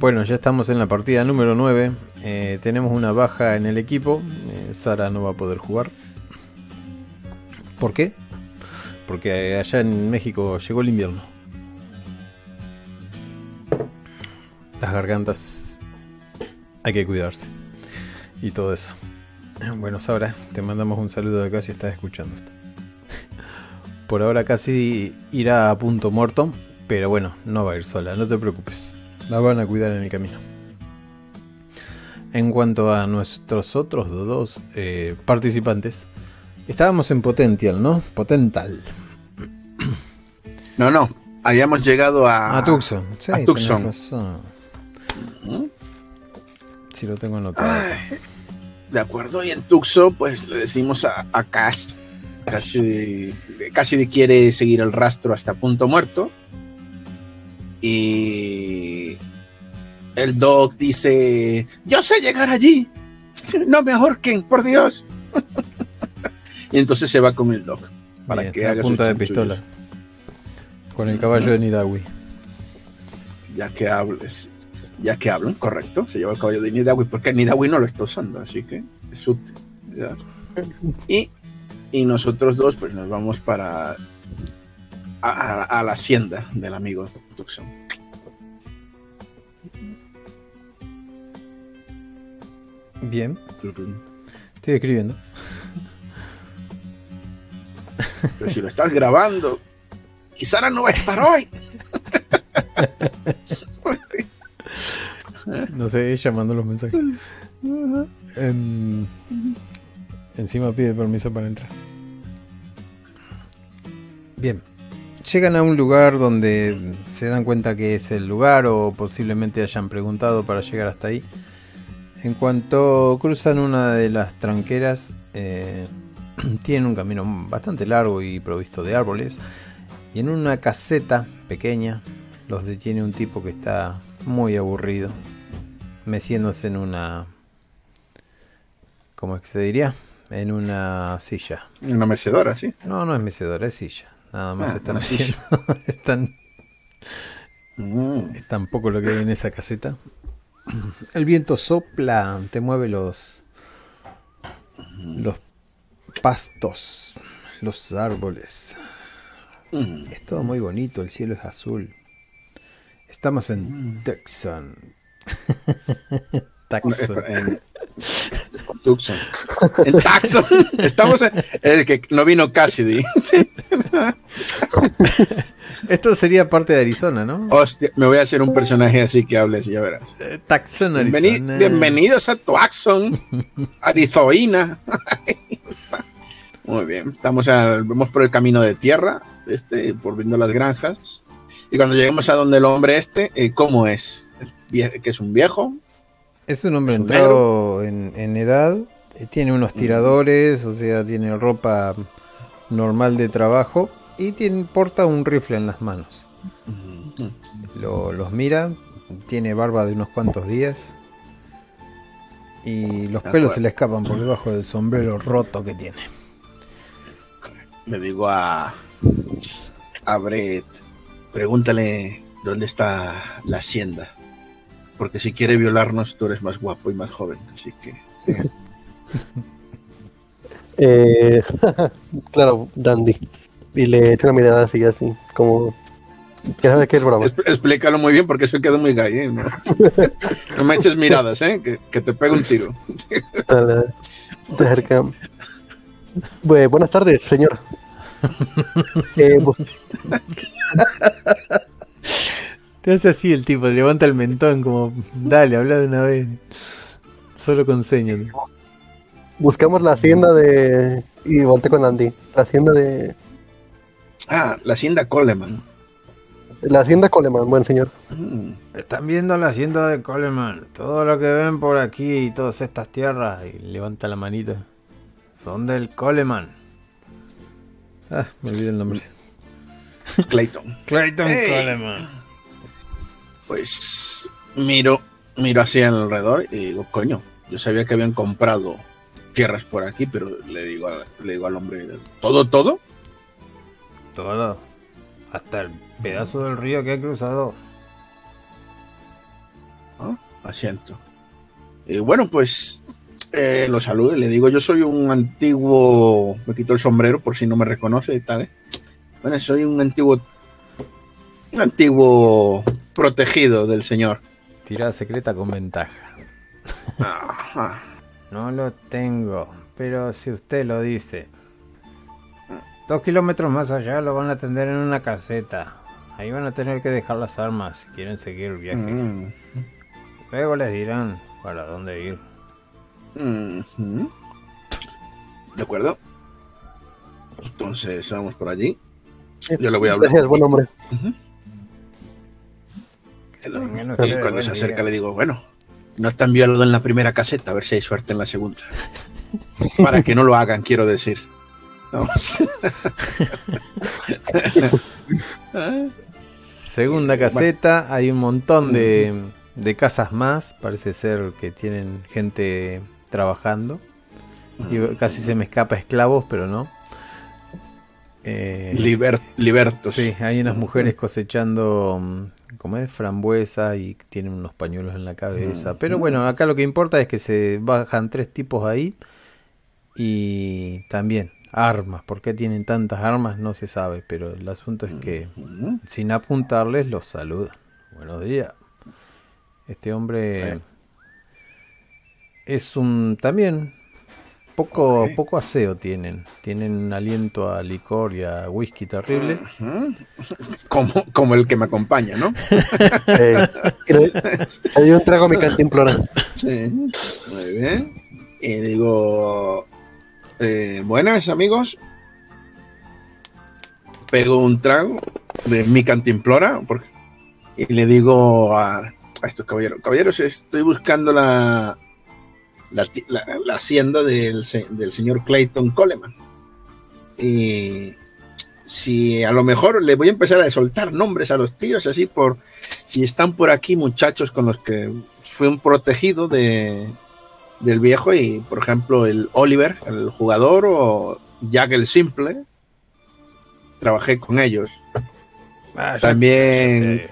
Bueno, ya estamos en la partida número 9. Eh, tenemos una baja en el equipo. Eh, Sara no va a poder jugar. ¿Por qué? Porque allá en México llegó el invierno. Las gargantas hay que cuidarse. Y todo eso. Bueno, Sara, te mandamos un saludo de acá si estás escuchando esto. Por ahora casi irá a punto muerto, pero bueno, no va a ir sola, no te preocupes. La van a cuidar en el camino. En cuanto a nuestros otros dos eh, participantes, estábamos en Potential, ¿no? Potental. No, no, habíamos llegado a... A Tucson. Sí, a Tucson. razón. Si lo tengo anotado. Ay, de acuerdo, y en Tucson pues le decimos a, a Cash, Cassidy, Cassidy quiere seguir el rastro hasta punto muerto. Y el Doc dice, yo sé llegar allí, no me ahorquen, por Dios. y entonces se va con el Doc para Bien, que haga punta sus de pistola. Con el caballo de Nidawi. Ya que hables, ya que hablan, correcto, se lleva el caballo de Nidawi porque Nidawi no lo está usando, así que es útil. Y, y nosotros dos pues nos vamos para a, a- a la hacienda del amigo Bien, estoy escribiendo. Pero si lo estás grabando y Sara no va a estar hoy. Pues. No sé, ella mandó los mensajes. Encima pide permiso para entrar. Bien. Llegan a un lugar donde se dan cuenta que es el lugar o posiblemente hayan preguntado para llegar hasta ahí. En cuanto cruzan una de las tranqueras, eh, tienen un camino bastante largo y provisto de árboles. Y en una caseta pequeña los detiene un tipo que está muy aburrido, meciéndose en una... ¿Cómo es que se diría? En una silla. Una mecedora, sí. No, no es mecedora, es silla. Nada más Ah, están meciendo. es, tan, Mm. es tan poco lo que hay en esa caseta. El viento sopla, te mueve los... Los pastos, los árboles. Mm. Es todo muy bonito, el cielo es azul. Estamos en Tucson. En, Tucson. En Tucson. Estamos en el que no vino Cassidy. Esto sería parte de Arizona, ¿no? Hostia, me voy a hacer un personaje así que hable así, ya verás. Eh, Bienveni- Arizona. bienvenidos a Tucson, Arizona. Muy bien, estamos a- vamos por el camino de tierra, este, por viendo las granjas. Y cuando lleguemos a donde el hombre este, eh, ¿cómo es? ¿Es vie- ¿Que es un viejo? Es un hombre Es entrado en, en edad. eh, Tiene unos tiradores, o sea, tiene ropa normal de trabajo. Y tiene, porta un rifle en las manos. Lo- los mira, tiene barba de unos cuantos días. Y los pelos se le escapan por debajo del sombrero roto que tiene. Le digo a, a Brett, pregúntale dónde está la hacienda. Porque si quiere violarnos, tú eres más guapo y más joven. Así que. Eh, claro, Dandy. Y le echo una mirada así, así, como... ¿Qué sabes qué es broma? Expl- Explícalo muy bien porque eso quedó muy gay. ¿eh? No, no me eches miradas, ¿eh? que, que te pego un tiro. A la- te acerca. Bu- buenas tardes, señor. Eh, Te hace así el tipo, levanta el mentón como, dale, habla de una vez. Solo con señas. buscamos la hacienda de... Y volteé con Andy. La hacienda de... Ah, la hacienda Coleman. La hacienda Coleman, buen señor. Mm, Están viendo la hacienda de Coleman. Todo lo que ven por aquí y todas estas tierras. Y levanta la manita. Son del Coleman. Ah, me olvidé el nombre. Clayton. Clayton Hey. Coleman. Pues miro, miro hacia alrededor y digo, coño, yo sabía que habían comprado tierras por aquí, pero le digo, a- le digo al hombre, ¿todo, todo? Todo. Hasta el pedazo del río que he cruzado. ¿no? Asiento. Y bueno, pues eh, lo saludo y le digo, yo soy un antiguo, me quito el sombrero por si no me reconoce y tal. ¿eh? Bueno, soy un antiguo, un antiguo protegido del señor. Tirada secreta con ventaja. Ajá. No lo tengo, pero si usted lo dice. Dos kilómetros más allá lo van a atender en una caseta. Ahí van a tener que dejar las armas si quieren seguir el viaje. Mm. Luego les dirán para dónde ir. Ujú. De acuerdo. Entonces vamos por allí. Yo le voy a hablar. Gracias, buen hombre. Y cuando se acerca día. le digo, bueno, no han violado en la primera caseta, a ver si hay suerte en la segunda. Para que no lo hagan, quiero decir. Vamos. Segunda caseta, hay un montón de, de casas más. Parece ser que tienen gente trabajando. Y casi se me escapa esclavos, pero no. Eh, Liber- libertos. Sí, hay unas mujeres cosechando, mm, ¿cómo es? Frambuesa y tienen unos pañuelos en la cabeza. Pero bueno, acá lo que importa es que se bajan tres tipos ahí y también armas. ¿Por qué tienen tantas armas? No se sabe, pero el asunto es que sin apuntarles los saludan. Buenos días. Este hombre es un también poco poco aseo tienen. Tienen un aliento a licor y a whisky terrible. Como, como el que me acompaña, ¿no? Eh, y le, le doy un trago a mi cantimplora. Sí. Muy bien. Y digo, eh, buenas amigos. Pego un trago de mi cantimplora porque- y le digo a, a estos caballeros, caballeros, estoy buscando la, la, la- la hacienda del, del señor Clayton Coleman. Y si a lo mejor le voy a empezar a soltar nombres a los tíos así por si están por aquí muchachos con los que fue un protegido de del viejo y por ejemplo el Oliver el jugador o Jack el simple trabajé con ellos Vaya, también eh,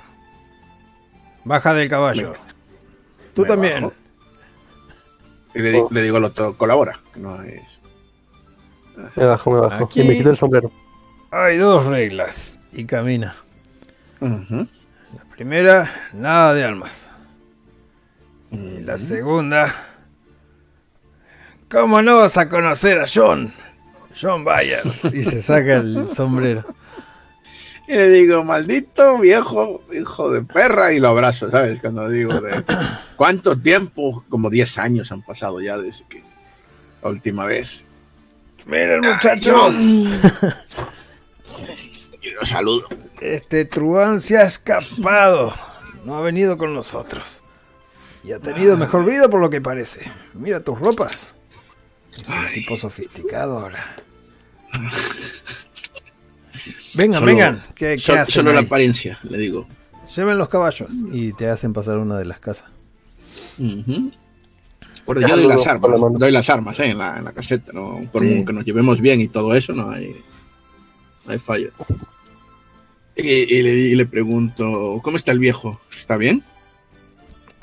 Baja del caballo. Me- Tú me también. bajo. Y le, di- le digo al otro colabora no es Me bajo, me bajo. Aquí- Y me quito el sombrero. Hay dos reglas. Y camina. La primera, nada de armas. Y la segunda, ¿cómo no vas a conocer a John? John Byers. Y se saca el sombrero. Y le digo maldito viejo hijo de perra y lo abrazo sabes cuando digo de cuánto tiempo como 10 años han pasado ya desde que la última vez Miren muchachos, Lo saludo. este truán se ha escapado. No ha venido con nosotros. Y ha tenido mejor vida por lo que parece. Mira tus ropas. Es un tipo sofisticado ahora. Vengan, Solo- vengan. ¿Qué, hacen solo la apariencia, le digo. Lleven los caballos. Y te hacen pasar una de las casas. Ya yo doy las por la armas, doy las armas eh, en, la, en la caseta, ¿no? por Sí. que nos llevemos bien y todo eso, no hay, no hay fallo. Y, y le, y le pregunto, ¿cómo está el viejo? ¿Está bien?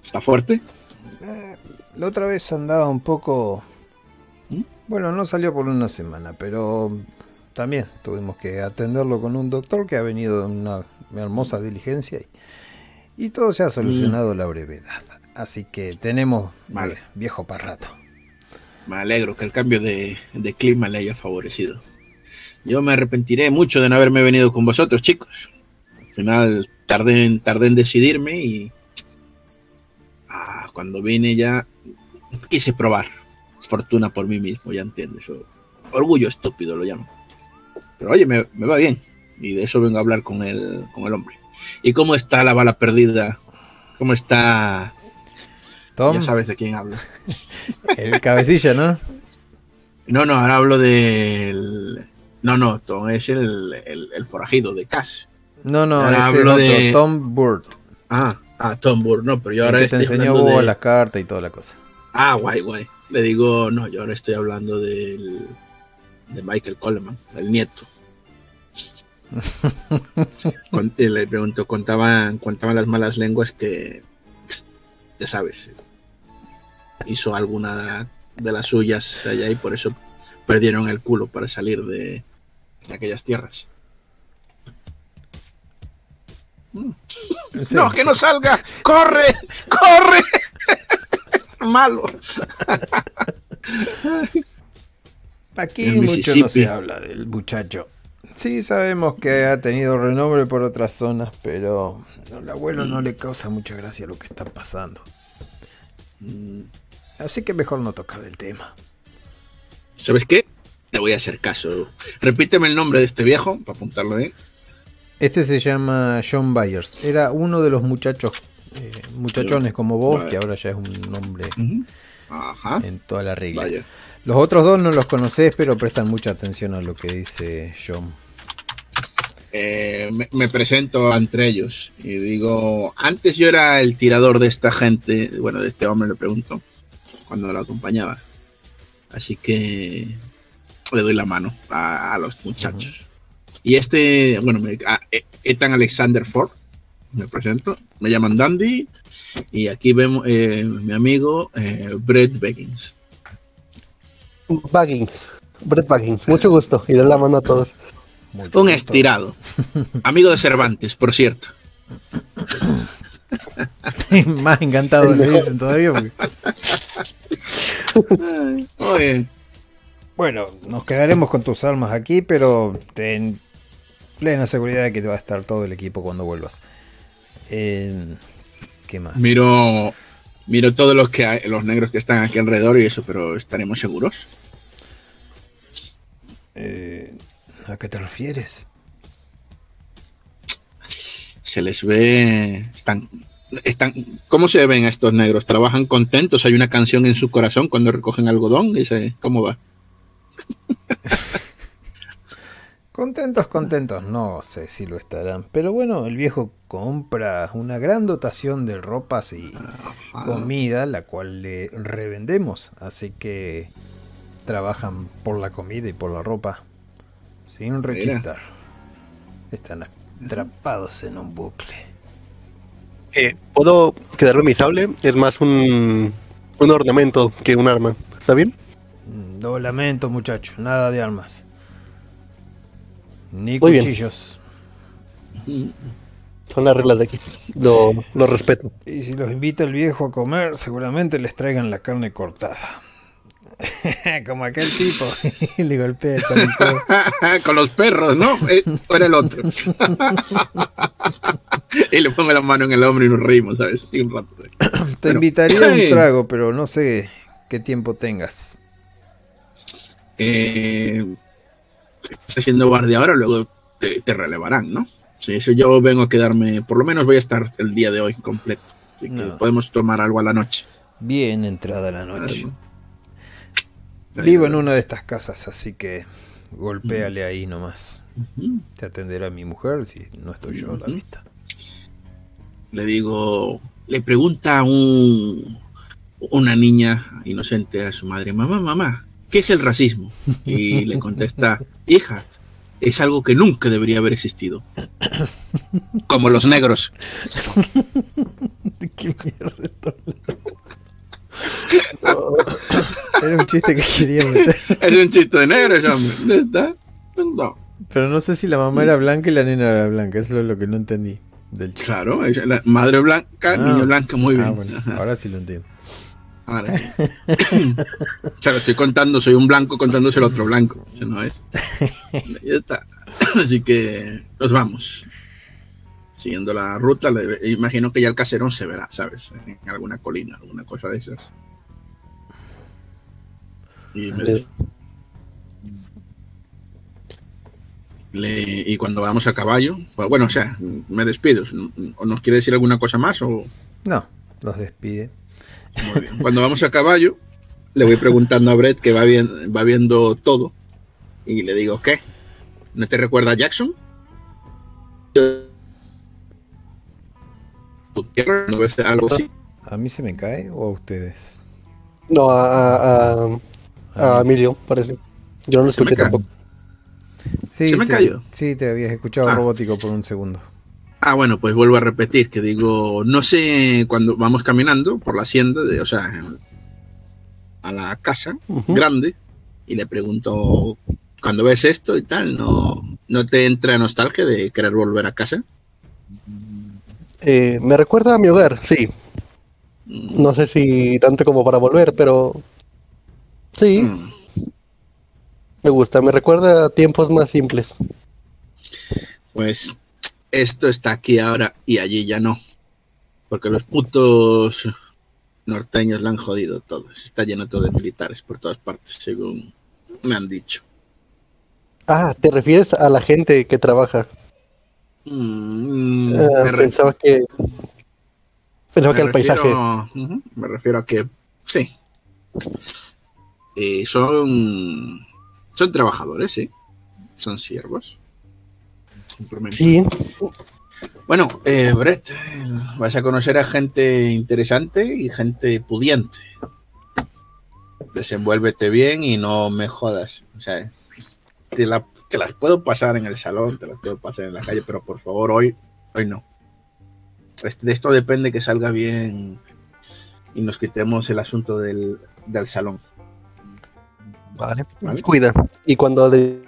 ¿Está fuerte? Eh, la otra vez andaba un poco... ¿Mm? Bueno, no salió por una semana, pero también tuvimos que atenderlo con un doctor que ha venido en una hermosa diligencia y, y todo se ha solucionado a la brevedad. Así que tenemos Vale. eh, viejo para rato. Me alegro que el cambio de, de clima le haya favorecido. Yo me arrepentiré mucho de no haberme venido con vosotros, chicos. Al final tardé en, tardé en decidirme y ah, cuando vine ya quise probar fortuna por mí mismo, ya entiendes. orgullo estúpido lo llamo. Pero oye, me, me va bien y de eso vengo a hablar con el, con el hombre. ¿Y cómo está la bala perdida? ¿Cómo está? Tom, Ya sabes de quién hablo. el cabecilla, ¿no? No, no, ahora hablo del. No, no, Tom es el, el, el forajido de Cash. No, no, Ahora este es hablo otro, de- Tom Burt. Ah, ah, Tom Burr, no, pero yo ahora que te estoy enseñó de... las cartas y toda la cosa. Ah, guay, guay. Le digo, no, yo ahora estoy hablando del. de Michael Coleman, el nieto. Y le pregunto, contaban, contaban las malas lenguas que ya sabes, hizo alguna de las suyas allá y por eso perdieron el culo para salir de, de aquellas tierras. Mm. Sí. No, que no salga. ¡Corre! ¡Corre! es malo. Aquí mucho no se habla del muchacho. Sí, sabemos que ha tenido renombre por otras zonas, pero al abuelo no le causa mucha gracia lo que está pasando. Mm, Así que mejor no tocar el tema. ¿Sabes qué? Te voy a hacer caso. Repíteme el nombre de este viejo para apuntarlo, ¿eh? Este se llama John Byers. Era uno de los muchachos, eh, muchachones como vos, que ahora ya es un nombre. Ajá. en toda la regla. Vaya. Los otros dos no los conocés, pero prestan mucha atención a lo que dice John. Eh, me, me presento entre ellos y digo, antes yo era el tirador de esta gente, bueno, de este hombre le pregunto, cuando lo acompañaba. Así que le doy la mano a, a los muchachos. Y este, bueno, me- a- E- Ethan Alexander Ford, me presento, me llaman Dandy y aquí vemos eh, mi amigo eh, Brett Beggins. Baggins. Brett Baggins. Mucho gusto. Y de la mano a todos. Mucho Un gusto. estirado, amigo de Cervantes, por cierto. Más encantado le dicen todavía. porque- Oye, Bueno, nos quedaremos con tus armas aquí, pero ten plena seguridad de que te va a estar todo el equipo cuando vuelvas. Eh, ¿Qué más? Miro, miro todos los que hay- los negros que están aquí alrededor y eso, pero estaremos seguros. Eh, ¿A qué te refieres? Se les ve, están, están, ¿cómo se ven a estos negros? ¿Trabajan contentos? ¿Hay una canción en su corazón cuando recogen algodón? Dice, ¿cómo va? Contentos, contentos, no sé si lo estarán. Pero bueno, el viejo compra una gran dotación de ropas y comida, la cual le revendemos. Así que trabajan por la comida y por la ropa sin requistar. Están atrapados en un bucle. Eh, ¿Puedo quedarme mi sable? Es más un, un ornamento que un arma. ¿Está bien? Mm, Lo lamento, muchachos, nada de armas. Ni Muy bien. cuchillos. Son las reglas de aquí. Lo, lo respeto. Y si los invita el viejo a comer, seguramente les traigan la carne cortada. Como aquel tipo. y le golpea con el. Con los perros, ¿no? Eh, o era el otro. y le pongo la mano en el hombro y nos reímos, ¿sabes? Y un rato. Te Bueno. invitaría a un trago, pero no sé qué tiempo tengas. eh, estás haciendo guardia ahora, luego te, te relevarán, ¿no? Sí, eso yo vengo a quedarme, por lo menos voy a estar el día de hoy completo. Así que No. podemos tomar algo a la noche. Bien entrada la noche. Vivo en una de estas casas, así que golpéale ahí nomás. Te atenderá mi mujer si no estoy yo a la vista. Le digo, le pregunta a un, una niña inocente a su madre, mamá, mamá, ¿qué es el racismo? Y le contesta, hija, es algo que nunca debería haber existido. Como los negros. ¿Qué mierda está hablando? Era un chiste que quería meter. Es un chiste de negros, hombre. ¿Dónde está? No. Pero no sé si la mamá era blanca y la nena era blanca. Eso es lo que no entendí del chiste. Claro, ella- la madre blanca, Ah. niño blanco, muy bien. Ah, bueno, Ajá. ahora sí lo entiendo. O sea, lo estoy contando, soy un blanco contándose el otro blanco. Eso no es. Está. Así que nos vamos. Siguiendo la ruta, le- imagino que ya el caserón se verá, ¿sabes? En alguna colina, alguna cosa de esas. Y, me des- le- y cuando vamos a caballo, bueno, o sea, me despido. ¿O nos quiere decir alguna cosa más? O, No, los despide. Muy bien. Cuando vamos a caballo, le voy preguntando a Brett que va, bien, va viendo todo. Y le digo, ¿qué? ¿No te recuerda a Jackson? ¿Tu tierra? ¿No ves algo así? ¿A mí se me cae o a ustedes? No, a, a, a- a Ah, Emilio, parece. Yo no lo escuché tampoco. sí, se me te- cayó. Sí, te habías escuchado Ah. robótico por un segundo. Ah, bueno, pues vuelvo a repetir que digo, no sé, cuando vamos caminando por la hacienda, de, o sea, a la casa grande, y le pregunto, cuando ves esto y tal, ¿no, no te entra nostalgia de querer volver a casa? Eh, me recuerda a mi hogar, sí. Mm, No sé si tanto como para volver, pero sí, mm. me gusta. Me recuerda a tiempos más simples. Pues esto está aquí ahora y allí ya no. Porque los putos norteños la han jodido todo. Se está lleno todo de militares por todas partes, según me han dicho. Ah, ¿te refieres a la gente que trabaja? Mm, Ah, pensaba que pensaba que al paisaje. me refiero a que sí. Eh, son son trabajadores, sí. Son siervos. Simplemente. Sí, Bueno, eh, Brett, vas a conocer a gente interesante y gente pudiente. Desenvuélvete bien y no me jodas. O sea, te, la- te las puedo pasar en el salón, te las puedo pasar en la calle, pero por favor, hoy, hoy no. Este- de esto depende que salga bien y nos quitemos el asunto del, del salón. vale, Vale. cuida. Y cuando le,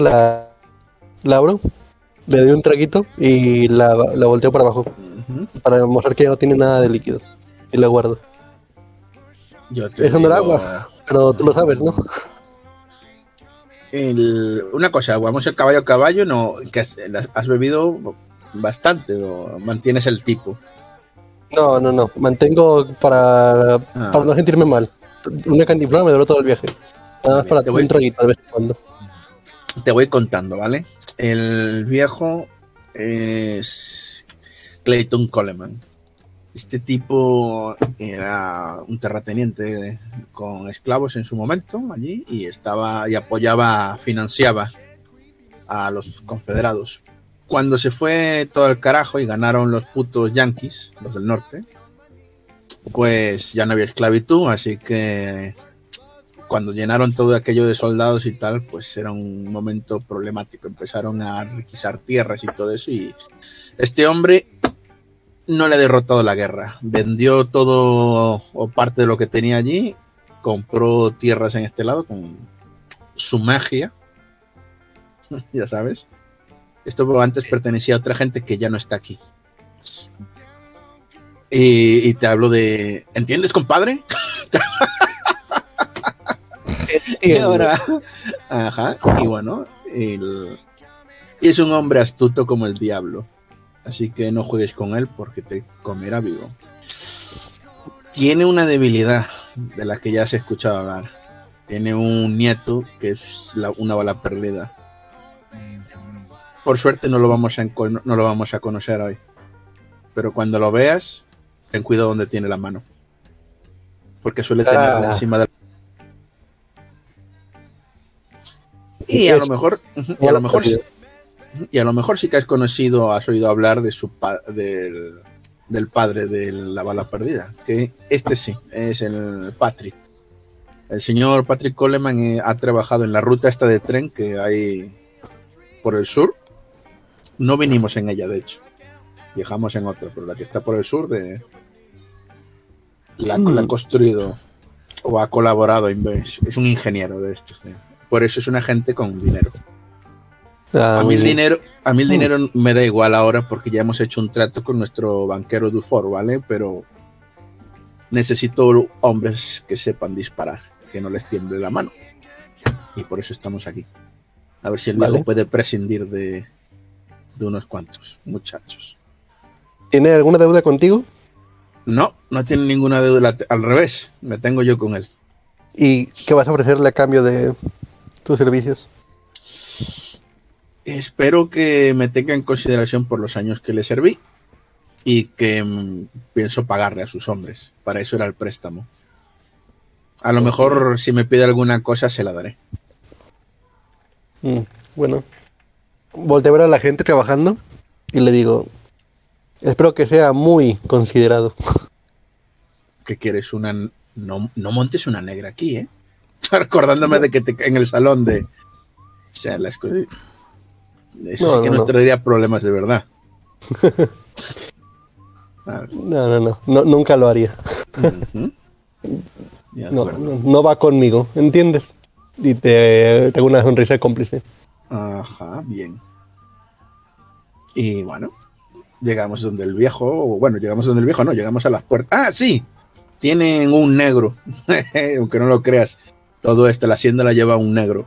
la, la abro, le doy un traguito y la, la volteo para abajo para mostrar que ya no tiene nada de líquido. Y la guardo. Yo te Eso no era digo, agua. Pero tú lo sabes, ¿no? el- una cosa, vamos el caballo a caballo, no, que has, has bebido bastante o mantienes el tipo. No, no, no. Mantengo para, Ah. para no sentirme mal. Una cantiflora me duró todo el viaje. Nada más para te voy- un traguito de vez en cuando. Te voy contando, ¿vale? El viejo es Clayton Coleman. Este tipo era un terrateniente con esclavos en su momento allí y estaba y apoyaba, financiaba a los confederados. Cuando se fue todo el carajo y ganaron los putos yankees, los del norte, pues ya no había esclavitud, así que cuando llenaron todo aquello de soldados y tal, pues era un momento problemático. Empezaron a requisar tierras y todo eso. Y este hombre no le ha derrotado la guerra. Vendió todo o parte de lo que tenía allí. Compró tierras en este lado con su magia. ya sabes. Esto antes pertenecía a otra gente que ya no está aquí. Y, y te hablo de. ¿Entiendes, compadre? Y ahora, ajá, y bueno, el- es un hombre astuto como el diablo. Así que no juegues con él porque te comerá vivo. Tiene una debilidad de la que ya has escuchado hablar. Tiene un nieto que es la- una bala perdida. Por suerte no lo, vamos a, no lo vamos a conocer hoy. Pero cuando lo veas, ten cuidado donde tiene la mano. Porque suele tenerla Ah. encima de Y a lo mejor, y a lo mejor, sí- y a lo mejor sí que has conocido, has oído hablar de su pa- del, del padre de la bala perdida, que este sí, es el Patrick. El señor Patrick Coleman eh, ha trabajado en la ruta esta de tren que hay por el sur. No vinimos en ella, de hecho. Viajamos en otra, pero la que está por el sur de la, la ha Mm. construido o ha colaborado. Es un ingeniero de estos. ¿eh? Por eso es una gente con dinero. Ah, A mí el dinero, a mí el Mm. dinero me da igual ahora porque ya hemos hecho un trato con nuestro banquero Dufour, ¿vale? Pero necesito hombres que sepan disparar, que no les tiemble la mano. Y por eso estamos aquí. A ver si el viejo Vale. puede prescindir de, de unos cuantos muchachos. ¿Tiene alguna deuda contigo? No, no tiene ninguna deuda. Al revés, me tengo yo con él. ¿Y qué vas a ofrecerle a cambio de tus servicios? Espero que me tenga en consideración por los años que le serví y que mm, pienso pagarle a sus hombres. Para eso era el préstamo. A lo mejor si me pide alguna cosa se la daré. Mm, bueno, volteo a ver a la gente trabajando y le digo, espero que sea muy considerado. ¿Qué quieres? Una no, no montes una negra aquí, ¿eh? Recordándome de que te, en el salón de o sea, las cosas- Eso No, sí que no, nos no. traería problemas de verdad. Claro. No, no, no, nunca lo haría. De No, no, no va conmigo, ¿entiendes? Y te tengo una sonrisa cómplice. Ajá, bien. Y bueno, llegamos donde el viejo, o bueno, llegamos donde el viejo, no, llegamos a las puertas. Ah, sí, tienen un negro, aunque no lo creas. Todo esto, la hacienda la lleva un negro.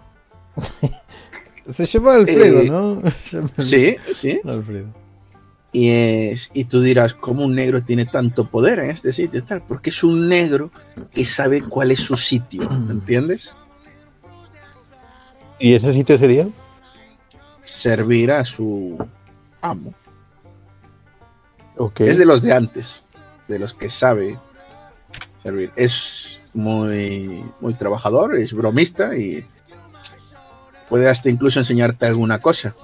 Se llama Alfredo, Eh, ¿no? Sí, sí. Alfredo. Y, es, y tú dirás, ¿cómo un negro tiene tanto poder en este sitio? Tal? Porque es un negro que sabe cuál es su sitio, ¿entiendes? ¿Y ese sitio sería? Servir a su amo. Ok. Es de los de antes, de los que sabe servir. Es muy, muy trabajador, es bromista y puede hasta incluso enseñarte alguna cosa.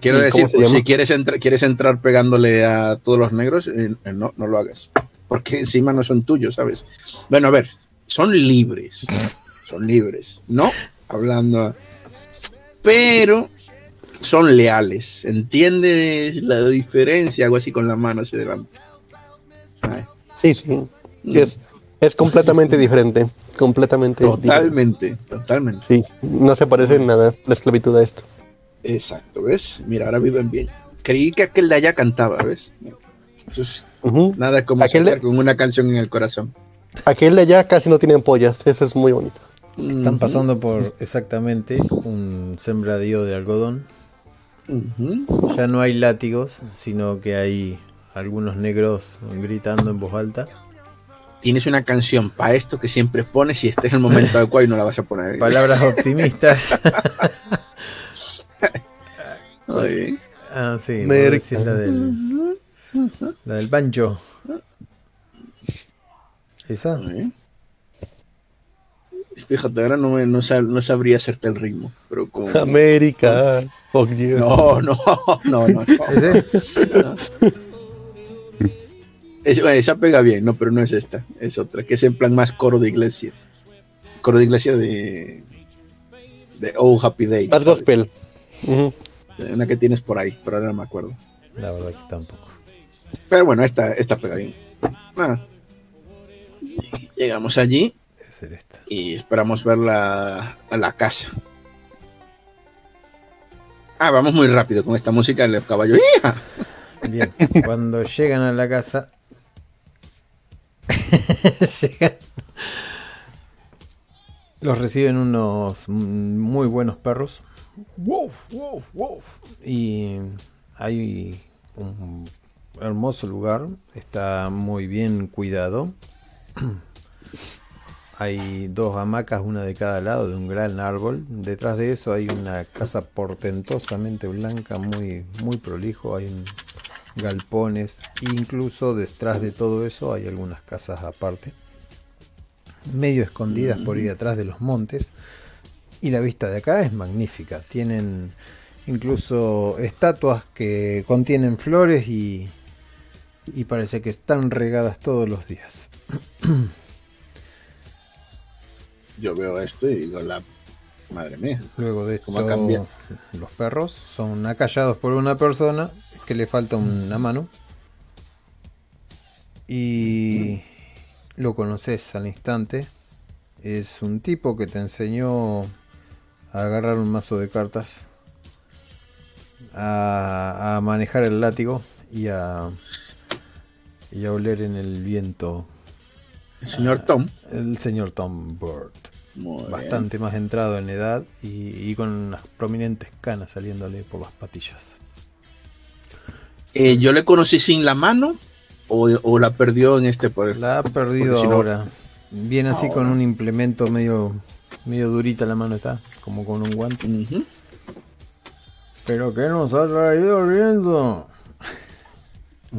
Quiero ¿Y decir, pues, si quieres, entra- quieres entrar pegándole a todos los negros, eh, eh, no, no lo hagas. Porque encima no son tuyos, ¿sabes? Bueno, a ver, son libres. Son libres, ¿no? Hablando. Pero son leales. ¿Entiendes la diferencia? Algo así con la mano hacia adelante. Ay. Sí, sí. Es, es completamente diferente. Completamente diferente. Totalmente, totalmente. Sí, no se parece en nada la esclavitud a esto. Exacto, ¿ves? Mira, ahora viven bien. Creí que aquel de allá cantaba, ¿ves? Eso es nada como Aquel de- con una canción en el corazón. Aquel de allá casi no tiene pollas, eso es muy bonito. Están pasando por exactamente un sembradío de algodón. Ya no hay látigos, sino que hay algunos negros gritando en voz alta. Tienes una canción para esto que siempre pones y este es el momento adecuado y no la vas a poner. Palabras optimistas. Muy bien. Ah, sí, decir la del, la del banjo. ¿Esa? bien. Fíjate, ahora no, me- no, sab- no sabría hacerte el ritmo, pero con... América. fuck you. No, no, no, no. no. ¿Ese? Es- esa pega bien, no, pero no es esta. Es otra, que es en plan más coro de iglesia. Coro de iglesia de... De Oh Happy Day. Más gospel. Una que tienes por ahí, pero ahora no me acuerdo. La verdad que tampoco. Pero bueno, esta, esta pega bien. Ah. Llegamos allí Debe ser esta. y esperamos ver la, a la casa. Ah, vamos muy rápido con esta música del caballo. ¡Hija! Bien, cuando llegan a la casa, los reciben unos muy buenos perros. Woof, woof, woof. Y hay un hermoso lugar, está muy bien cuidado. Hay dos hamacas, una de cada lado de un gran árbol. Detrás de eso hay una casa portentosamente blanca, muy, muy prolijo. Hay un- galpones. Incluso detrás de todo eso hay algunas casas aparte. Medio escondidas por ahí atrás de los montes. Y la vista de acá es magnífica. Tienen incluso estatuas que contienen flores y, y parece que están regadas todos los días. Yo veo esto y digo, la madre mía. Luego de ¿Cómo ha esto, cambiado? los perros son acallados por una persona que le falta una mano. Y lo conoces al instante. Es un tipo que te enseñó a agarrar un mazo de cartas, a, a manejar el látigo y a, y a oler en el viento. El señor Tom. El señor Tom Bird Muy bien. bastante más entrado en edad y, y con unas prominentes canas saliéndole por las patillas. Eh, yo le conocí sin la mano o, o la perdió en este poder. La ha perdido no- ahora. Viene así con un implemento medio medio durita la mano está, como con un guante. Pero ¿qué nos ha traído el viento?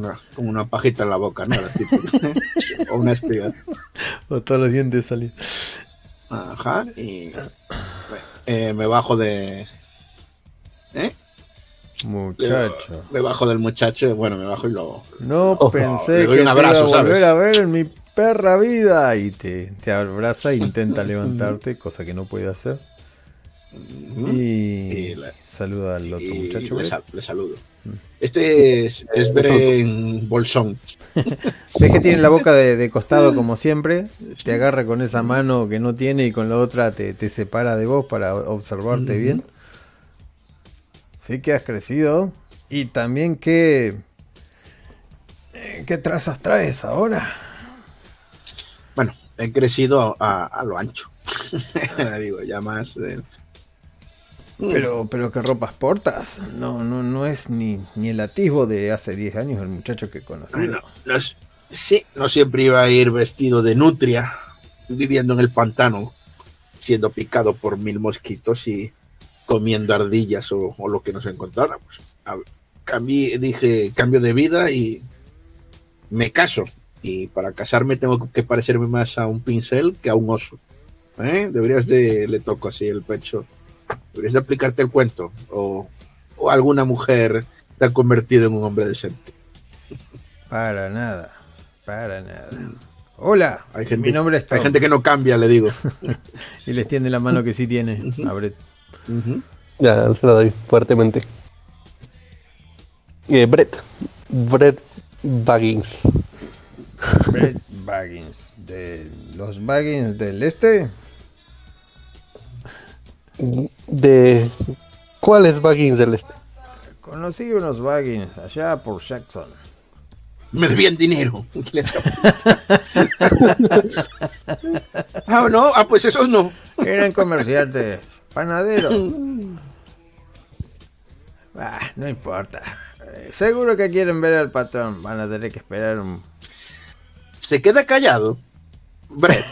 Ah, Como una pajita en la boca, ¿no? O una espiga. O todos los dientes salían. Ajá. Y eh, me bajo de. ¿Eh? Muchacho. Me bajo del muchacho. Bueno, me bajo y lo. No Oh, pensé le doy que un abrazo, iba a volver ¿sabes? a ver en mi perra vida. Y te, te abraza e intenta levantarte, cosa que no puede hacer. Y, Y la- saluda al otro Y muchacho. le, Brett. sal- le saludo. Mm. Este es, es Beren Bolsón. Ves que tiene la boca de, de costado como siempre. Te agarra con esa mano que no tiene y con la otra te, te separa de vos para observarte Ujú. bien. Sí que has crecido. Y también qué... eh, ¿Qué trazas traes ahora? Bueno, he crecido a, a lo ancho. Digo, ya más. de- Mm. Pero, pero ¿qué ropas portas? No, no, no es ni, ni el atisbo de hace 10 años el muchacho que conocí. Bueno, no es- sí, no siempre iba a ir vestido de nutria, viviendo en el pantano, siendo picado por mil mosquitos y comiendo ardillas o, o lo que nos encontráramos. A- cambié- dije cambio de vida y me caso. Y para casarme tengo que parecerme más a un pincel que a un oso. ¿Eh? Deberías de, le toco así el pecho, deberías de aplicarte el cuento. O, o alguna mujer te ha convertido en un hombre decente. Para nada, para nada. Hola, Hay gente, mi nombre es Tom. hay gente que no cambia, le digo. Y les tiende la mano que sí tiene. A Ujú. Ya, se la doy fuertemente. Eh, Brett. Brett Baggins. Brett Baggins. De los Baggins del este. De. ¿Cuál es Baggins del Este? Conocí unos Baggins allá por Jackson. Me debían dinero. Ah, no, ah, pues esos no. Eran comerciantes, panaderos. Ah, no importa. Eh, seguro que quieren ver al patrón. Van a tener que esperar un... Se queda callado. Brett,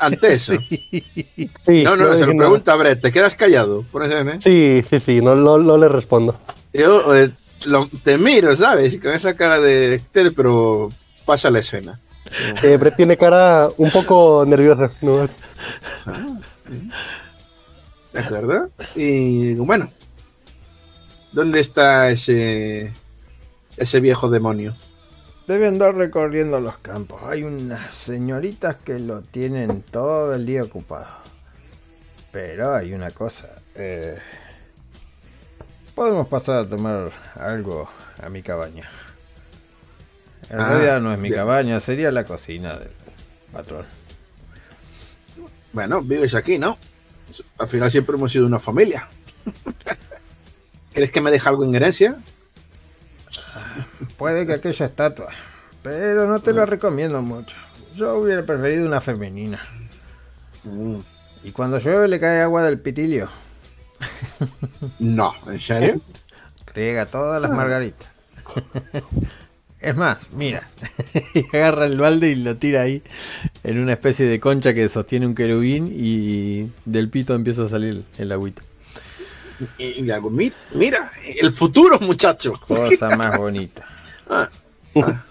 ante eso. Sí, No, no, no se lo pregunta a Brett, ¿te quedas callado? Por eso, ¿eh? Sí, sí, sí, no, no, no le respondo. Yo eh, lo- te miro, ¿sabes? Con esa cara de... Pero pasa la escena. Eh, Brett tiene cara un poco nerviosa. ¿no? ¿De acuerdo? Y bueno, ¿dónde está ese ese viejo demonio? Debe andar recorriendo los campos. Hay unas señoritas que lo tienen todo el día ocupado. Pero hay una cosa. eh, podemos pasar a tomar algo a mi cabaña. En Ah, realidad no es mi bien. cabaña, sería la cocina del patrón. Bueno, vives aquí, ¿no? Al final siempre hemos sido una familia. ¿Crees que me deja algo en herencia? Puede que aquella estatua, pero no te la recomiendo mucho. Yo hubiera preferido una femenina. Y cuando llueve le cae agua del pitilio. No, ¿en serio? Riega todas las margaritas. Es más, mira. y agarra el balde y lo tira ahí en una especie de concha que sostiene un querubín y del pito empieza a salir el agüita. Y, y hago, "Mi- mira, el futuro, muchacho. Cosa más bonita. Ah, ah.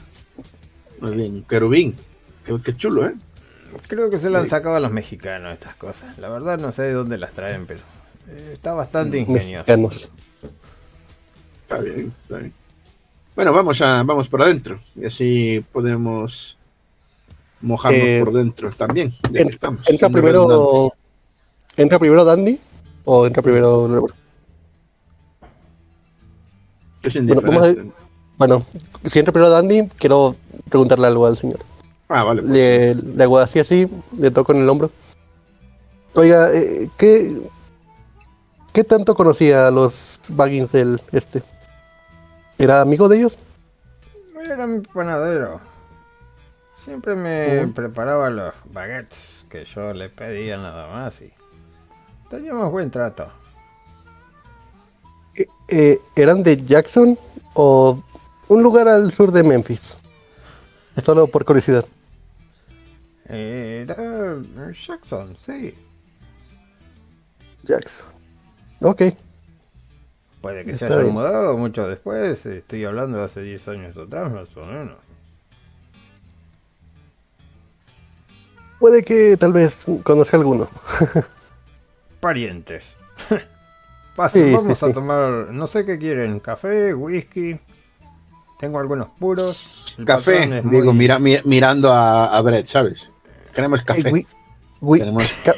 Muy bien, querubín. Qué, qué chulo, ¿eh? Creo que se lo han sacado a los mexicanos estas cosas. La verdad no sé de dónde las traen, pero eh, está bastante ingenioso. Mexicanos. Está bien, está bien. Bueno, vamos a vamos por adentro y así podemos mojarnos Eh, por dentro también. ya que En- estamos, ¿Entra primero. ¿Entra primero Dandy? ¿O entra primero Lebron? Es indiferente. Bueno, si entra primero Dandy, quiero preguntarle algo al señor. Ah, vale. pues Le, le hago así, así, le toco en el hombro. Oiga, eh, ¿qué, ¿qué tanto conocía a los Baggins del este? ¿Era amigo de ellos? Era mi panadero. Siempre me preparaba los baguettes que yo le pedía nada más y teníamos buen trato. Eh, eh, ¿Eran de Jackson o un lugar al sur de Memphis? Solo por curiosidad. Era Jackson, sí. Jackson. Ok. Puede que se haya mudado mucho después. Estoy hablando de hace 10 años atrás, más o menos. Puede que tal vez conozca alguno. Parientes. Pasen, Sí, vamos sí, a sí. tomar, no sé qué quieren, café, whisky. Tengo algunos puros. El Café, digo, muy- mira, mi- mirando a, a Brett, ¿sabes? Queremos café. Eh, Tenemos- ca-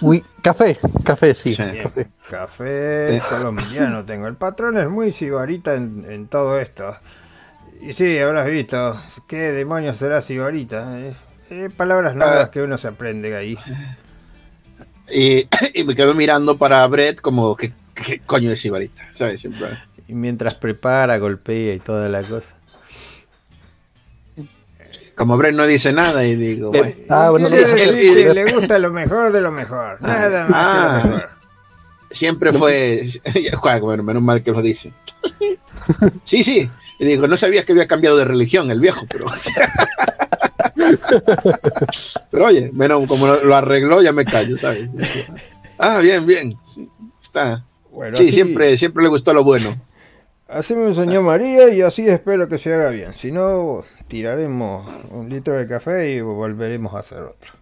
Uy, café, café, sí. Sí. Café. Café colombiano tengo. El patrón es muy sibarita en, en todo esto. Y sí, habrás visto. ¿Qué demonios será sibarita? Eh, eh, palabras nuevas Ah. que uno se aprende ahí. Y, y me quedo mirando para Brett como, ¿qué, qué coño es Ibarita? ¿Sabes? Siempre. Y mientras prepara, golpea y toda la cosa. Como Brett no dice nada y digo, bueno. Ah, bueno, que le gusta lo mejor de lo mejor. Nada más Ah. que lo mejor. Siempre fue. Bueno, menos mal que lo dice. Sí, sí. Y digo, no sabía que había cambiado de religión el viejo, pero. Pero oye, menos como lo lo arregló, ya me callo, ¿sabes? Ah, bien, bien. Sí, está. Bueno, Sí, siempre, siempre le gustó lo bueno. Así me enseñó María y así espero que se haga bien. Si no, tiraremos un litro de café y volveremos a hacer otro.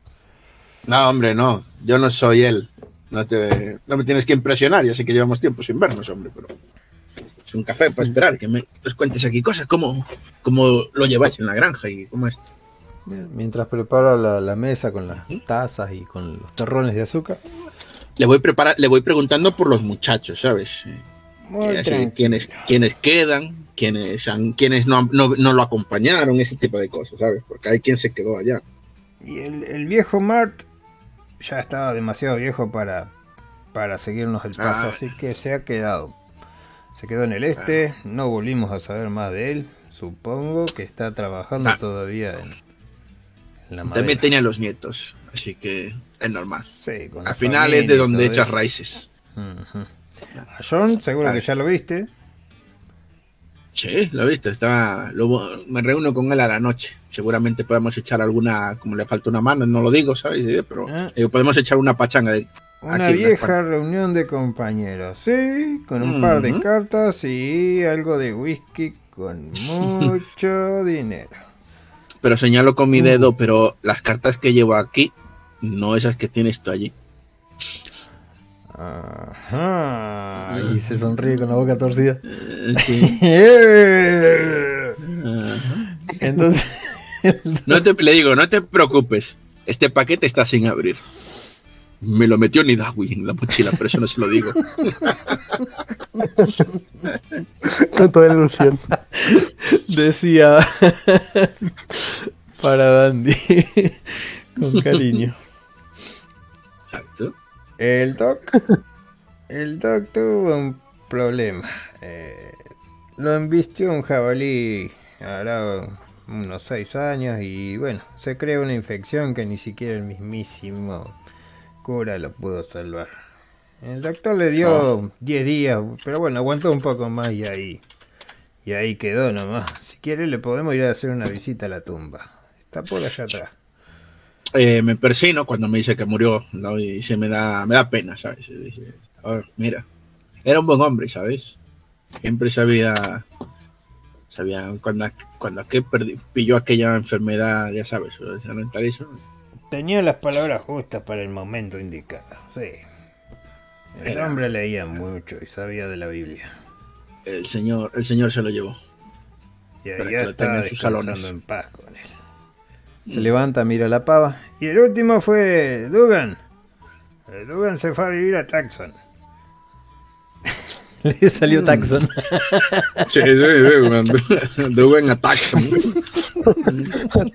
No, hombre, no. Yo no soy él. No, te, no me tienes que impresionar. Ya sé que llevamos tiempo sin vernos, hombre, pero. Es un café para esperar, que me les cuentes aquí cosas, cómo, cómo lo lleváis en la granja y cómo es. Bien, Mientras prepara la, la mesa con las tazas y con los terrones de azúcar. Le voy, prepara, le voy preguntando por los muchachos, ¿sabes? Muy Así, quiénes quedan, quiénes, han, quiénes no, no, no lo acompañaron, ese tipo de cosas, ¿sabes? Porque hay quien se quedó allá. Y el, el viejo Mart ya estaba demasiado viejo para, para seguirnos el paso, Ah. así que se ha quedado. Se quedó en el este, no volvimos a saber más de él. Supongo que está trabajando Ah. todavía en, en la madera. También tenía los nietos, así que es normal. Sí, Al final es de donde echas eso. raíces. Ujú. A John, seguro que ya lo viste. Sí, lo viste, está, lo- me reúno con él a la noche. Seguramente podemos echar alguna, como le falta una mano, no lo digo, ¿sabes? Pero Ah. podemos echar una pachanga de... Una Aquí vieja reunión de compañeros, sí, con un par de cartas y algo de whisky con mucho dinero. Pero señalo con mi dedo, pero las cartas que llevo aquí, no esas que tienes tú allí. Ajá. Y se sonríe con la boca torcida. Eh, sí. Entonces, No te, le digo, no te preocupes. Este paquete está sin abrir. Me lo metió Nidawi en la mochila, pero eso no se lo digo. Con toda ilusión. decía para Dandy con cariño. Exacto. El Doc, el Doc tuvo un problema. Eh, lo embistió un jabalí hará unos seis años y bueno, se creó una infección que ni siquiera el mismísimo cura lo pudo salvar. El doctor le dio 10 días, pero bueno, aguantó un poco más y ahí, y ahí quedó nomás. Si quiere le podemos ir a hacer una visita a la tumba. Está por allá atrás. Eh, me persino cuando me dice que murió, ¿no? Y se me da, me da pena, ¿sabes? Y dice, "A ver, mira, era un buen hombre, ¿sabes? Siempre sabía, sabía cuando, cuando aquel perdi- pilló aquella enfermedad, ya sabes, o ese mentalismo, Tenía las palabras justas para el momento indicado, sí. El Era- hombre leía mucho y sabía de la Biblia. el señor, el señor se lo llevó. Y Para ahí que lo tenga estaba en sus salones. en paz con él. Se levanta, mira la pava. Y el último fue Dugan. Dugan se fue a vivir a Taxon. Le salió Taxon. Sí, sí, sí, de buen ataque.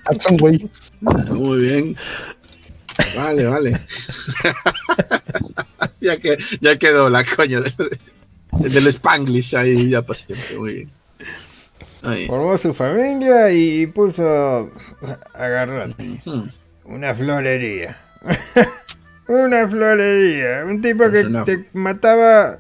Action, güey. Muy bien. Vale, vale. ya, que, ya quedó la coña del, del Spanglish ahí ya para siempre. Muy bien. Ahí. Formó su familia y puso. Agarrate. Una florería. una florería. Un tipo que te mataba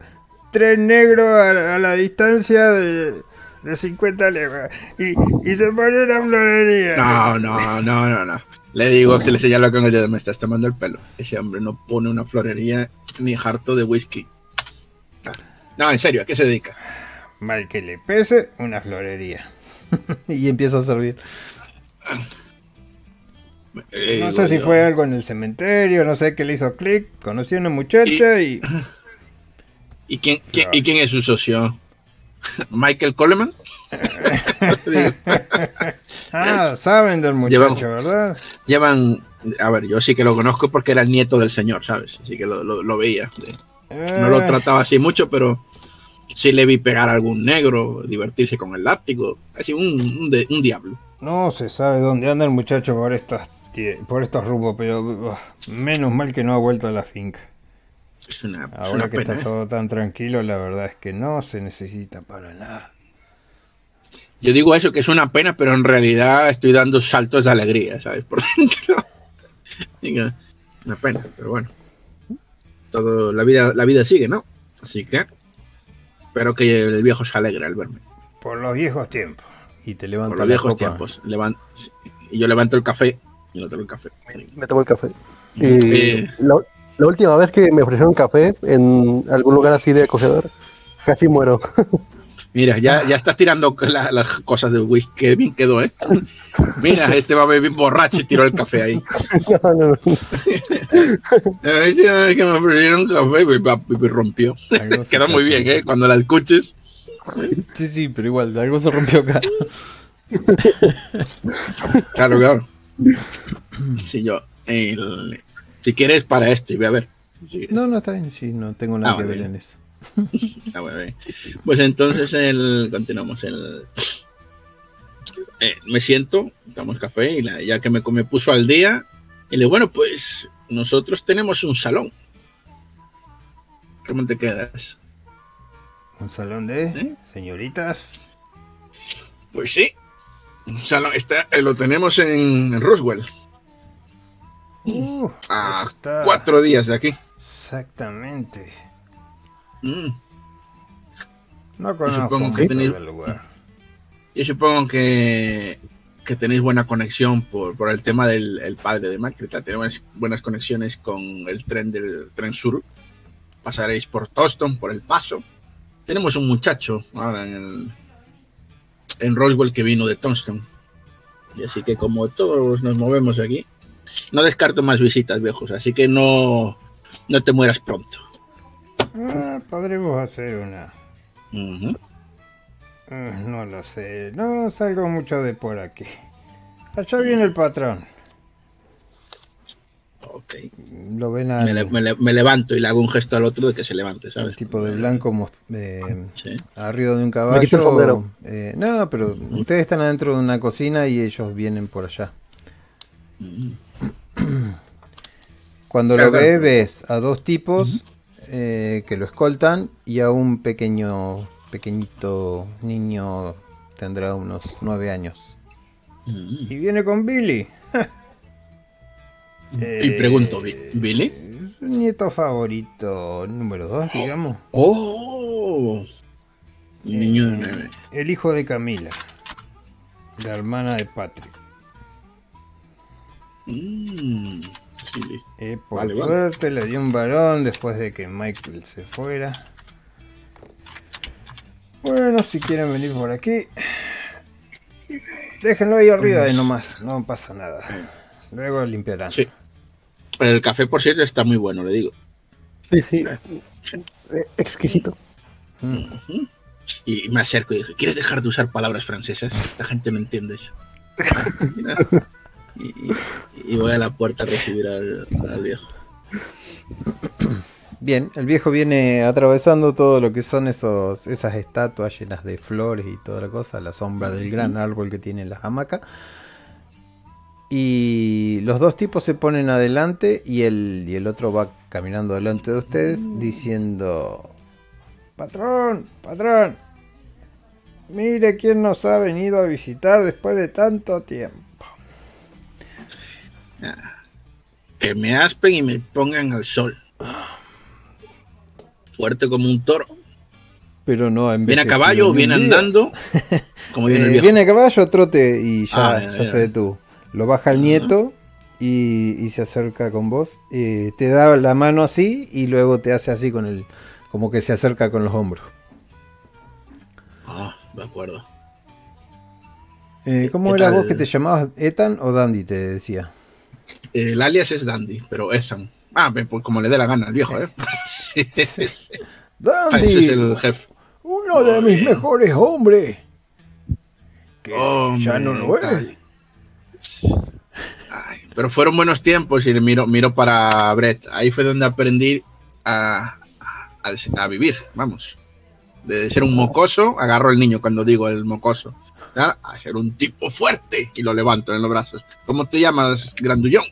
tres negros a, a la distancia de, de 50 leguas. Y, y se ponía una florería. No, no, no, no, no. Le digo que se le señala con el dedo, me estás tomando el pelo. Ese hombre no pone una florería ni harto de whisky. No, en serio, ¿a qué se dedica? Mal que le pese, una florería. y empieza a servir. Le No sé si fue algo en el cementerio, no sé qué le hizo clic. Conocí a una muchacha y. ¿Y quién, quién- ¿Y quién es su socio? ¿Michael Coleman? Ah, saben del muchacho, ¿verdad? Llevan, A ver, yo sí que lo conozco porque era el nieto del señor, ¿sabes? Así que lo, lo- lo veía. No lo Eh, trataba así mucho, pero sí le vi pegar a algún negro, divertirse con el látigo. Así un, un, de- un diablo. No se sabe dónde anda el muchacho por estas por estos rumbos, pero menos mal que no ha vuelto a la finca. Es una, es Ahora una que pena. está ¿eh? todo tan tranquilo, la verdad es que no se necesita para nada. Yo digo eso, que es una pena, pero en realidad estoy dando saltos de alegría, ¿sabes? Por dentro. Una pena, pero bueno. Todo, la vida, la vida sigue, ¿no? Así que espero que el viejo se alegre al verme. Por los viejos tiempos. Y te levanta Por los la viejos copa. tiempos. Levan- y yo levanto el café y no tengo el café. Me tomo el café. Y Eh. la, la última vez que me ofrecieron café en algún lugar así de acogedor, casi muero. Mira, ya, ya estás tirando la- las cosas de whisky. Qué bien quedó, ¿eh? Mira, este va a beber borracho y tiró el café ahí. No, no, no. Que me ofrecieron café y rompió. Quedó muy bien, ¿eh? Cuando la escuches. Sí, sí, pero igual, algo se rompió acá. Claro, claro. Sí, yo. el- si quieres, para esto y ve a ver. No, no está bien, sí, no tengo nada Ah, que vale. ver en eso. ah, bueno, bien. Pues entonces el, continuamos. El, eh, me siento, damos café y la- ya que me, me puso al día, y le digo, bueno, pues nosotros tenemos un salón. ¿Cómo te quedas? Un salón de ¿Eh? señoritas. Pues sí, un salón, está, eh, lo tenemos en Roswell, Uh, a está- cuatro días de aquí. Exactamente. Mm. No conozco supongo que tenéis-. Yo supongo que, que tenéis buena conexión por, por el tema del el padre de Macrita. Tenemos buenas conexiones con el tren del tren sur. Pasaréis por Toston, por el paso. Tenemos un muchacho ahora en, el, en Roswell que vino de Toston. Y así que como todos nos movemos aquí, no descarto más visitas, viejos. Así que no, no te mueras pronto. Ah, podremos hacer una. Mm, No lo sé, no salgo mucho de por aquí. Allá viene el patrón. Ok. Lo ven al Me, le- me le- me levanto y le hago un gesto al otro de que se levante, ¿sabes? al tipo de blanco mos- eh, Sí. arriba de un Me quito el caballo. sombrero. Eh, no, pero ustedes están adentro de una cocina y ellos vienen por allá. Cuando lo Claro. ves, ves a dos tipos eh, que lo escoltan y a un pequeño, pequeñito niño, tendrá unos nueve años. Mm. Y viene con Billy. Y pregunto, ¿Bi- Eh, ¿Billy? Su nieto favorito, número dos, digamos. ¡Oh! Niño de nueve. El hijo de Camila, la hermana de Patrick. Mm, Eh, por Vale, vale. suerte le dio un varón después de que Michael se fuera. Bueno, si quieren venir por aquí, déjenlo ahí arriba de nomás, no pasa nada. Luego limpiarán. Sí. El café, por cierto, está muy bueno, le digo. Sí, sí. Eh, exquisito. Mm. Y me acerco y dije, ¿quieres dejar de usar palabras francesas? Esta gente no entiende eso. y, voy a la puerta a recibir al, al viejo. Bien, el viejo viene atravesando todo lo que son esos, esas estatuas llenas de flores y toda la cosa, la sombra del gran árbol que tiene la hamaca. Y los dos tipos se ponen adelante y el, y el otro va caminando delante de ustedes diciendo, patrón, patrón, mire quién nos ha venido a visitar después de tanto tiempo. Que me aspen y me pongan al sol. Fuerte como un toro. Pero no ha ¿Viene a caballo o viene andando? Como viene el Eh, viejo. viene a caballo, trote y ya, Ah, ya, ya ya. se detuvo. Lo baja el nieto y, y se acerca con vos. Eh, te da la mano así y luego te hace así con el. como que se acerca con los hombros. Ah, de acuerdo. Eh, ¿Cómo ¿Qué eras tal? vos que te llamabas? ¿Etan o Dandy? Te decía. El alias es Dandy, pero Ethan. Ah, pues como le dé la gana al viejo, ¿eh? Sí, sí, sí. ¡Dandy! ese es el jefe. Uno de mis mejores hombres. Que Hombre, ya no lo es. Ay, pero fueron buenos tiempos y miro, miro para Brett. Ahí fue donde aprendí a, a, a vivir, vamos. De ser un mocoso, agarro al niño cuando digo el mocoso. ¿ya? A ser un tipo fuerte y lo levanto en los brazos. ¿Cómo te llamas, grandullón?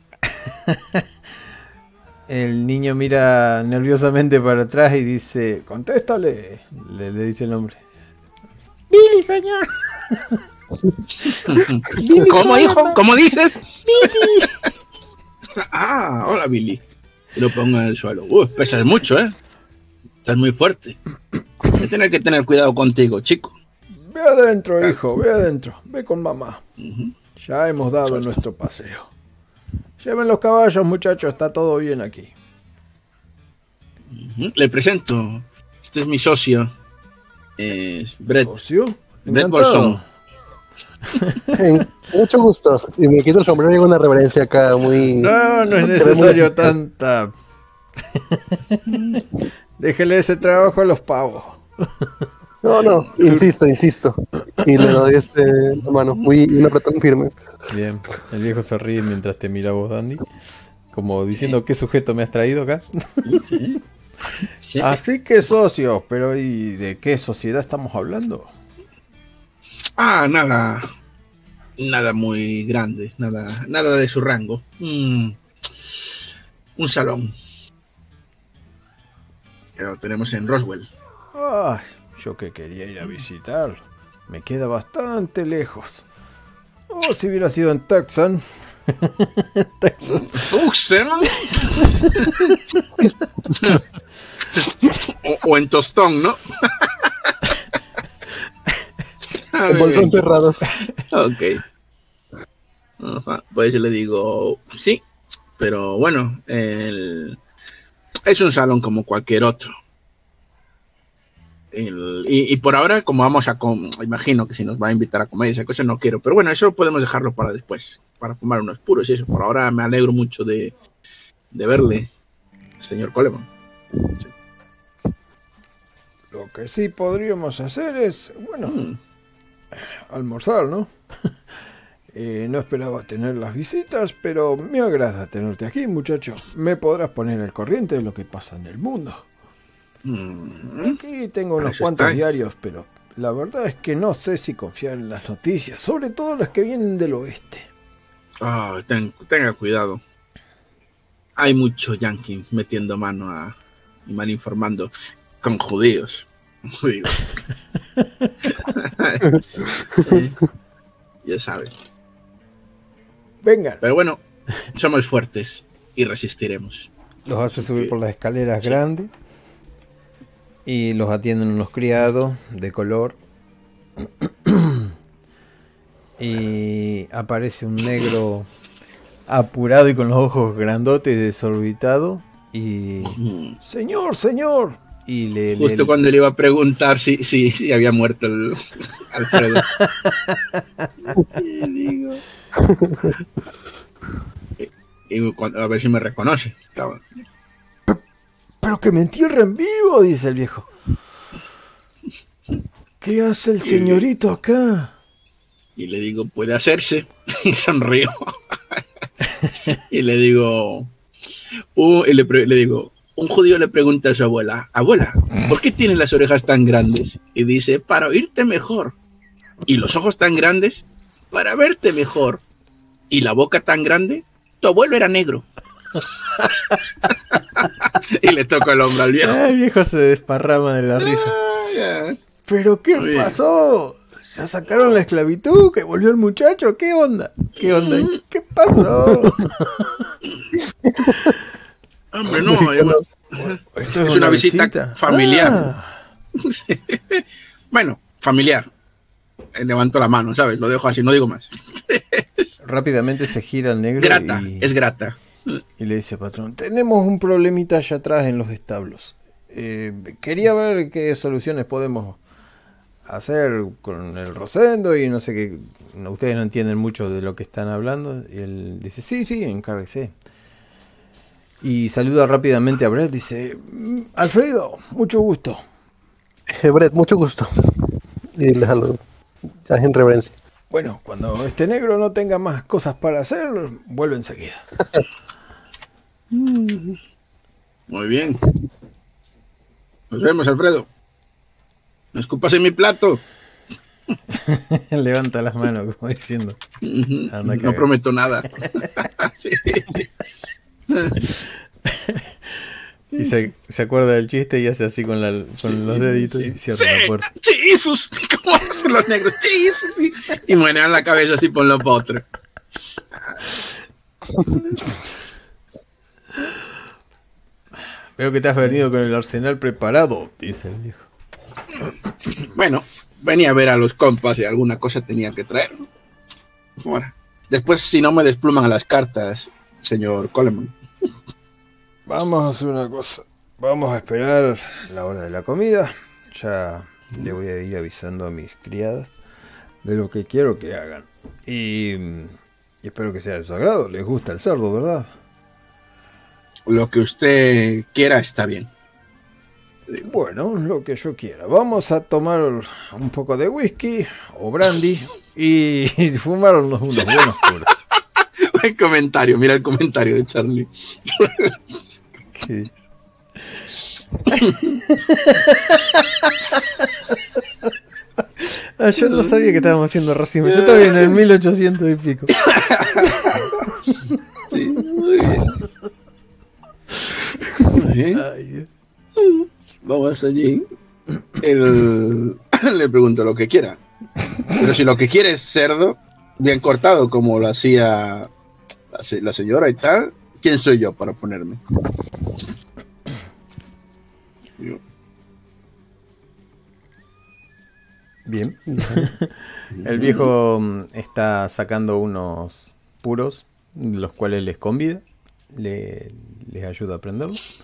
El niño mira nerviosamente para atrás y dice, contéstale, le, le dice el hombre. Billy, señor. ¿Cómo, hijo? ¿Cómo dices? Billy. ah, hola, Billy. Y lo pongo en el suelo. Uf, pesas mucho, ¿eh? Estás muy fuerte. Voy a tener que tener cuidado contigo, chico. Ve adentro, hijo, ve adentro. Ve con mamá. Ya hemos dado nuestro paseo. Lleven los caballos, muchachos, está todo bien aquí. Le presento. Este es mi socio. Es Brett. ¿Socio? Brett. Bolson. Eh, mucho gusto. Y me quito el sombrero y hago una reverencia acá muy. No, no es muy necesario tanta. Déjele ese trabajo a los pavos. No, no, insisto, insisto. Y le doy este la mano, muy un apretón firme. Bien, el viejo se ríe mientras te mira vos, Dandy. Como diciendo, ¿qué sujeto me has traído acá? Sí. Sí. Así que socios, pero ¿y de qué sociedad estamos hablando? Ah, nada. Nada muy grande. Nada, nada de su rango. Mm, un salón. Que lo tenemos en Roswell. Ay, yo que quería ir a visitar. Me queda bastante lejos. Oh, si hubiera sido en Texan. Texan. Tucson. o, o en Tostón, ¿no? Bolsón cerrado. ok. Ajá, Pues le digo, sí, pero bueno, el- es un salón como cualquier otro. El- y, y por ahora, como vamos a, com- imagino que si nos va a invitar a comer esa cosa, no quiero, pero bueno, eso podemos dejarlo para después, para fumar unos puros y eso. Por ahora me alegro mucho de, de verle, señor Coleman. Lo que sí podríamos hacer es, bueno, Mm, almorzar, ¿no? Eh, no esperaba tener las visitas, pero me agrada tenerte aquí, muchacho. Me podrás poner al corriente de lo que pasa en el mundo. Aquí tengo unos cuantos está. diarios, pero la verdad es que no sé si confiar en las noticias, sobre todo las que vienen del oeste. ten- tenga cuidado. Hay mucho yankee metiendo mano a y mal informando con judíos. Judíos. Sí, ya sabes. Vengan, Pero bueno, somos fuertes y resistiremos. los hace subir Sí. por las escaleras Sí. grandes y los atienden unos criados de color. y aparece un negro apurado y con los ojos grandotes y desorbitado. Y. Señor, señor. Y le. Justo le- cuando le iba a preguntar si, si, si había muerto el Alfredo. ¿Qué digo? Y, y cuando- a ver si me reconoce. Claro. Pero que me entierren vivo, dice el viejo. ¿Qué hace el señorito acá? Y le digo, puede hacerse. Y sonrío. y le digo, uh, y le, le digo, un judío le pregunta a su abuela, abuela, ¿por qué tienes las orejas tan grandes? Y dice, para oírte mejor. Y los ojos tan grandes, para verte mejor. Y la boca tan grande, tu abuelo era negro. y le toco el hombro al viejo. Ah, el viejo se desparrama de la risa. Ah. ¿Pero qué Muy pasó? ¿Ya sacaron la esclavitud? ¿Que volvió el muchacho? ¿Qué onda? ¿Qué onda? ¿Qué pasó? Hombre, no, Es una visita familiar. Ah, bueno, familiar. Eh, Levanto la mano, ¿sabes? Lo dejo así, no digo más. rápidamente se gira el negro Grata, y, es grata. Y le dice, patrón, tenemos un problemita allá atrás en los establos. Eh, quería ver qué soluciones podemos hacer con el Rosendo y no sé qué. Ustedes no entienden mucho de lo que están hablando. Y él dice, sí, sí, encárguese. Y saluda rápidamente a Brett. Dice, "Mm, Alfredo, mucho gusto. Eh, Brett, mucho gusto. Y le saludo. Ya en reverencia. Bueno, cuando este negro no tenga más cosas para hacer, vuelve enseguida. Muy bien. Nos vemos, Alfredo. No escupas en mi plato. Levanta las manos, como diciendo. Anda, no prometo nada. Y se, se acuerda del chiste y hace así con, la, con Sí, los deditos sí. y cierra Sí, la puerta. Jesus. ¿Cómo hacen los negros? Jesus. sí. Y mueven la cabeza así por los otros. Veo que te has venido con el arsenal preparado, dice el viejo. Bueno, venía a ver a los compas y alguna cosa tenía que traer. Bueno, después, si no me despluman a las cartas, señor Coleman. Vamos a hacer una cosa. Vamos a esperar la hora de la comida. Ya le voy a ir avisando a mis criadas de lo que quiero que hagan. Y, y espero que sea de su agrado. Les gusta el cerdo, ¿verdad? Lo que usted quiera está bien. Bueno, lo que yo quiera. Vamos a tomar un poco de whisky o brandy y fumar unos, unos buenos puros. El comentario, mira el comentario de Charlie. ¿Qué? Ah, yo no sabía que estábamos haciendo racismo. Yo estaba en el 1800 y pico. Sí, muy bien. Vamos allí. Él le pregunto lo que quiera. Pero si lo que quiere es cerdo, bien cortado, como lo hacía la, se- la señora y tal, ¿quién soy yo para ponerme? Yo, Bien. El viejo mm, está sacando unos puros, los cuales les convida, le, les ayuda a prenderlos.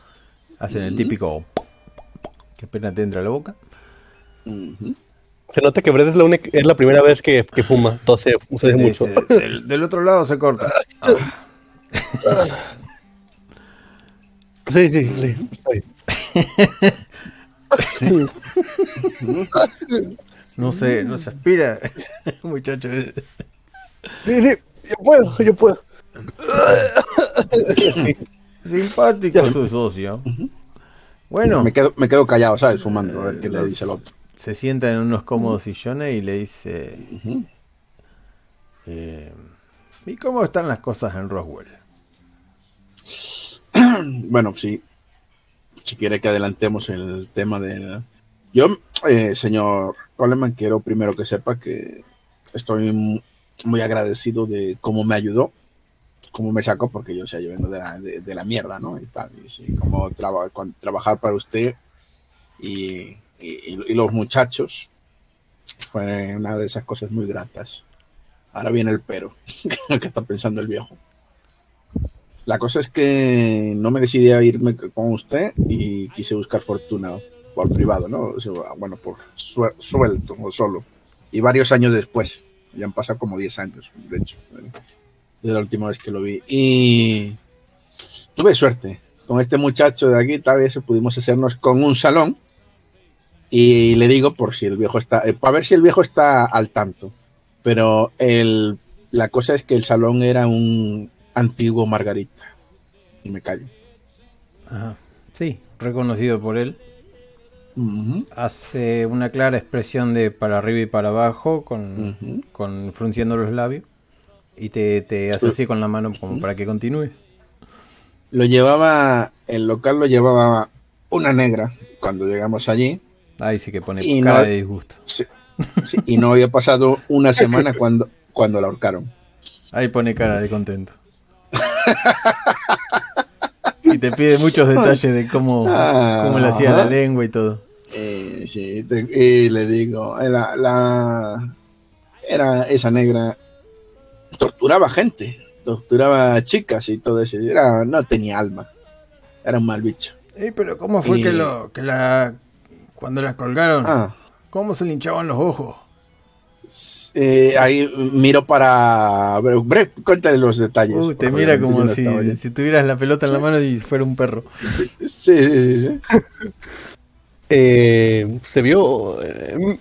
Hacen el típico que pena te entra a la boca. Se nota que Brett es la, única, es la primera vez que, que fuma, entonces sucede mucho. Dice, del, del otro lado se corta. Ah, Sí, sí, sí. está bien. no se, no se aspira, muchacho. Sí, sí, yo puedo, yo puedo. Sí. Simpático su socio. Bueno, Me, quedo, me quedo callado, ¿sabes? Fumando, a ver qué le dice el otro. se sienta en unos cómodos sillones y le dice: eh, ¿Y cómo están las cosas en Roswell? Bueno, sí. Si quiere que adelantemos el tema de... Yo, eh, señor Coleman, quiero primero que sepa que estoy mu- muy agradecido de cómo me ayudó, cómo me sacó, porque yo, o sea, yo vengo de la, de, de la mierda, ¿no? Y tal, y sí, cómo traba- trabajar para usted y, y- y los muchachos fue una de esas cosas muy gratas. Ahora viene el pero, que está pensando el viejo. La cosa es que no me decidí a irme con usted y quise buscar fortuna por privado, ¿no? O sea, bueno, por sue- suelto o solo. Y varios años después, ya han pasado como 10 años, de hecho, eh, de la última vez que lo vi. Y tuve suerte. Con este muchacho de aquí, tal vez pudimos hacernos con un salón. Y le digo por si el viejo está, eh, para ver si el viejo está al tanto. Pero el, la cosa es que el salón era un antiguo Margarita. Y me callo. Ajá. Sí, reconocido por él. Hace una clara expresión de para arriba y para abajo, con, ujú. con frunciendo los labios. Y te, te hace así con la mano como para que continúes. Lo llevaba, el local lo llevaba una negra cuando llegamos allí. Ahí sí que pone Y cara no- de disgusto. Sí, sí, y no había pasado una semana cuando, cuando la ahorcaron. Ahí pone cara de contento. y te pide muchos detalles de cómo, cómo le hacía la lengua y todo. Eh, sí, te- y le digo, eh, la, la- era esa negra, torturaba gente, torturaba chicas y todo eso. Era, no tenía alma, era un mal bicho. Eh, pero ¿cómo fue Y- que, lo, que la... Cuando la colgaron, Ah, ¿cómo se le hinchaban los ojos? eh, ahí miro para. Bre, cuéntale los detalles. Uh, te mira como si, si tuvieras la pelota en la mano y fuera un perro. Sí, sí, sí. sí. Eh, se vio. eh,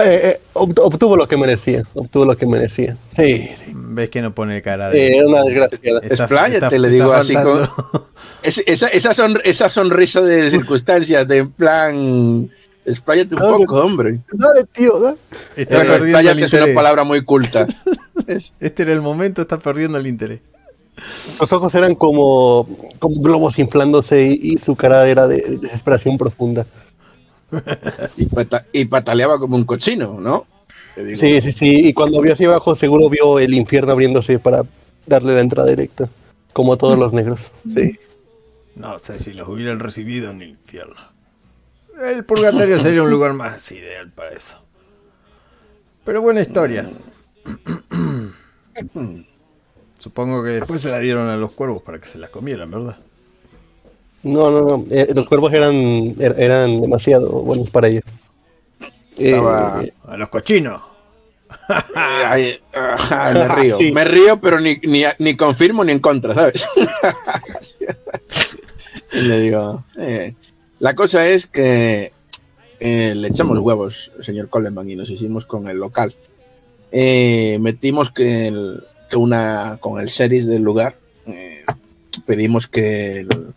Eh, eh, obt- obtuvo lo que merecía, obtuvo lo que merecía. Sí, sí. Ves que no pone cara Eh, de. era una desgracia. Está- le digo así con- Es- esa, esa, son- esa sonrisa de circunstancias, de en plan. Expláyate un poco, hombre. Dale, tío, dale. Está Bueno, es una palabra muy culta. Es- Este era el momento, está perdiendo el interés. Sus ojos eran como, como globos inflándose y, y su cara era de, de desesperación profunda. Y, pata- y pataleaba como un cochino, ¿no? Digo. Sí, sí, sí. Y cuando vio hacia abajo, seguro vio el infierno abriéndose para darle la entrada directa. Como todos los negros. Sí. No sé si los hubieran recibido en el infierno. El purgatorio sería un lugar más ideal para eso. Pero buena historia. Supongo que después se la dieron a los cuervos para que se la comieran, ¿verdad? No, no, no. eh, los cuervos eran, er- eran demasiado buenos para ellos. Eh, Estaba- A los cochinos. Ay, ajá, me río. Sí. Me río, pero ni, ni, ni confirmo ni en contra, ¿sabes? y le digo. eh, la cosa es que eh, le echamos huevos, señor Coleman, y nos hicimos con el local. Eh, metimos que, el- que una. con el series del lugar. eh, pedimos que, el-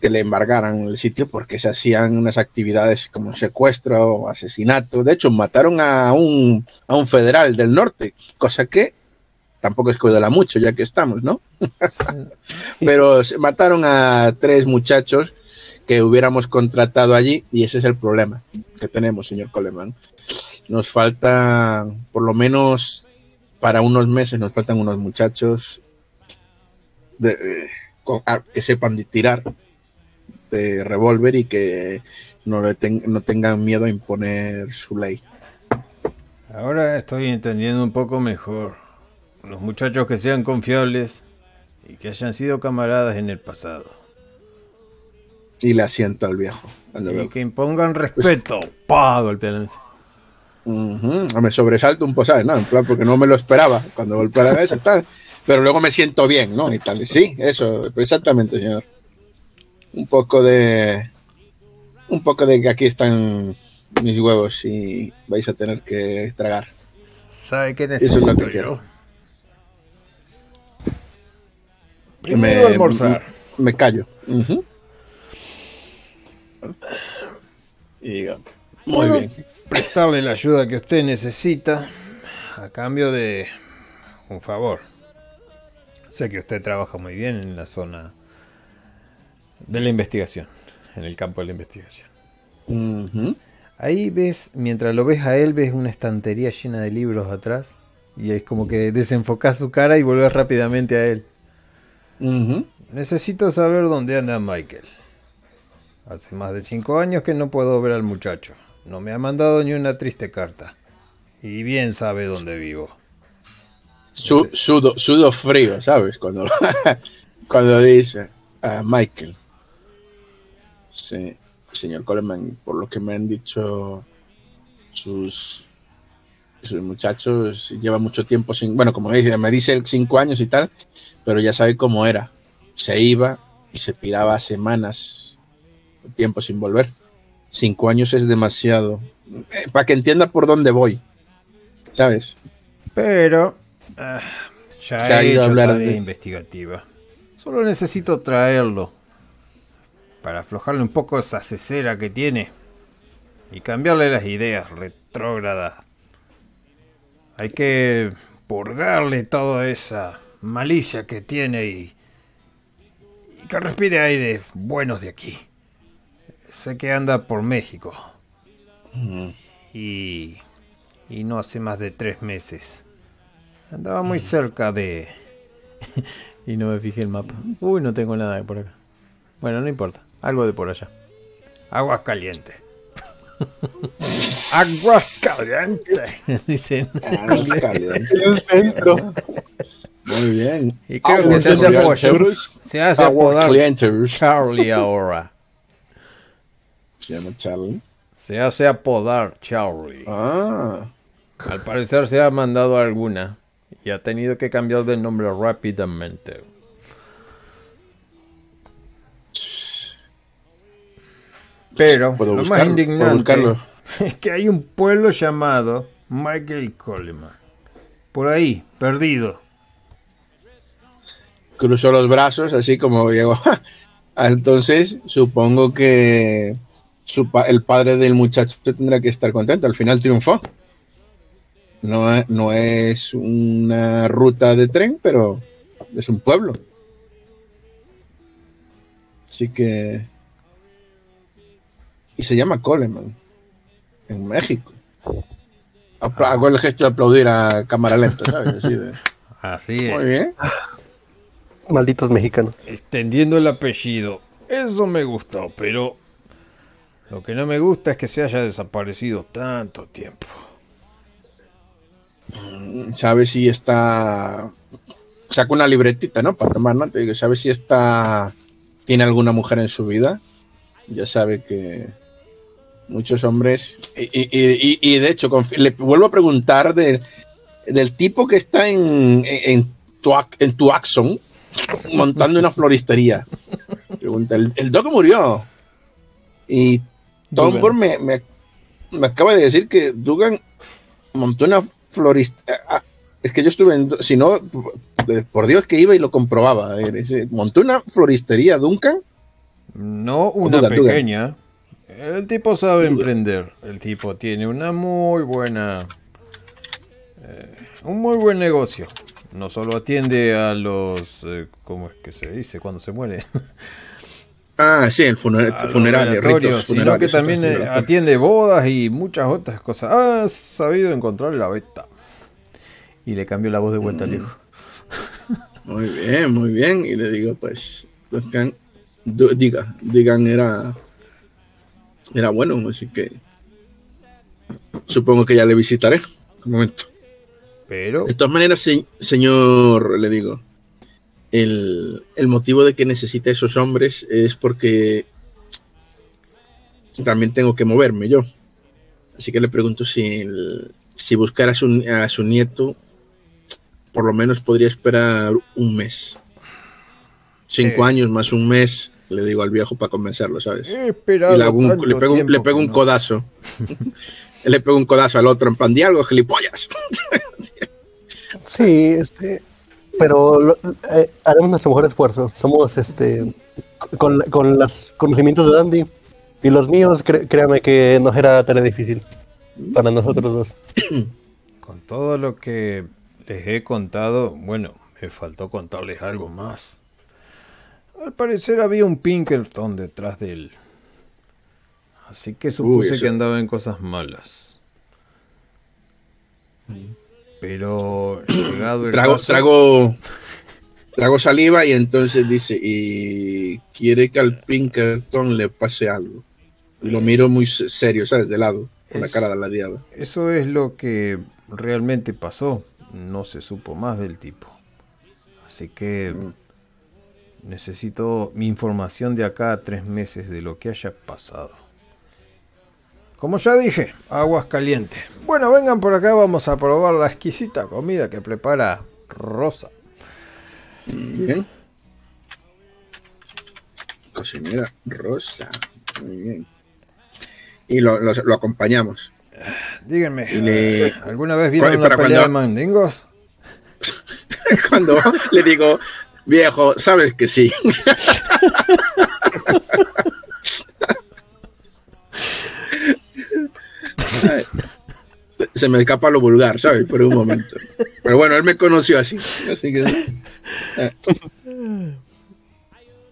que le embargaran el sitio porque se hacían unas actividades como secuestro, asesinato. De hecho, mataron a un, a un federal del norte, cosa que tampoco es la mucho, ya que estamos, ¿no? Pero se mataron a tres muchachos que hubiéramos contratado allí y ese es el problema que tenemos, señor Coleman. Nos falta, por lo menos para unos meses, nos faltan unos muchachos eh, que sepan tirar de revólver y que no, le ten- no tengan miedo a imponer su ley. Ahora estoy entendiendo un poco mejor. Los muchachos que sean confiables y que hayan sido camaradas en el pasado. Y le asiento al viejo. Y que impongan respeto. ¡Pah! Golpea la mesa. Ujú, Me sobresalto un poco, ¿sabes? ¿no? En plan, porque no me lo esperaba cuando golpeé la mesa tal. Pero luego me siento bien, ¿no? Y tal. Sí, eso, exactamente, señor. Un poco de. Un poco de que aquí están mis huevos y vais a tener que tragar. ¿Sabe qué Eso necesito es lo que yo? quiero. Primero almorzar. Me callo. Y digo, muy bien. prestarle la ayuda que usted necesita a cambio de un favor. Sé que usted trabaja muy bien en la zona de la investigación, en el campo de la investigación. Ahí ves, mientras lo ves a él, ves una estantería llena de libros atrás y es como que desenfocás su cara y volvés rápidamente a él. Necesito saber dónde anda Michael. Hace más de cinco años que no puedo ver al muchacho. No me ha mandado ni una triste carta. Y bien sabe dónde vivo. Su- sudo, sudo frío, ¿sabes? Cuando, cuando dice a Michael. Sí, señor Coleman, por lo que me han dicho sus, sus muchachos, lleva mucho tiempo sin. Bueno, como me dice, me dice el cinco años y tal, pero ya sabe cómo era. Se iba y se tiraba semanas, tiempo sin volver. Cinco años es demasiado. Eh, para que entienda por dónde voy, ¿sabes? Pero ah, ya Se ha he ido a hablar de- investigativa. Solo necesito traerlo para aflojarle un poco esa cesera que tiene y cambiarle las ideas retrógradas. Hay que purgarle toda esa malicia que tiene y, y que respire aire buenos de aquí. Sé que anda por México Mm. y, y no hace más de tres meses. Andaba muy cerca de... y no me fijé el mapa. Uy, no tengo nada por acá. Bueno, no importa. Algo de por allá. Aguas calientes. Aguas calientes. Dicen. No es caliente. El centro. Muy bien. Y creo que Aguas se hace, calientes. apoyo- se hace Aguas apodar calientes. Charlie ahora. Se llama Charlie. Se hace apodar Charlie. Ah, Al parecer se ha mandado alguna y ha tenido que cambiar de nombre rápidamente. Pero puedo lo más buscarlo. indignante es que hay un pueblo llamado Michael Coleman. Por ahí, perdido. Cruzó los brazos, así como llegó. Entonces, supongo que el padre del muchacho tendrá que estar contento. Al final triunfó. No, no es una ruta de tren, pero es un pueblo. Así que. Y se llama Coleman. En México. Hago el gesto de aplaudir a cámara lenta, ¿sabes? Así, es. Muy bien. Malditos mexicanos. Extendiendo el apellido. Eso me gustó, pero lo que no me gusta es que se haya desaparecido tanto tiempo. Mm, ¿Sabe si está... Saca una libretita, ¿no? Para tomar nota. ¿Sabe si está... Tiene alguna mujer en su vida? Ya sabe que muchos hombres. Y, de hecho, le vuelvo a preguntar del tipo que está en, en, en Tuaxon montando una floristería. Pregunta, el, el Doc murió. Y Tom me, me, me, acaba de decir que Dugan montó una floristería. Ah, es que yo estuve en. Si no, por Dios que iba y lo comprobaba. ¿Montó una floristería Duncan? No, una pequeña. El tipo sabe emprender. El tipo tiene una muy buena. Eh, un muy buen negocio. No solo atiende a los. Eh, ¿Cómo es que se dice cuando se muere? Ah, sí, el funerario, sino que también eh, atiende bodas y muchas otras cosas. Ha sabido encontrar la beta. Y le cambió la voz de vuelta al hijo. Muy bien, muy bien. Y le digo, pues, diga, digan, era era bueno, así que supongo que ya le visitaré. Un momento. Pero. De todas maneras, señor, le digo, el, motivo de que necesite esos hombres es porque también tengo que moverme yo. Así que le pregunto si, si buscar a su, a su nieto, por lo menos podría esperar un mes. Cinco eh. años más un mes le digo al viejo para convencerlo, ¿sabes? y le, pego un, le, pego un, codazo. le pego un codazo al otro en plan de algo, gilipollas. sí, este. Pero eh, haremos nuestro mejor esfuerzo. Somos este. Con, con los conocimientos de Dandy y los míos, créame que no era tan difícil para nosotros dos. Con todo lo que les he contado, bueno, me faltó contarles algo más. Al parecer había un Pinkerton detrás de él. Así que supuse que andaba en cosas malas. Pero llegado el trago, trago, trago saliva y entonces dice, y quiere que al Pinkerton le pase algo. Y lo miro muy serio, ¿sabes? De lado, con la cara de ladeada. Eso es lo que realmente pasó. No se supo más del tipo. Así que... Mm. Necesito mi información de acá a tres meses de lo que haya pasado. Como ya dije, aguas calientes. Bueno, vengan por acá, vamos a probar la exquisita comida que prepara Rosa. Bien. Cocinera Rosa. Muy bien. Y lo, acompañamos. Díganme, ¿alguna vez vieron una pelea de mandingos? cuando le digo, Viejo, sabes que sí. Se me escapa lo vulgar, ¿sabes? Por un momento. Pero bueno, él me conoció así. Así que.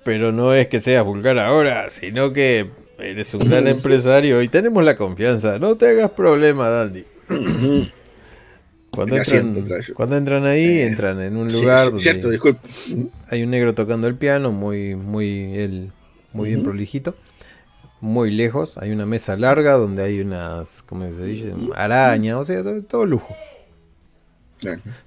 Pero no es que sea vulgar ahora, sino que eres un gran empresario y tenemos la confianza. No te hagas problema, Dandy. Cuando entran, cuando entran ahí, eh, entran en un lugar donde hay un negro tocando el piano, muy, muy, el, muy bien prolijito, muy lejos. Hay una mesa larga donde hay unas, ¿cómo se dice? Arañas, o sea, todo, lujo.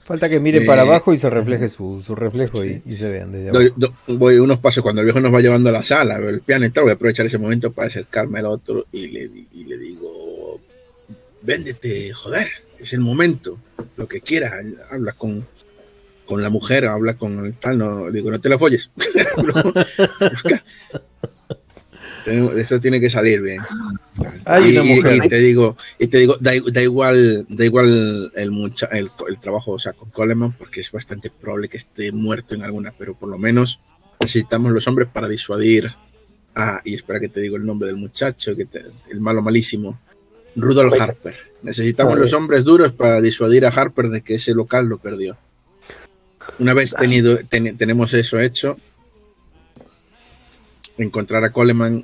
Falta que mire para eh, abajo y se refleje su, su reflejo y, se vean desde abajo. voy unos pasos cuando el viejo nos va llevando a la sala, el piano y tal, voy a aprovechar ese momento para acercarme al otro y le, y le digo, véndete, joder es el momento, lo que quieras, habla con, con la mujer, habla con el tal, no, digo, no te la folles. Eso tiene que salir bien. Hay y, una y- mujer. y te digo, y te digo, da, da igual, da igual el, mucha, el, el trabajo, o sea, con Coleman, porque es bastante probable que esté muerto en alguna, pero por lo menos necesitamos los hombres para disuadir a, y espera que te digo el nombre del muchacho, que te- el malo malísimo, Rudolf Oiga. Harper. Necesitamos Vale. los hombres duros para disuadir a Harper de que ese local lo perdió. Una vez tenido, ten- tenemos eso hecho, encontrar a Coleman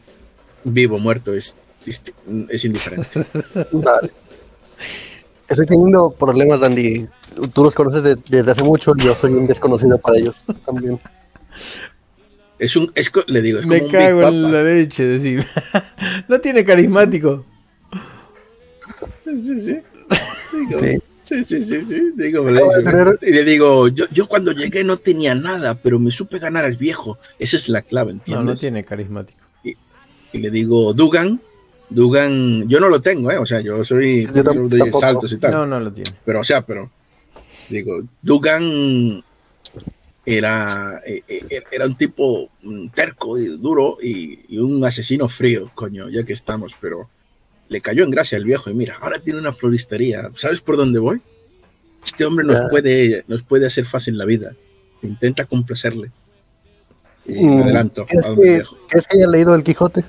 vivo o muerto es, es indiferente. Vale. Estoy teniendo problemas, Dandy. Tú los conoces de- desde hace mucho y yo soy un desconocido para ellos también. Es un, es, le digo, es como Me un cago Big en la leche, decime. no tiene carismático. Sí, sí. Digo, Sí. sí, sí, sí. Digo, de tener- y le digo, yo, yo cuando llegué no tenía nada, pero me supe ganar al viejo. Esa es la clave, No, ¿entiendes? no tiene carismático. Y le digo, Dugan, Dugan, yo no lo tengo, ¿eh? O sea, yo soy Yo tampoco. saltos y tal. No, no lo tiene. Pero, o sea, pero, digo, Dugan era, eh, eh, era un tipo mm, terco y duro y, y un asesino frío, coño, ya que estamos, pero le cayó en gracia el viejo y mira, ahora tiene una floristería. ¿Sabes por dónde voy? Este hombre nos Ya. puede, nos puede hacer fácil la vida. Intenta complacerle. Y Mm, me adelanto ¿Crees que, viejo. ¿Crees que haya leído el Quijote?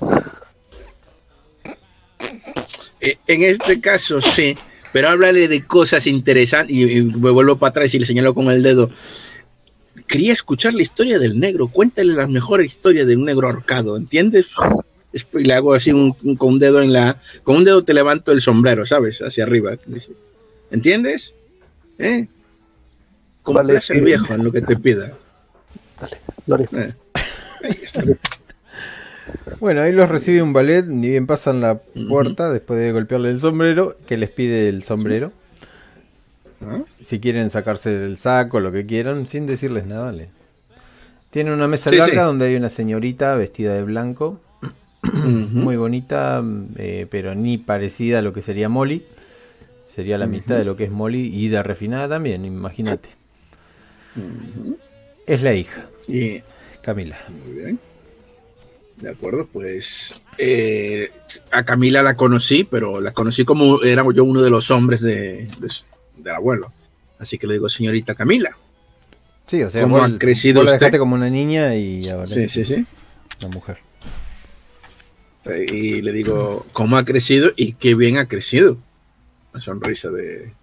Eh, En este caso sí, pero háblale de cosas interesantes y, y me vuelvo para atrás y le señalo con el dedo. Quería escuchar la historia del negro, cuéntale la mejor historia de un negro ahorcado, ¿entiendes? Es- Y le hago así un, un- con un dedo en la, con un dedo te levanto el sombrero, ¿sabes? Hacia arriba. ¿Entiendes? ¿Eh? Complace Vale, al sí. viejo en lo que te pida. Dale. Eh. Ahí está. Bueno, ahí los recibe un ballet, ni bien pasan la puerta después de golpearle el sombrero, que les pide el sombrero. ¿Ah? Si quieren sacarse el saco, lo que quieran, sin decirles nada. Le... Tiene una mesa Sí, larga sí. donde hay una señorita vestida de blanco. Muy bonita, eh, pero ni parecida a lo que sería Molly. Sería la mitad de lo que es Molly y de refinada también, imagínate. Es la hija, Y Camila. Muy bien. De acuerdo, pues eh, a Camila la conocí, pero la conocí como era yo uno de los hombres de, de del abuelo. Así que le digo, señorita Camila. Sí, o sea, ¿Cómo vos, ha crecido vos la usted? dejaste como una niña y ahora Sí, sí, sí. una mujer. Y le digo, ¿cómo ha crecido? Y qué bien ha crecido. Una sonrisa de...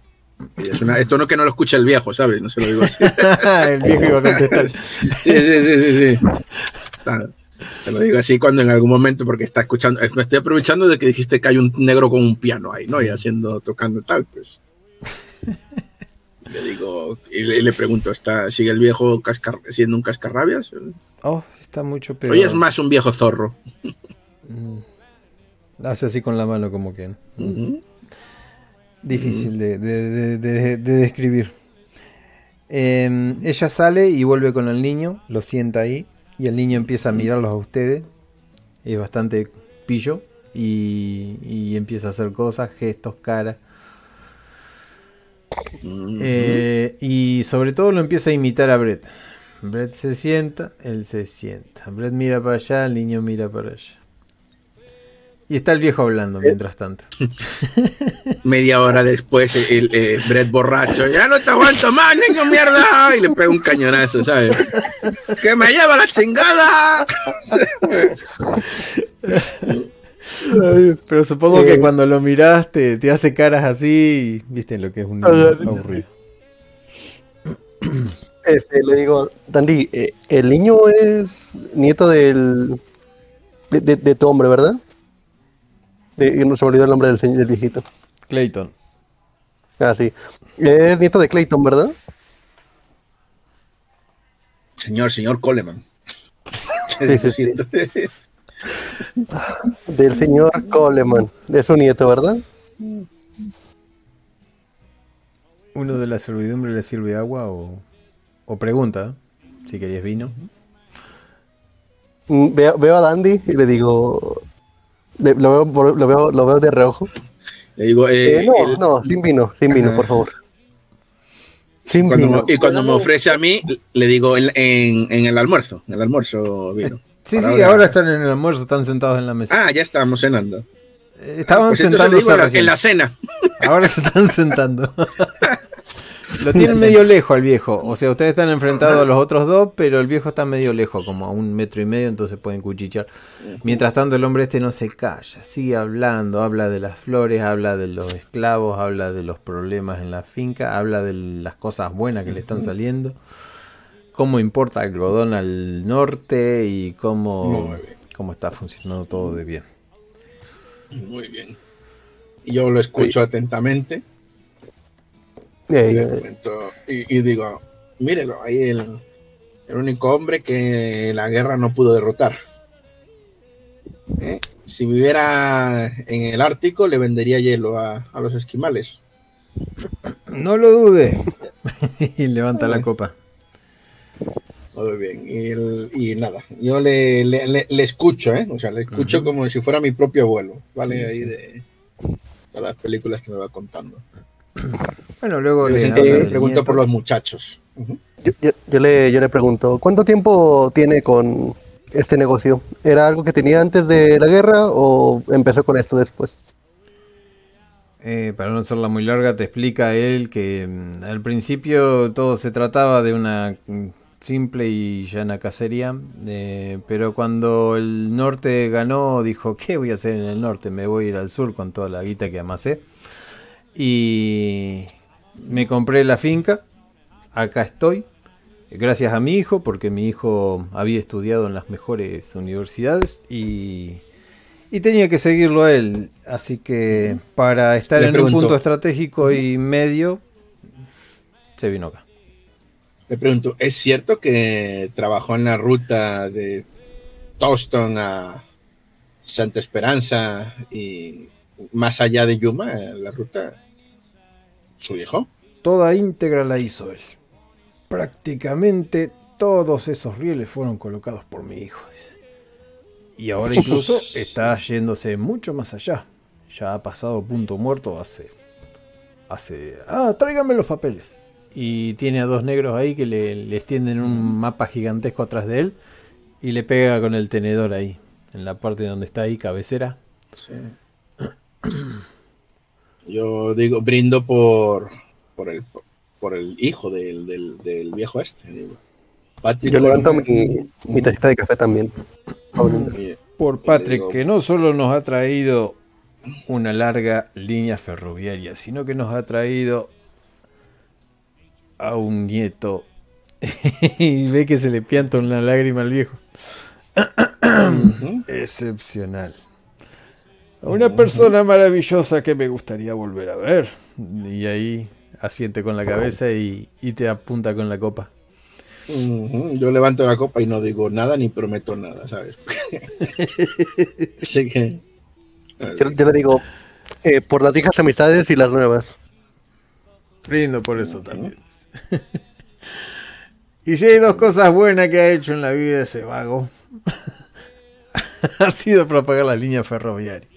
es una- esto no que no lo escucha el viejo, ¿sabes? No se lo digo así. el viejo iba a contestar. Sí, sí, sí, sí, sí. Claro. Se lo digo así cuando en algún momento, porque está escuchando, me estoy aprovechando de que dijiste que hay un negro con un piano ahí, ¿no? Y haciendo, tocando tal, pues. le digo, y le, le pregunto, ¿está, ¿sigue el viejo cascar, siendo un cascarrabias? Oh, está mucho peor. Hoy es más un viejo zorro. Mm. Hace así con la mano como que... mm. Difícil de, de- de- de- de describir. Eh, ella sale y vuelve con el niño, lo sienta ahí y el niño empieza a mirarlos a ustedes. Es bastante pillo y, y empieza a hacer cosas, gestos, caras. Eh, y sobre todo lo empieza a imitar a Brett. Brett se sienta, él se sienta. Brett mira para allá, el niño mira para allá. Y está el viejo hablando mientras tanto. Media hora después, el, eh, Brett borracho, ya no te aguanto más, niño mierda, y le pega un cañonazo, ¿sabes? ¡Que me lleva la chingada! Pero supongo Eh. que cuando lo miraste te hace caras así, y viste lo que es un niño Ah, aburrido. Este, le digo, Dandy, eh, el niño es nieto del. de, de- de tu hombre, ¿verdad? De, no se me olvidó el nombre del, señor, del viejito. Clayton. Ah, sí. Es nieto de Clayton, ¿verdad? Señor, señor Coleman. Sí, sí, Lo sí. siento. Del señor Coleman. De su nieto, ¿verdad? Uno de la servidumbre le sirve agua o, o pregunta si querías vino. Mm, Veo, veo a Dandy y le digo. Le- lo, veo, lo, veo, lo veo de reojo. Le digo, eh, Eh, no, el- no, sin vino, sin vino, por favor. Sin cuando vino. me- y cuando me ofrece a mí, le digo en, en- en el almuerzo. En el almuerzo vino. Sí, sí, ahora están en el almuerzo, están sentados en la mesa. Ah, ya estábamos cenando. Estaban Pues recién. en la cena. Ahora se están sentando. Lo tienen medio lejos al viejo. O sea, ustedes están enfrentados a los otros dos, pero el viejo está medio lejos, como a un metro y medio, entonces pueden cuchichear. Mientras tanto, el hombre este no se calla, sigue hablando, habla de las flores, habla de los esclavos, habla de los problemas en la finca, habla de las cosas buenas que le están saliendo, cómo importa algodón al norte y cómo, cómo está funcionando todo de bien. Muy bien. Yo lo escucho atentamente. Y, digo, mírelo, ahí el, el único hombre que la guerra no pudo derrotar. ¿Eh? Si viviera en el Ártico, le vendería hielo a, a los esquimales. No lo dude. y levanta la copa. Muy bien. Y, el- y nada, yo le, le- le- le escucho, ¿eh? O sea, le escucho como si fuera mi propio abuelo, ¿vale? Sí, Ahí de todas las películas que me va contando. Bueno, luego le le nieto. por los muchachos. Ujú. yo, yo- yo le, yo le pregunto, ¿cuánto tiempo tiene con este negocio? ¿Era algo que tenía antes de la guerra o empezó con esto después? Eh, para no hacerla muy larga, te explica él que mm, al principio todo se trataba de una mm, simple y llana cacería, eh, pero cuando el norte ganó, dijo, ¿qué voy a hacer en el norte? Me voy a ir al sur con toda la guita que amasé. Y me compré la finca, acá estoy, gracias a mi hijo, porque mi hijo había estudiado en las mejores universidades y, y tenía que seguirlo a él. Así que para estar Le en pregunto. un punto estratégico y medio, se vino acá. Le pregunto, ¿es cierto que trabajó en la ruta de Toston a Santa Esperanza y más allá de Yuma, la ruta, su hijo? Toda íntegra la hizo él. Prácticamente todos esos rieles fueron colocados por mi hijo. dice. Y ahora incluso está yéndose mucho más allá. Ya ha pasado punto muerto hace... Hace... Ah, tráigame los papeles. Y tiene a dos negros ahí que le, le extienden un mapa gigantesco atrás de él y le pega con el tenedor ahí, en la parte donde está ahí, cabecera. Sí. Yo digo, brindo por, por, el, por el hijo del, del, del viejo este. digo. Patrick Yo levanto mi, mi tacita de café también. Por Patrick, digo- que no solo nos ha traído una larga línea ferroviaria, sino que nos ha traído a un nieto. y ve que se le pianta una lágrima al viejo. Excepcional. A Una persona maravillosa que me gustaría volver a ver. Y ahí asiente con la cabeza y, y te apunta con la copa. Yo levanto la copa y no digo nada ni prometo nada, ¿sabes? Así que. Yo, yo le digo, eh, por las viejas amistades y las nuevas. Brindo por eso también. y si hay dos cosas buenas que ha hecho en la vida ese vago, ha sido propagar la línea ferroviaria.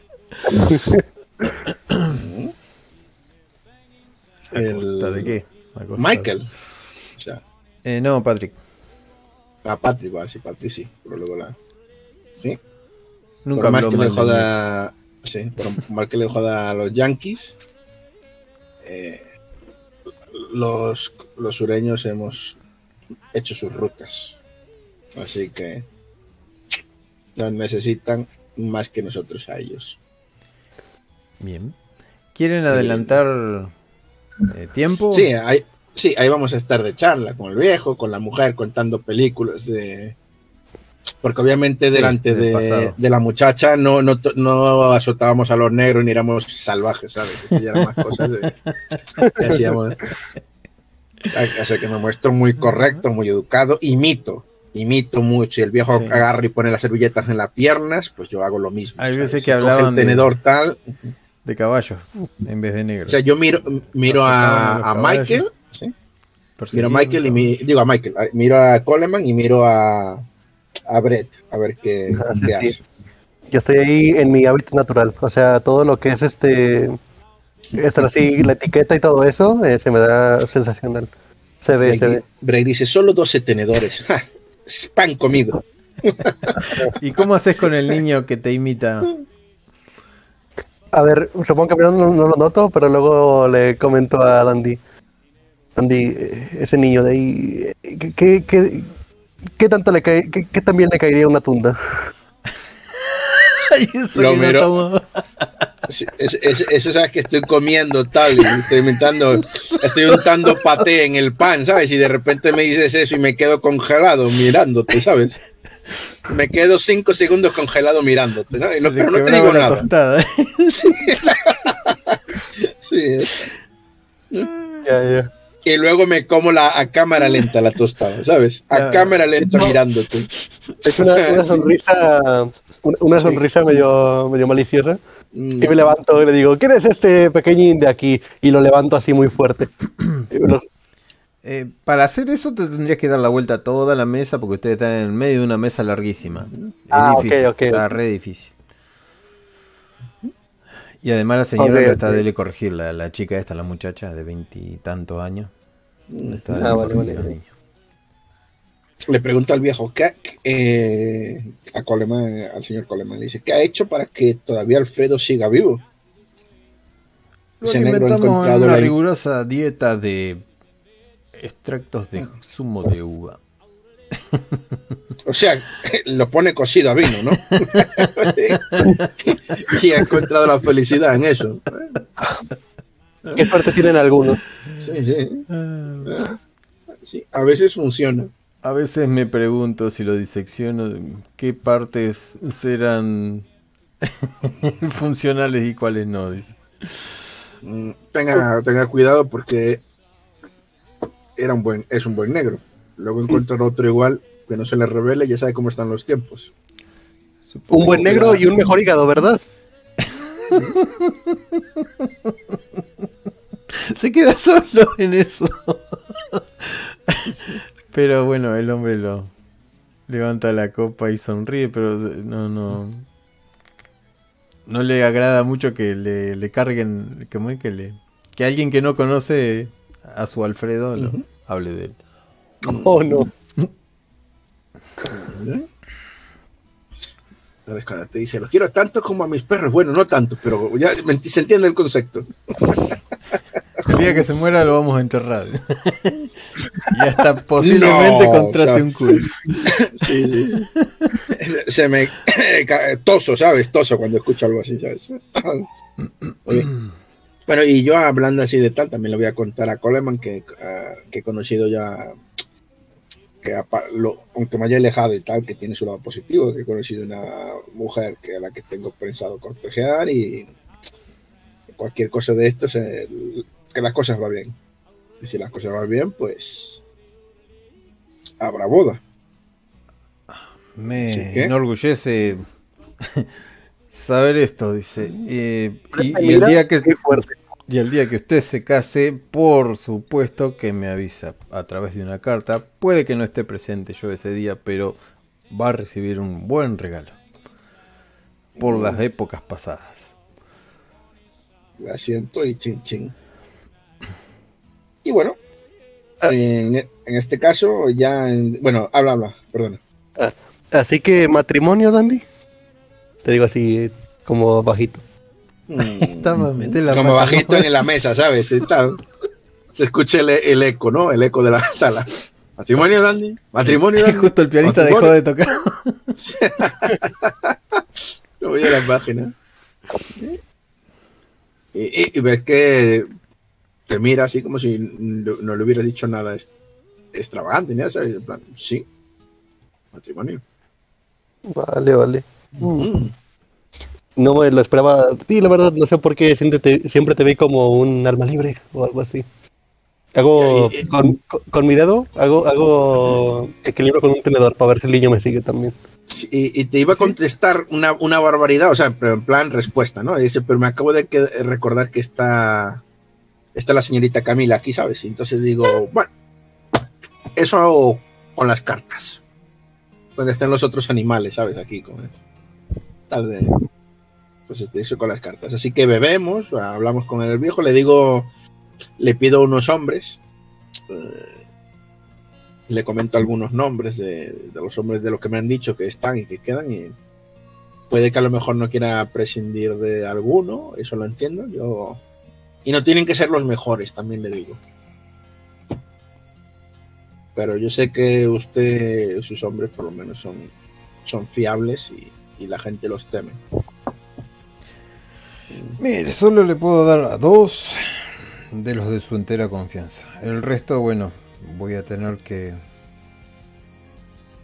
¿A El- de qué? ¿A costa Michael. de- O sea, Eh, no, Patrick. a Patrick, va, sí, Patrick sí, pero luego la. ¿Sí? Nunca por más que le joda. Sí, por más que le joda a los Yankees. eh, los, los sureños hemos hecho sus rutas. Así que. Nos necesitan más que nosotros a ellos. Bien. ¿Quieren adelantar eh, tiempo? Sí, ahí, sí, ahí vamos a estar de charla con el viejo, con la mujer, contando películas de... Porque obviamente delante del de, de la muchacha no, no, no azotábamos a los negros ni éramos salvajes, ¿sabes? Ya eran más cosas de, que hacíamos. O sea, que me muestro muy correcto, muy educado, imito, imito mucho. Y el viejo Sí. agarra y pone las servilletas en las piernas, pues yo hago lo mismo. Hay veces que coge hablaban el de- tenedor tal, De caballos en vez de negros. o sea, yo miro, miro a a. Michael, ¿sí? Miro a Michael y mi, digo a Michael, miro a Coleman y miro a, a Brett a ver qué, Ah, qué sí. hace. Yo estoy ahí en mi hábitat natural. O sea, todo lo que es este. Estar así, la etiqueta y todo eso, eh, se me da sensacional. Se ve, se ve. Brett dice, solo 12 tenedores. ¡Ja! Es pan comido. ¿Y cómo haces con el niño que te imita? A ver, supongo que primero no, no lo noto, pero luego le comento a Dandy. Dandy, eh, ese niño de ahí, eh, ¿qué, qué, qué- qué tanto le cae, qué, qué también le caería una tunda? Ay, eso Lo que no miro. tomo. Sí, es- es- Eso sabes que estoy comiendo tal, estoy inventando, estoy untando paté en el pan, ¿sabes? Y de repente me dices eso y me quedo congelado mirándote, ¿sabes? Me quedo cinco segundos congelado mirándote, ¿no? Y no- pero no te digo nada. tostada. Sí. Ya, ya. Y luego me como la, a cámara lenta la tostada, ¿sabes? A Ya. cámara lenta mirándote. Es una, una sonrisa, una, una Sí. sonrisa medio, medio maliciosa. Mm. Y me levanto y le digo, ¿quién es este pequeñín de aquí? Y lo levanto así muy fuerte. Los- Eh, para hacer eso te tendrías que dar la vuelta a toda la mesa porque ustedes están en el medio de una mesa larguísima. Es Ah, ok, difícil, ok, está re difícil. Y además la señora Ok, le está debe corregir, la, la chica esta, la muchacha de veintitantos años. le está Ah, vale, vale. Le pregunto al viejo, ¿qué, eh, a Coleman, al señor Coleman, le dice, ¿qué ha hecho para que todavía Alfredo siga vivo? Ese negro ha inventamos encontrado una la- rigurosa dieta de extractos de zumo de uva. O sea, lo pone cocido a vino, ¿no? y ha encontrado la felicidad en eso. ¿Qué suerte tienen algunos? Sí, sí. Sí, a veces funciona. A veces me pregunto si lo disecciono, qué partes serán funcionales y cuáles no. Dice. Mm, Tenga, tenga cuidado porque era un buen, es un buen negro. Luego encuentran otro igual que no se le revele, ya sabe cómo están los tiempos. Supongo Un buen que- negro y un mejor hígado, ¿verdad? Se queda solo en eso. Pero bueno, el hombre lo levanta la copa y sonríe, pero no, no. No le agrada mucho que le, le carguen, ¿cómo es que le? Que alguien que no conoce a su Alfredo lo- Ujú. hable de él. Oh, no. Es cuando te dice, los quiero tanto como a mis perros. Bueno, no tanto, pero ya me- se entiende el concepto. El día que se muera lo vamos a enterrar. y hasta posiblemente No, contrate o sea- un cura. Sí, sí, sí. Se- Se me toso, ¿sabes? Toso cuando escucho algo así, ¿sabes? Oye. Bueno, y yo hablando así de tal, también le voy a contar a Coleman que, ah, que he conocido ya, que apa- lo- aunque me haya alejado y tal, que tiene su lado positivo, que he conocido una mujer que a la que tengo pensado cortejar y cualquier cosa de esto, se- que las cosas van bien. Y si las cosas van bien, pues habrá boda. Me enorgullece saber esto, dice. Eh, y, y el día que, y el día que usted se case, por supuesto que me avisa a través de una carta. Puede que no esté presente yo ese día, pero va a recibir un buen regalo. Por las épocas pasadas. La siento y chin chin. Y bueno, Ah. en, en este caso ya, en- bueno, habla, habla, perdona. Así que matrimonio, Dandy. Te digo así, como bajito. Mm, la Como bajito ¿no? en la mesa, ¿sabes? Y tal. Se escucha el, el eco, ¿no? El eco de la sala. Matrimonio, Dandy. Matrimonio, Y Dandy. justo el pianista dejó de tocar. Lo voy a la página. Y, y- y ves que te mira así como si no, no le hubieras dicho nada est- extravagante, ¿no? ¿Sabes? En plan, sí. Matrimonio. Vale, vale. Mm. No me lo esperaba. Sí, la verdad, no sé por qué siempre te, siempre te vi como un alma libre o algo así. Hago con, con- con mi dedo, hago, hago equilibrio con un tenedor para ver si el niño me sigue también. Sí, Y, y te iba a contestar una, una barbaridad, o sea, pero en plan respuesta, ¿no? Y dice, pero me acabo de que- recordar que está, está la señorita Camila aquí, ¿sabes? Y entonces digo, bueno, eso con las cartas. Donde están los otros animales, ¿sabes? Aquí con tal de. Entonces, eso con las cartas. Así que bebemos, hablamos con el viejo, le digo, le pido unos hombres. eh, le comento algunos nombres de, de los hombres de los que me han dicho que están y que quedan y puede que a lo mejor no quiera prescindir de alguno, eso lo entiendo. Yo y no tienen que ser los mejores, también le digo. Pero yo sé que usted, sus hombres, por lo menos son, son fiables y, y la gente los teme. Mire, solo le puedo dar a dos de los de su entera confianza. El resto, bueno, voy a tener que...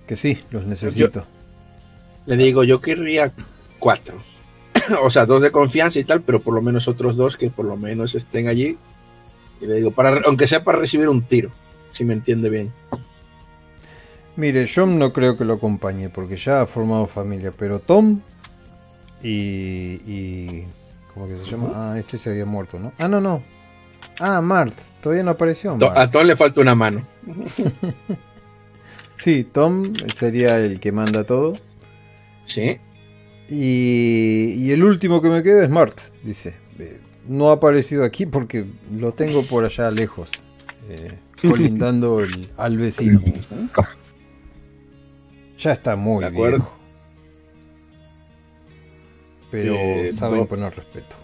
Que sí, los necesito. Le digo, yo querría cuatro. o sea, dos de confianza y tal, pero por lo menos otros dos que por lo menos estén allí. Y le digo, para, aunque sea para recibir un tiro, si me entiende bien. Mire, John no creo que lo acompañe porque ya ha formado familia, pero Tom y, y ¿cómo que se llama? Ah, este se había muerto, ¿no? Ah, no, no. Ah, Mart, todavía no apareció. To- A Tom le falta una mano. Sí, Tom sería el que manda todo. Sí. Y, y el último que me queda es Mart, dice. Eh, No ha aparecido aquí porque lo tengo por allá lejos, eh, colindando el- al vecino. Ya está muy De acuerdo. viejo. Pero Eh, sabe do- imponer respeto.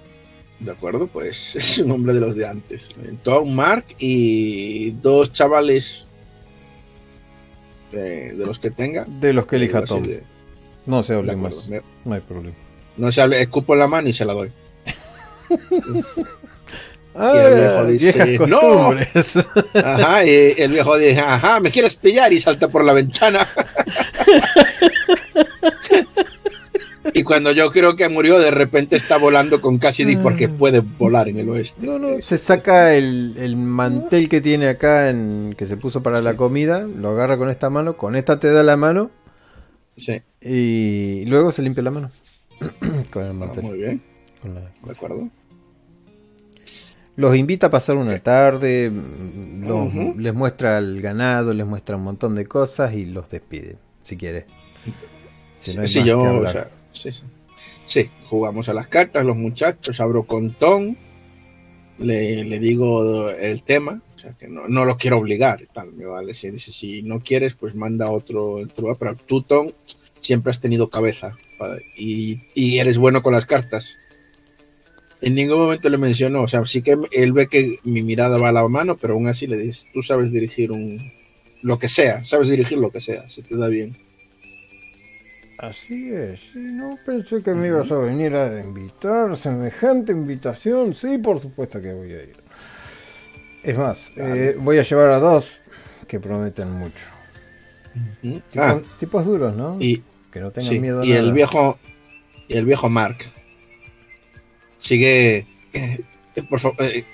De acuerdo, pues es un hombre de los de antes. Tom, Mark y dos chavales eh, de los que tenga. De los que elija Eh, así Tom. de- No se hable más. Me- No hay problema. no se hable, escupo en la mano y se la doy. Ah, el viejo dice, viejas "No". Ajá, y el viejo dice, ajá, me quieres pillar y salta por la ventana. y cuando yo creo que murió, de repente está volando con Cassidy porque puede volar en el oeste. No, no, se saca el, el mantel que tiene acá en, que se puso para la comida, lo agarra con esta mano, con esta te da la mano Sí, y luego se limpia la mano con el ah, mantel. muy bien, con la de acuerdo. Los invita a pasar una tarde, mm, les muestra el ganado, les muestra un montón de cosas y los despide, si quiere. Si no sí, yo, o sea, sí, sí. Sí, jugamos a las cartas, los muchachos, abro con Tom, le, le digo el tema, o sea, que no, no lo quiero obligar, tal, me vale, si dice, si no quieres, pues manda otro, otro, pero tú, Tom, siempre has tenido cabeza, padre, y, y eres bueno con las cartas. En ningún momento le mencionó, o sea, sí que él ve que mi mirada va a la mano, pero aún así le dices, tú sabes dirigir un, lo que sea, sabes dirigir lo que sea, se te da bien. Así es, sí, no pensé que me ibas a venir a invitar, semejante invitación, sí, por supuesto que voy a ir. Es más, Vale. eh, voy a llevar a dos que prometen mucho. Tipos, Ah, tipos duros, ¿no? y, que no tengan Sí, miedo a y el viejo y el viejo Mark sigue eh, por favor eh,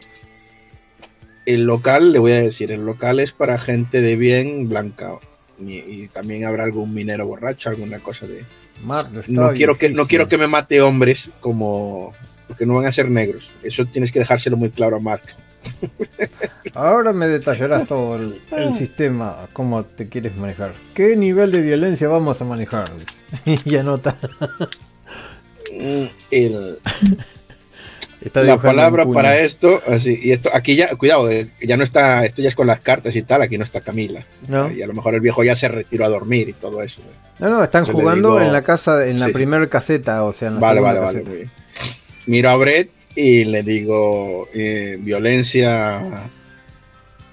el local le voy a decir el local es para gente de bien blanca y, y también habrá algún minero borracho alguna cosa de Mar, no quiero que no quiero que me mate hombres como porque no van a ser negros eso tienes que dejárselo muy claro a Mark Ahora me detallarás todo el, el sistema, cómo te quieres manejar. ¿Qué nivel de violencia vamos a manejar? y anota. Mm, el- Está la palabra para esto así y esto aquí ya cuidado eh, ya no está esto ya es con las cartas y tal aquí no está Camila ¿No? y a lo mejor el viejo ya se retiró a dormir y todo eso eh. No, no, están jugando digo- en la casa, en la Sí, sí. primera caseta, o sea, en la Vale, segunda vale, vale. caseta. muy bien. Miro a Brett y le digo eh, violencia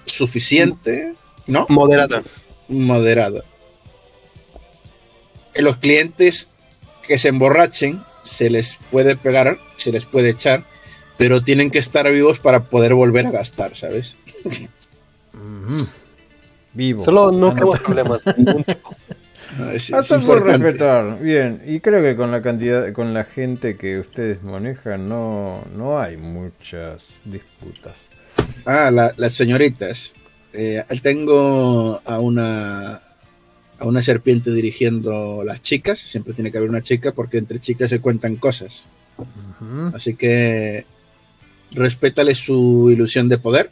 suficiente, ¿no? Moderada. Moderada. Los clientes que se emborrachen se les puede pegar, se les puede echar, pero tienen que estar vivos para poder volver a gastar, ¿sabes? Ujú. Vivo. Solo no queremos problemas. ningún tipo. Es, es Hasta por importante. respetar. Bien, y creo que con la cantidad, con la gente que ustedes manejan, no, no hay muchas disputas. Ah, la- las señoritas. Eh, tengo a una a una serpiente dirigiendo las chicas. Siempre tiene que haber una chica porque entre chicas se cuentan cosas. Así que respétale su ilusión de poder,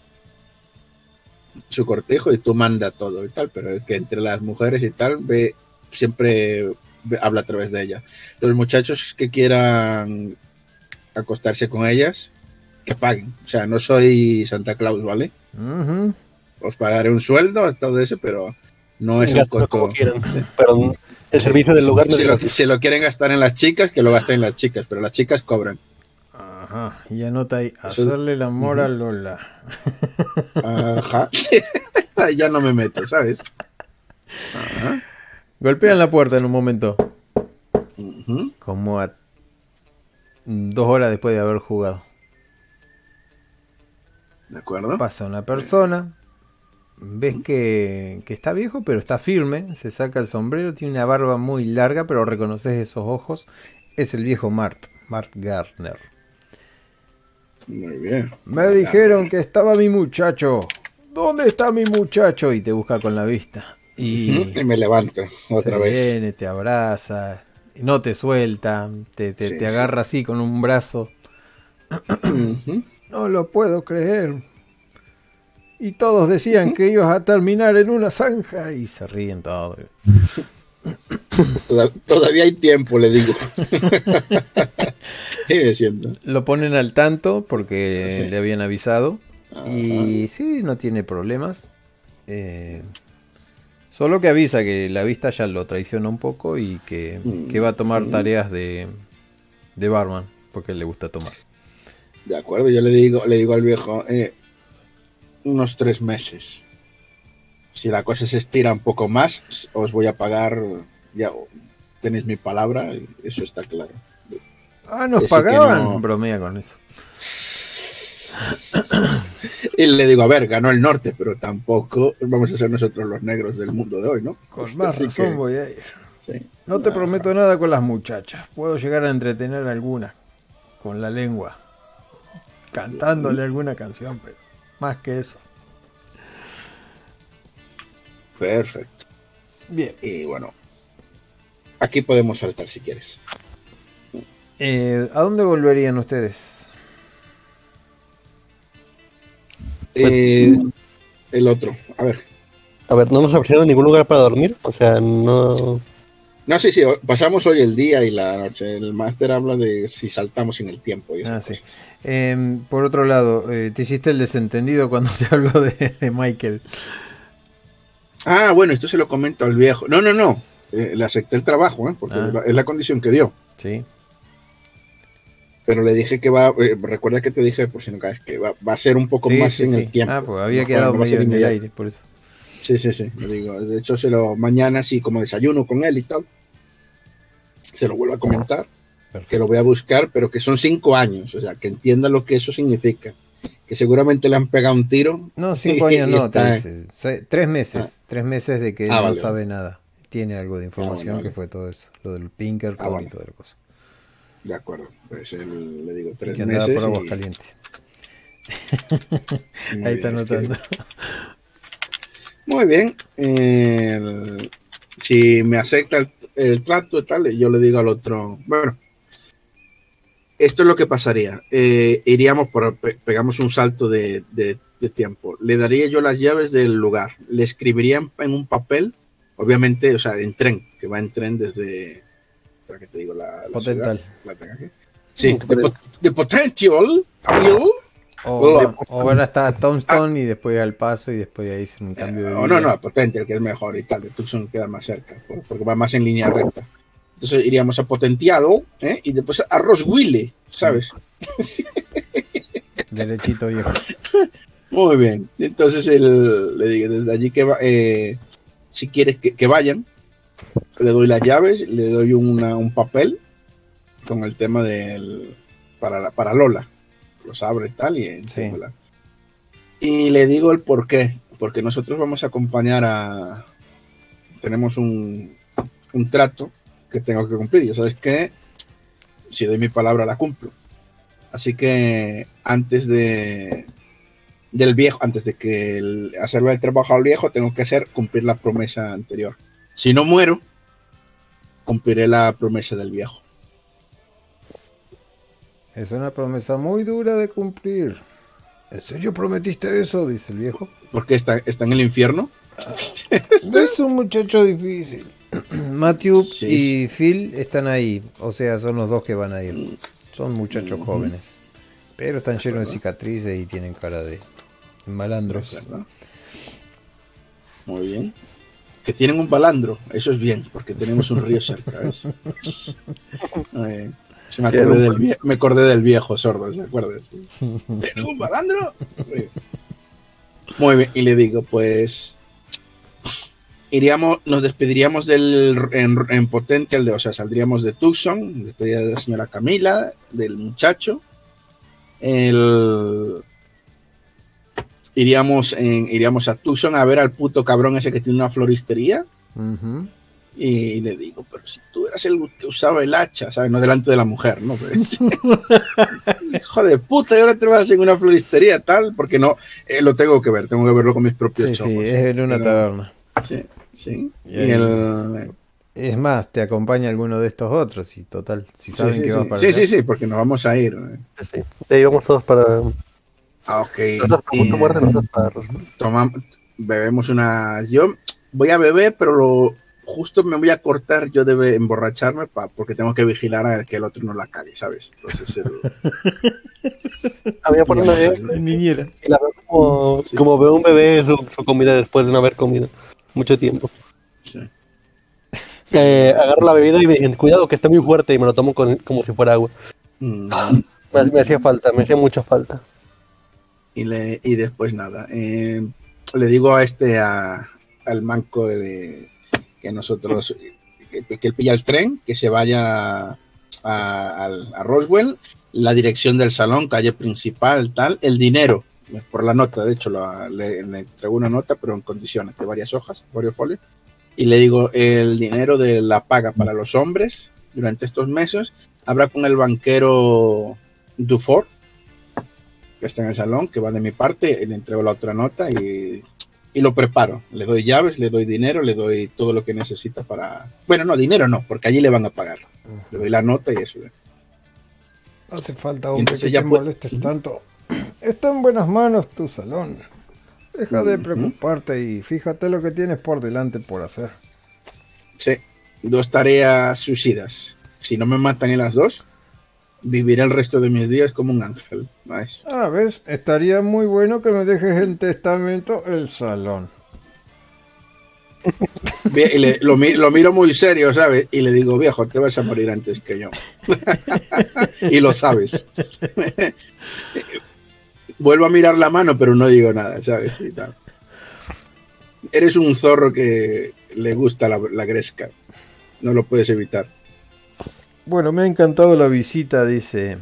su cortejo y tú manda todo y tal. Pero el que entre las mujeres y tal ve siempre ve- habla a través de ella. Los muchachos que quieran acostarse con ellas, que paguen. O sea, no soy Santa Claus, ¿vale? Os pagaré un sueldo, todo eso, pero No es un quieran, pero el servicio del lugar no si, lo, si lo quieren gastar en las chicas, que lo gasten en las chicas, pero las chicas cobran. Ajá, y anota ahí, hacerle el amor a Lola. Ajá. ya no me meto, ¿sabes? Ajá. Golpean la puerta en un momento, como a dos horas después de haber jugado. ¿De acuerdo? Pasa una persona, ves que, que está viejo, pero está firme, se saca el sombrero, tiene una barba muy larga, pero reconoces esos ojos. Es el viejo Mart, Mart Gardner. Muy bien. Me dijeron que estaba mi muchacho. ¿Dónde está mi muchacho? Y te busca con la vista. Y, me levanto otra se vez. viene, te abraza, no te suelta, te, te- Sí, te sí. agarra así con un brazo. No lo puedo creer. Y todos decían que ibas a terminar en una zanja y se ríen todos. Toda- Todavía hay tiempo, le digo. Lo ponen al tanto porque Sí. le habían avisado. Ajá. Y sí, no tiene problemas. Eh, solo que avisa que la vista ya lo traiciona un poco y que, Mm. que va a tomar Mm. tareas de, de barman porque le gusta tomar. De acuerdo, yo le digo, le digo al viejo, eh, unos tres meses. Si la cosa se estira un poco más, os voy a pagar, ya tenéis mi palabra, eso está claro. Ah, nos pagaban. no- Bromea con eso. Y le digo, a ver, ganó el norte, pero tampoco vamos a ser nosotros los negros del mundo de hoy, ¿no? Con más Así razón que, voy a ir. sí. No te Ah, prometo nada con las muchachas. Puedo llegar a entretener a alguna con la lengua. Cantándole alguna canción, pero más que eso. Perfecto. Bien. Y bueno, aquí podemos saltar si quieres. Eh, ¿A dónde volverían ustedes? Eh, el otro, a ver. A ver, ¿no nos ofrecieron ningún lugar para dormir? O sea, no... No, sí, sí, pasamos hoy el día y la noche. El máster habla de si saltamos en el tiempo. Y Ah, sí. Em, por otro lado, eh, te hiciste el desentendido cuando te habló de, de Michael. Ah, bueno, esto se lo comento al viejo. No, no, no. Eh, le acepté el trabajo, ¿eh? porque Ah. es, la, es la condición que dio. Sí. Pero le dije que va, eh, recuerda que te dije, por si no caes, que va, va a ser un poco Sí, más sí, en sí. el tiempo. Ah, pues había No, quedado no medio en el aire, por eso. Sí, sí, sí. Le digo, de hecho, se lo mañana sí, como desayuno con él y tal. Se lo vuelvo a comentar, que lo voy a buscar, pero que son cinco años, o sea, que entienda lo que eso significa. Que seguramente le han pegado un tiro. No, cinco Y años no, está- tres meses. Tres meses de que Ah, no vale. sabe nada. Tiene algo de información Ah, vale, que vale. fue todo eso. Lo del Pinkerton Ah, y toda la cosa. De acuerdo, pues él, le digo Y tres que meses. por y- Aguascalientes. Muy Ahí está bien, es que- anotando. Muy bien. eh, el- si me acepta el, el trato y tal, yo le digo al otro, bueno, esto es lo que pasaría. Eh, iríamos por, pe- pegamos un salto de, de- de tiempo. Le daría yo las llaves del lugar. Le escribiría en, en un papel, obviamente, o sea, en tren, que va en tren desde, para que te digo, la, la Potental. ciudad. La tengo aquí. Sí, Mm, de, pot- de Potential. Avenue. O, Hola. o van hasta Tombstone y después al paso y después de ahí hacen un cambio de O no, no, Potential, que es mejor y tal. De Tucson queda más cerca, por- porque va más en línea recta. Entonces iríamos a Potentiado ¿eh? y después a Roswille, ¿sabes? Derechito viejo. Muy bien. Entonces él, le digo, desde allí que va, eh, si quieres que, que vayan, le doy las llaves, le doy una- un papel con el tema del para, la- para Lola. Los abre y tal y encéndela. Y le digo el por qué. Porque nosotros vamos a acompañar a. Tenemos un, un trato que tengo que cumplir. Ya sabes que si doy mi palabra la cumplo. Así que antes de del viejo, antes de que el- hacerle el trabajo al viejo, tengo que hacer cumplir la promesa anterior. Si no muero, cumpliré la promesa del viejo. Es una promesa muy dura de cumplir. ¿En serio prometiste eso? Dice el viejo. Porque está, está en el infierno. Es un muchacho difícil. Matthew Sí. y Phil están ahí. O sea, son los dos que van a ir. Son muchachos jóvenes. Pero están llenos de cicatrices y tienen cara de malandros. Muy bien. que tienen un balandro, eso es bien, porque tenemos un río cerca. Eh, me, acordé del vie- me acordé del viejo sordo, ¿se acuerdas? ¿Tienen un balandro? Muy bien, y le digo, pues iríamos, nos despediríamos del en, en Potential, de, o sea, saldríamos de Tucson, despedida de la señora Camila, del muchacho, el iríamos en, iríamos a Tucson a ver al puto cabrón ese que tiene una floristería y le digo, pero si tú eras el que usaba el hacha, ¿sabes? No delante de la mujer, ¿no? Pues, Hijo de puta, y ahora te vas en una floristería tal, porque no, eh, lo tengo que ver, tengo que verlo con mis propios Sí, sí, es en una Pero- taberna. Sí, sí. Y Y ahí- el, Es más, te acompaña alguno de estos otros y total, si sí, saben sí, que sí. vas para sí, allá. sí, sí, porque nos vamos a ir. Sí, sí. Ahí vamos todos para. Ah, ok. Nosotros Y punto muerte, nosotros para. tomamos, bebemos unas. Yo voy a beber, pero lo, justo me voy a cortar yo de emborracharme pa- porque tengo que vigilar a que el otro no la cague, ¿sabes? Entonces, el- A mí me pone una Niñera. y la veo como, Sí. como ve un bebé su, su comida después de no haber comido mucho tiempo. sí. Eh, agarro la bebida y me dicen, cuidado que está muy fuerte y me lo tomo con- como si fuera agua. Mm. Me, me hacía falta, me hacía mucha falta. y, le, y después nada. eh, le digo a este, a, al manco de que nosotros, que, que él pilla el tren, que se vaya a, al- a Roswell, la dirección del salón, calle principal, tal, el dinero, por la nota, de hecho la- le, le entrego una nota, pero en condiciones, de varias hojas, varios folios, y le digo, el dinero de la paga para los hombres durante estos meses, habrá con el banquero Dufour, que está en el salón, que va de mi parte, le entrego la otra nota y, y lo preparo. Le doy llaves, le doy dinero, le doy todo lo que necesita para... Bueno, no, dinero no, porque allí le van a pagar. Le doy la nota y eso. Hace falta, hombre, entonces que ya te molestes tanto. Está en buenas manos tu salón. Deja de preocuparte y fíjate lo que tienes por delante por hacer. Sí, dos tareas suicidas. Si no me matan en las dos, viviré el resto de mis días como un ángel. Nice. Ah, ves, estaría muy bueno que me dejes en testamento el salón. Bien, y le- lo, lo miro muy serio, ¿sabes? Y le digo, viejo, te vas a morir antes que yo. y lo sabes. Vuelvo a mirar la mano, pero no digo nada, ¿sabes? Y tal. Eres un zorro que le gusta la, la gresca. No lo puedes evitar. Bueno, me ha encantado la visita, dice.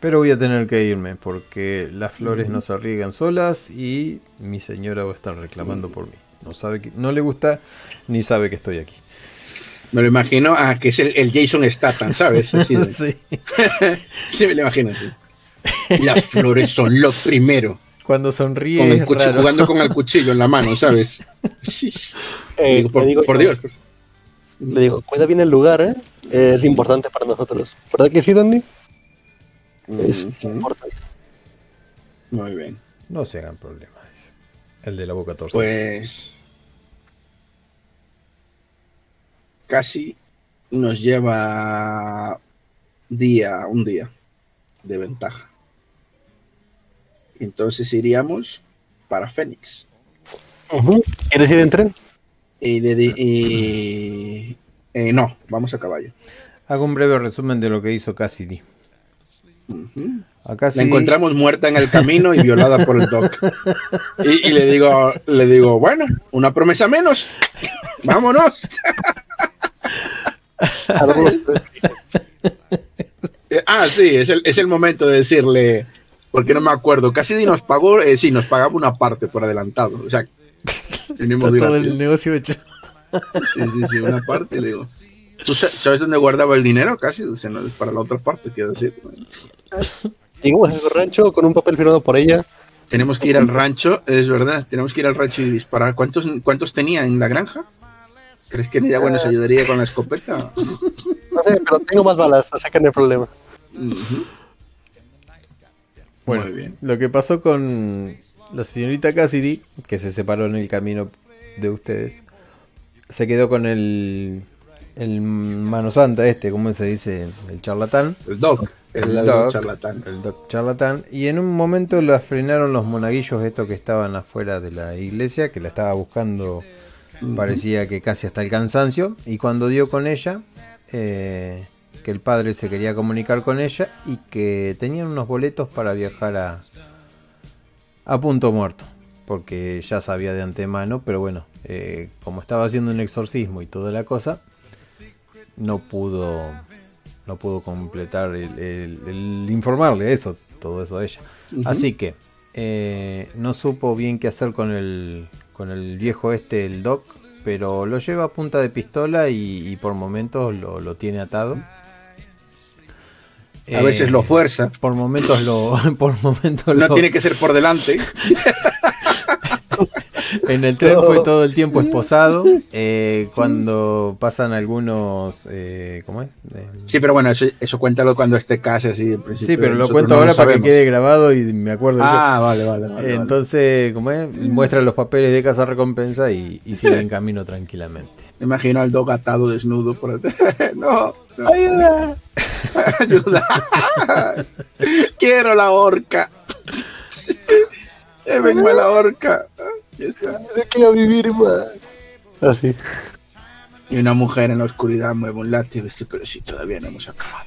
Pero voy a tener que irme porque las flores no se riegan solas y mi señora va a estar reclamando por mí. No sabe que, no le gusta ni sabe que estoy aquí. Me lo imagino, ah, que es el, el Jason Statham, ¿sabes? Así de- Sí. sí, me lo imagino así. Las flores son lo primero. Cuando sonríe Con el es cuchi- raro. jugando con el cuchillo en la mano, ¿sabes? Sí. Eh, Digo, por, le digo, por Dios. Le digo, cuida bien el lugar, ¿eh? Es importante para nosotros. ¿Verdad que sí, Dandy? Es importante. Muy bien. No se hagan problemas. El de la boca torcida. Pues casi nos lleva día, un día de ventaja. Entonces iríamos para Fénix. ¿Quieres ir en tren? Y le di- y- eh, no, vamos a caballo. Hago un breve resumen de lo que hizo Cassidy. A La encontramos muerta en el camino y violada por el Doc. Y, y le digo, le digo, bueno, una promesa menos. Vámonos. Eh, Ah, sí, es el, es el momento de decirle, porque no me acuerdo, Cassidy nos pagó, eh, sí, nos pagaba una parte por adelantado. O sea, tenemos todo el negocio hecho. Sí, sí, sí, una parte, le digo. ¿Tú sa- sabes dónde guardaba el dinero? Casi, o sea, no, para la otra parte, quiero decir. Llegamos a su rancho con un papel firmado por ella. Tenemos que ir al rancho, es verdad, tenemos que ir al rancho y disparar. ¿Cuántos, cuántos tenía en la granja? ¿Crees que Nidawa nos ayudaría con la escopeta? No sé, pero tengo más balas, así que no hay problema. Ujú. Bueno, Muy bien. lo que pasó con la señorita Cassidy, que se separó en el camino de ustedes, se quedó con el, el mano santa este, ¿cómo se dice? El charlatán. El Doc, el, Doc. charlatán. El doc charlatán. Y en un momento la frenaron los monaguillos estos que estaban afuera de la iglesia, que la estaba buscando Parecía que casi hasta el cansancio. Y cuando dio con ella, eh, que el padre se quería comunicar con ella y que tenían unos boletos para viajar a, a punto muerto. Porque ya sabía de antemano, pero bueno, eh, como estaba haciendo un exorcismo y toda la cosa, no pudo no pudo completar el, informarle eso, todo eso a ella. Así que eh, no supo bien qué hacer con el, con el viejo este, el Doc, pero lo lleva a punta de pistola y, por momentos lo, tiene atado. A veces lo eh, fuerza. Por momentos lo. Por momentos no tiene que ser por delante. en el tren fue todo el tiempo esposado. Eh, cuando pasan algunos. Eh, ¿Cómo es? sí, pero bueno, eso, cuéntalo cuando esté casi así. En principio, sí, pero lo cuento ahora para que quede grabado y me acuerdo. Ah, vale, vale, Entonces, ¿cómo es? Muestra los papeles de casa recompensa y, y sigue en camino tranquilamente. Me imagino al dog atado desnudo por no, no. ¡Ayuda! ¡Ayuda! ¡Quiero la horca! ¡Vengo a la horca! No quiero vivir más. Así. Y una mujer en la oscuridad mueve un látigo y dice, pero si todavía no hemos acabado.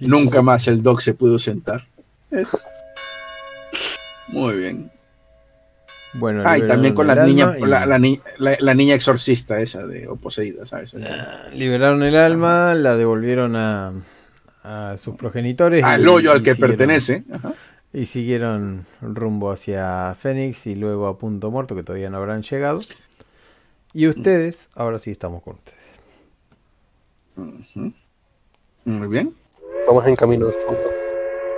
Nunca más el dog se pudo sentar. Muy bien. Bueno, ah, y también con la niña, la, niña exorcista esa de o poseída, ¿sabes? liberaron el alma, la devolvieron a, a sus progenitores. Al hoyo al que pertenece. Y siguieron rumbo hacia Fénix y luego a Punto Muerto, que todavía no habrán llegado. Y ustedes, ahora sí estamos con ustedes. Muy bien. Vamos en camino.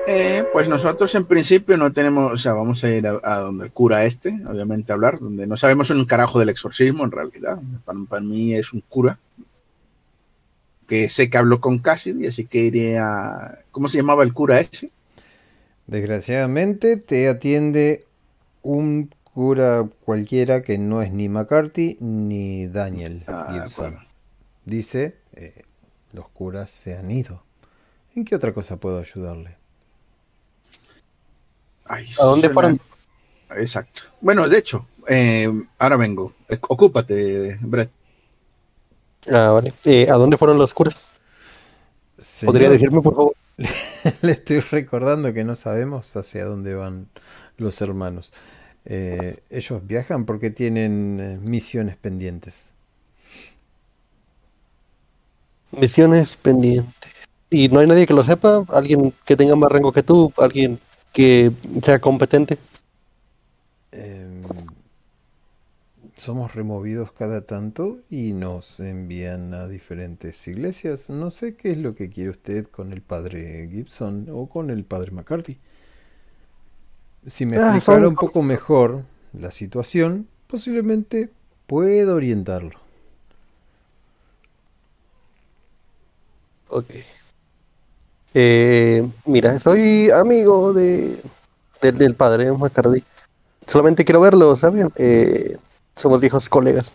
Eh, pues nosotros en principio no tenemos, o sea, vamos a ir a, donde el cura este, obviamente a hablar, donde no sabemos un carajo del exorcismo en realidad. para mí es un cura, que sé que habló con Cassidy, así que iré a... ¿Cómo se llamaba el cura ese? Desgraciadamente te atiende un cura cualquiera que no es ni McCarthy ni Daniel ah, Dice, eh, los curas se han ido. ¿En qué otra cosa puedo ayudarle? ¿A dónde fueron? Exacto. Bueno, de hecho, eh, ahora vengo. Ocúpate, Brett. Ah, vale. Eh, ¿A dónde fueron los curas? ¿Podría decirme, por favor? Le estoy recordando que no sabemos hacia dónde van los hermanos. Eh, ellos viajan porque tienen eh, misiones pendientes. Misiones pendientes. ¿Y no hay nadie que lo sepa? ¿Alguien que tenga más rango que tú? ¿Alguien que sea competente? Eh, somos removidos cada tanto y nos envían a diferentes iglesias. No sé qué es lo que quiere usted con el padre Gibson o con el padre McCarthy. Si me ah, explicara un poco mejor la situación, posiblemente pueda orientarlo. Ok. Eh, mira, soy amigo de, del, padre McCarthy. Solamente quiero verlo, ¿saben? Eh, somos viejos colegas.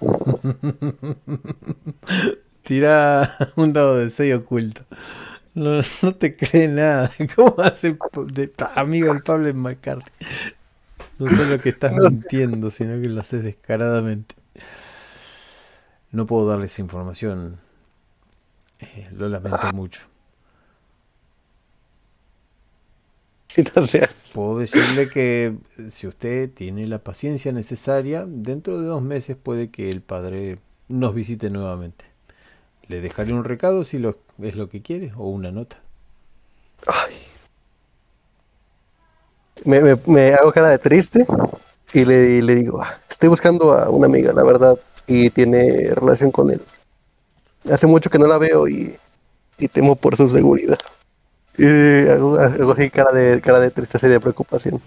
Tira un dado de sello oculto. No, te cree nada. ¿Cómo hace de amigo el Pablo McCarthy? No solo que estás mintiendo, sino que lo haces descaradamente. No puedo darles información. Eh, lo lamento mucho. Puedo decirle que si usted tiene la paciencia necesaria, dentro de dos meses puede que el padre nos visite nuevamente. Le dejaré un recado si lo, es lo que quiere o una nota. Me, hago cara de triste y le, le digo, ah, estoy buscando a una amiga, la verdad, y tiene relación con él. Hace mucho que no la veo y temo por su seguridad. Y algo, así, cara de, cara de tristeza y de preocupación.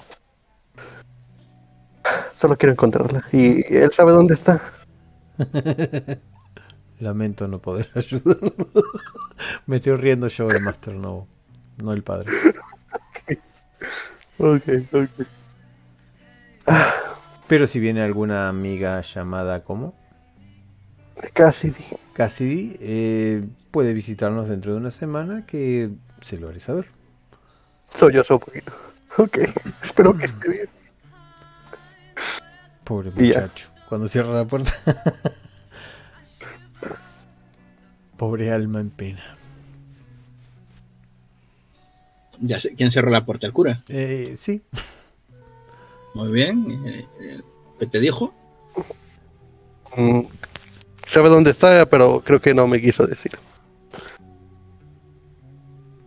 Solo quiero encontrarla. Y él sabe dónde está. Lamento no poder ayudarlo. Me estoy riendo yo el Master No, no el padre. ok, ok. Pero si viene alguna amiga llamada ¿cómo? Cassidy. Cassidy eh, puede visitarnos dentro de una semana que se lo haré saber. Sollozo un poquito. Ok, espero que esté bien. Pobre muchacho. Cuando cierra la puerta. Pobre alma en pena. Ya sé quién cerró la puerta, el cura. Eh, sí. Muy bien. eh, eh, ¿Qué te dijo? Sabe dónde está, pero creo que no me quiso decir.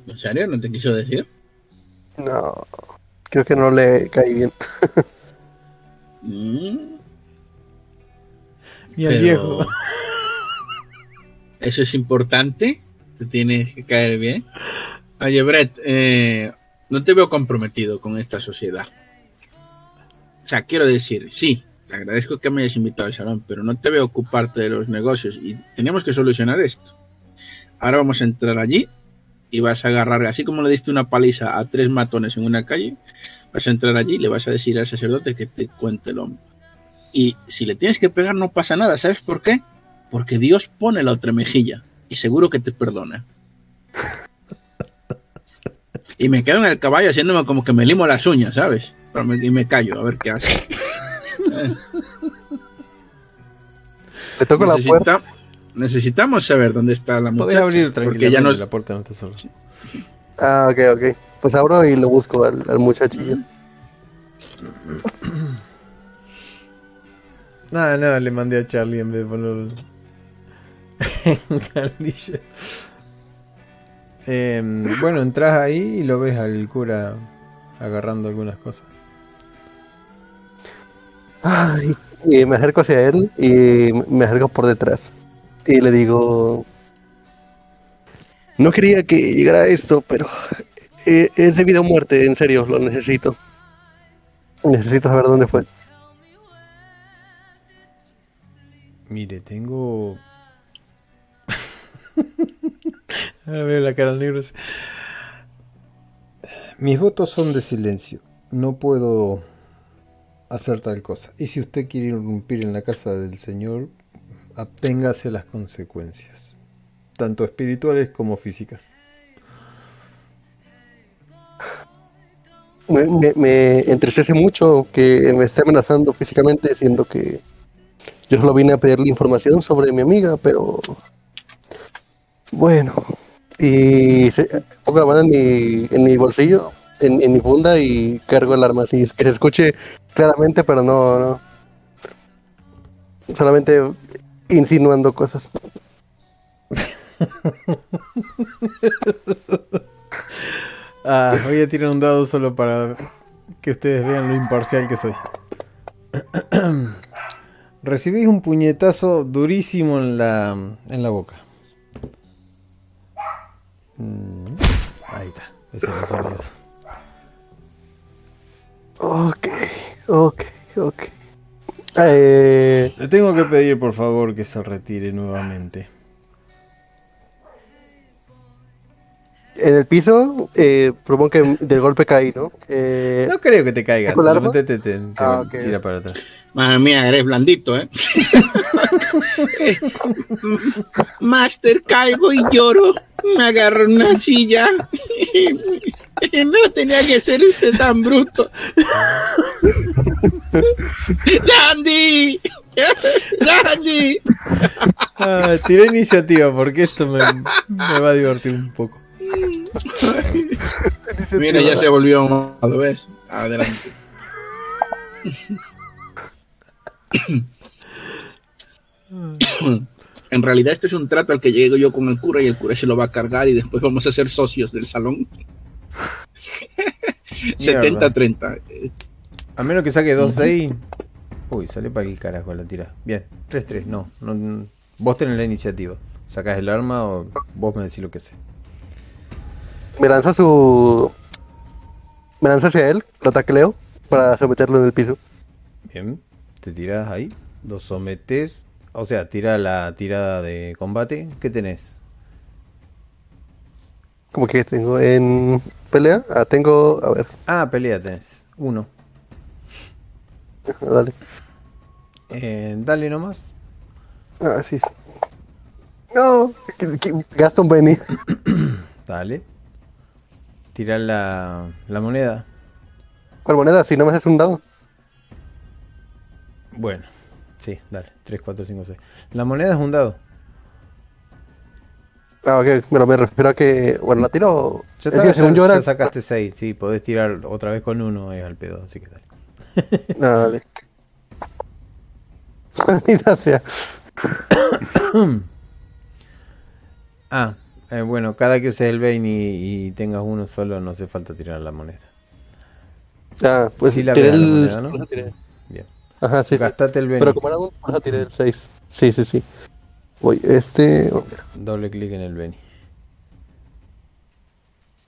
¿En serio? ¿No te quiso decir? No, creo que no le caí bien. Mm, Ni al pero- viejo. Eso es importante. Te tienes que caer bien. Oye, Brett, eh, no te veo comprometido con esta sociedad. O sea, quiero decir, sí, te agradezco que me hayas invitado al salón, pero no te veo ocuparte de los negocios y tenemos que solucionar esto. Ahora vamos a entrar allí y vas a agarrar, así como le diste una paliza a tres matones en una calle, vas a entrar allí y le vas a decir al sacerdote que te cuente el hombro. Y si le tienes que pegar no pasa nada, ¿sabes por qué? Porque Dios pone la otra mejilla y seguro que te perdona. Y me quedo en el caballo haciéndome como que me limo las uñas, ¿sabes? Y me callo, a ver qué hace. Le toco la puerta. Necesita- necesitamos saber dónde está la Podés muchacha. abrir porque tranquilamente ya nos, la puerta, no está solo. Ah, ok, ok. Pues abro y lo busco al, al muchachillo. Nada, nada, le mandé a Charlie en vez de ponerlo en Galilla. Em, bueno, entras ahí y lo ves al cura agarrando algunas cosas. Ay, me acerco hacia él y me acerco por detrás. Y le digo... No quería que llegara esto, pero es de vida o muerte, en serio, lo necesito. Necesito saber dónde fue. Mire, tengo. Ahora veo la cara negro. Mis votos son de silencio. No puedo hacer tal cosa. Y si usted quiere irrumpir en la casa del Señor, aténgase a las consecuencias, tanto espirituales como físicas. Me, me, entristece mucho que me esté amenazando físicamente, siendo que yo solo vine a pedirle información sobre mi amiga, pero bueno. Y se, pongo la mano en mi, en mi bolsillo, en, mi funda y cargo el arma que se escuche claramente, pero no, no. Solamente insinuando cosas. Ah, voy a tirar un dado solo para que ustedes vean lo imparcial que soy. Recibís un puñetazo durísimo en la, en la boca. Mm, Ahí está, ese es el sonido. Ok, ok, ok. Eh, Le tengo que pedir por favor que se retire nuevamente. en el piso, eh, propongo que del golpe caí, ¿no? Eh, No creo que te caigas, te, te- te Ah, tira para atrás. Madre mía, eres blandito, ¿eh? Master, caigo y lloro. Me agarro en una silla. No tenía que ser usted tan bruto. ¡Dandy! ¡Dandy! Ah, tiré iniciativa porque esto me, me va a divertir un poco. Mira, ya se volvió un ¿ves? Adelante. En realidad este es un trato al que llego yo con el cura y el cura se lo va a cargar y después vamos a ser socios del salón. 70-30. Eh, A menos que saque 2-6. Uy, sale para el carajo la tira. Bien, 3-3, no, no. Vos tenés la iniciativa. Sacás el arma o vos me decís lo que sé. me lanza su. Me lanza hacia él, lo tacleo para someterlo en el piso. Bien, te tirás ahí, lo sometes. O sea, tira la tirada de combate. ¿Qué tenés? Como que tengo en pelea. Ah, tengo. A ver, Ah, pelea tenés. Uno. dale. Eh, dale nomás. Ah, sí. No, que- Gaston Benny. Dale. Tirar la, la moneda. ¿Cuál moneda? Si no me haces un dado. Bueno, sí, dale. 3, 4, 5, 6. La moneda es un dado. Ah, ok, pero me refiero a que. Bueno, la tiro. Está, que ya- según yo ya era- sacaste 6, sí, podés tirar otra vez con uno, es al pedo, así que dale. Ah, dale. Maldita sea. Ah, eh, bueno, cada que uses el Bane y, y tengas uno solo, no hace falta tirar la moneda. Ah, pues Sí la tiré veo la el. moneda, ¿no? tiré. Bien. Ajá, sí. sí. Gastate el Bane. Pero como era eso tiré el 6. Sí, sí, sí. Voy, este. oh, Doble clic en el Beni.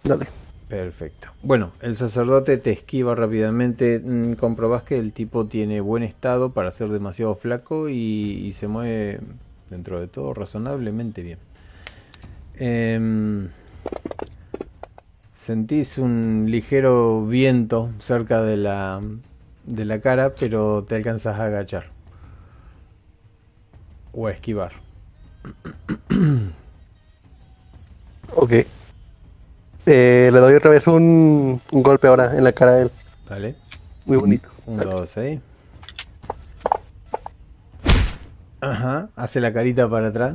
dale. Perfecto. Bueno, el sacerdote te esquiva rápidamente. Mm, Comprobás que el tipo tiene buen estado para ser demasiado flaco y, y se mueve dentro de todo razonablemente bien. Em, sentís un ligero viento cerca de la, de la cara, pero te alcanzas a agachar. O a esquivar. Ok. Eh, le doy otra vez un, un golpe ahora en la cara de él. ¿Vale? Muy bonito. Un, dos, seis. Ajá, hace la carita para atrás.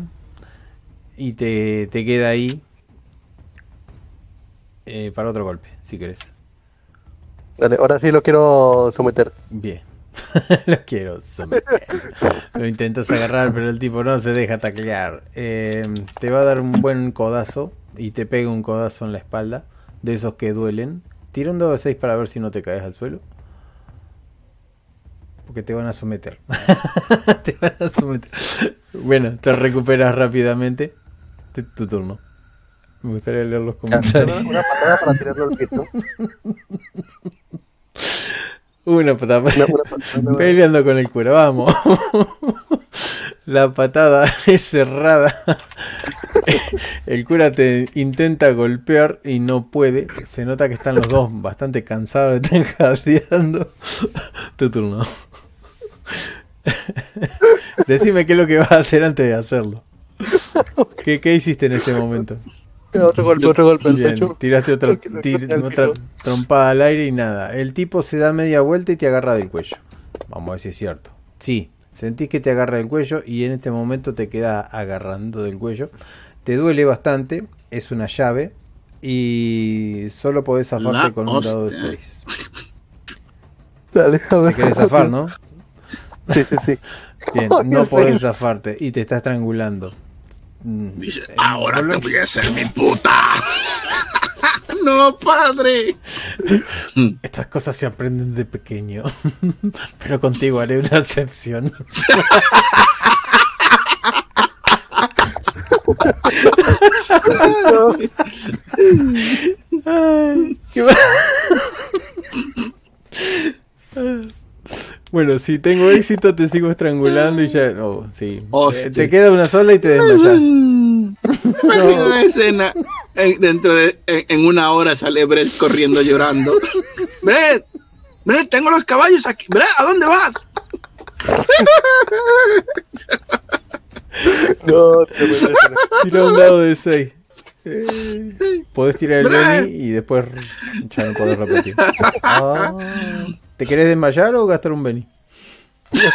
Y te, te queda ahí. eh, para otro golpe, si querés. Dale, ahora sí lo quiero someter. Bien. Lo quiero someter. Lo intentas agarrar, pero el tipo no se deja taclear. Eh, te va a dar un buen codazo y te pega un codazo en la espalda. De esos que duelen. Tira un dado de 6 para ver si no te caes al suelo. Porque te van a someter. te van a someter. Bueno, te recuperas rápidamente. Te- tu turno. Me gustaría leer los comentarios. Una patada para tirarlo al. Una patada. Una, una patada. Peleando con el cura, vamos. La patada es cerrada. El cura te intenta golpear y no puede. Se nota que están los dos bastante cansados de estar jadeando. Tu turno. Decime qué es lo que vas a hacer antes de hacerlo. ¿Qué, qué hiciste en este momento? Otro golpe, otro golpe al Bien, pecho. tiraste otra, tir- trompada al aire y nada. El tipo se da media vuelta y te agarra del cuello. Vamos a ver si es cierto. Sí, sentís que te agarra del cuello y en este momento te queda agarrando del cuello. Te duele bastante, es una llave y solo podés zafarte La con un dado de hostia. 6. Dale, a ver. Te querés zafar, ¿no? Sí, sí, sí. Bien, no podés zafarte y te está estrangulando. Mm, Dice, eh, ahora te voy a hacer mi puta. no, padre. Estas cosas se aprenden de pequeño. Pero contigo haré una excepción. Ay, qué Bueno, si tengo éxito te sigo estrangulando y ya... Oh, sí. Eh, Te queda una sola y te desmayas. Imagina una escena en- dentro de en, en una hora sale Brett corriendo llorando. Brett, Brett, tengo los caballos aquí. Brett, ¿a dónde vas? no, te voy a decir. Tira un dado de 6. podés tirar el. Benny y después ya no podés repetir. Ah. ¿Te querés desmayar o gastar un Benny?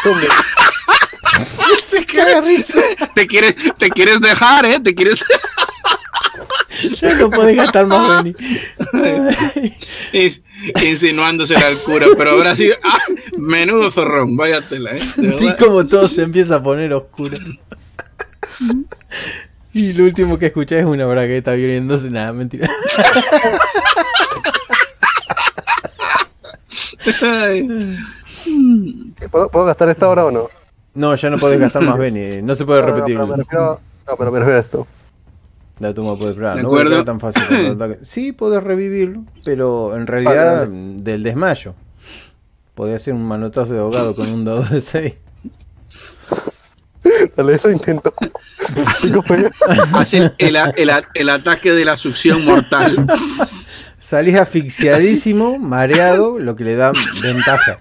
Hombre, Se caga risa. Te quieres, te quieres dejar, ¿eh? Te quieres Ya no podés gastar más Benny. Ins- insinuándose al cura, pero ahora sí, ah, menudo zorrón, váyatela, ¿eh? Sentí como todo se empieza a poner oscuro. Y lo último que escuché es una bragueta viéndose. Nada, mentira. Ay, ¿Puedo, ¿Puedo gastar esta hora o no? No, ya no podés gastar más Benny. No se puede No, no, repetir. pero me refiero, no, pero me refiero a esto. La toma puede probar. De No acuerdo. es tan fácil. Sí, podés revivirlo, pero en realidad Vale, del desmayo. Podés hacer un manotazo de ahogado con un dado de 6. Dale, lo intento. Hace el, el- el- el ataque de la succión mortal. Salís asfixiadísimo, mareado, lo que le da ventaja.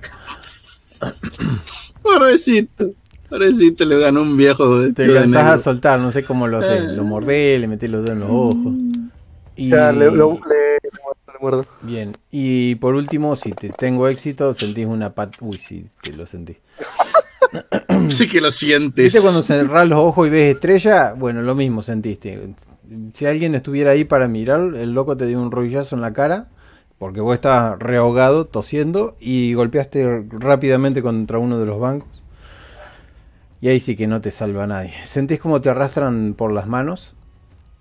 Pobrecito. Pobrecito, le ganó un viejo. Te cansás a soltar, no sé cómo lo haces. Lo mordés, le metés los dedos en los ojos. Y Ya, le, lo- le- acuerdo. Bien, y por último, si te tengo éxito, sentís una pat... Uy, sí, que lo sentí. Sí que lo sientes. ¿Viste cuando cerrás los ojos y ves estrella? Bueno, lo mismo sentiste. Si alguien estuviera ahí para mirar, el loco te dio un rodillazo en la cara, porque vos estabas rehogado, tosiendo, y golpeaste rápidamente contra uno de los bancos. Y ahí sí que no te salva nadie. Sentís como te arrastran por las manos.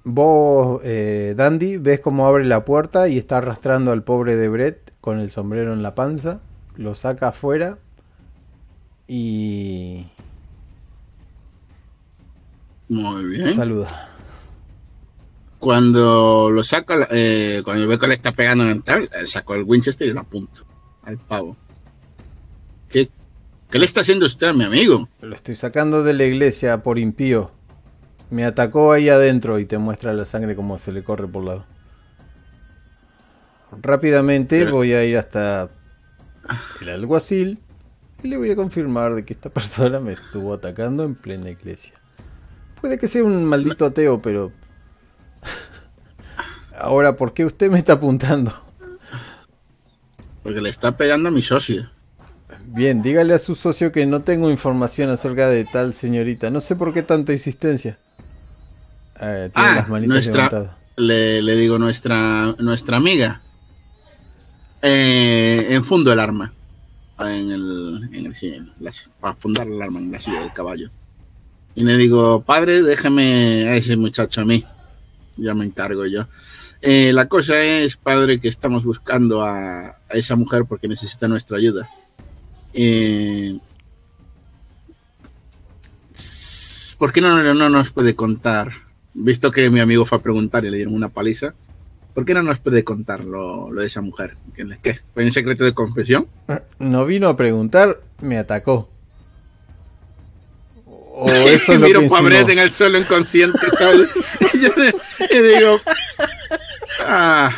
Vos, eh, Dandy, ves cómo abre la puerta y está arrastrando al pobre de Brett con el sombrero en la panza. Lo saca afuera. Y Muy bien. saluda. Cuando lo saco, eh, cuando veo que le está pegando en el tal, eh, saco el Winchester y lo apunto al pavo. ¿Qué, qué le está haciendo usted a mi amigo? Lo estoy sacando de la iglesia por impío. Me atacó ahí adentro y te muestra la sangre como se le corre por lado. Rápidamente Pero- voy a ir hasta el alguacil y le voy a confirmar de que esta persona me estuvo atacando en plena iglesia. Puede que sea un maldito ateo, pero... Ahora, ¿por qué usted me está apuntando? Porque le está pegando a mi socio. Bien, dígale a su socio que no tengo información acerca de tal señorita. No sé por qué tanta insistencia. Eh, tiene Ah, las manitas nuestra- le digo nuestra nuestra amiga. Eh, enfundo el arma. En el, en el sí, en la- para fundar el arma en la silla del caballo. Y le digo, padre, déjeme a ese muchacho a mí. Ya me encargo yo. Eh, la cosa es, padre, que estamos buscando a, esa mujer porque necesita nuestra ayuda. Eh, ¿Por qué no, no nos puede contar? Visto que mi amigo fue a preguntar y le dieron una paliza, ¿por qué no nos puede contar lo, lo de esa mujer? ¿Qué? ¿Fue un secreto de confesión? No vino a preguntar, me atacó. O eso es lo Miro que. Brett en el suelo inconsciente, ¿sabes? Yo digo, ah,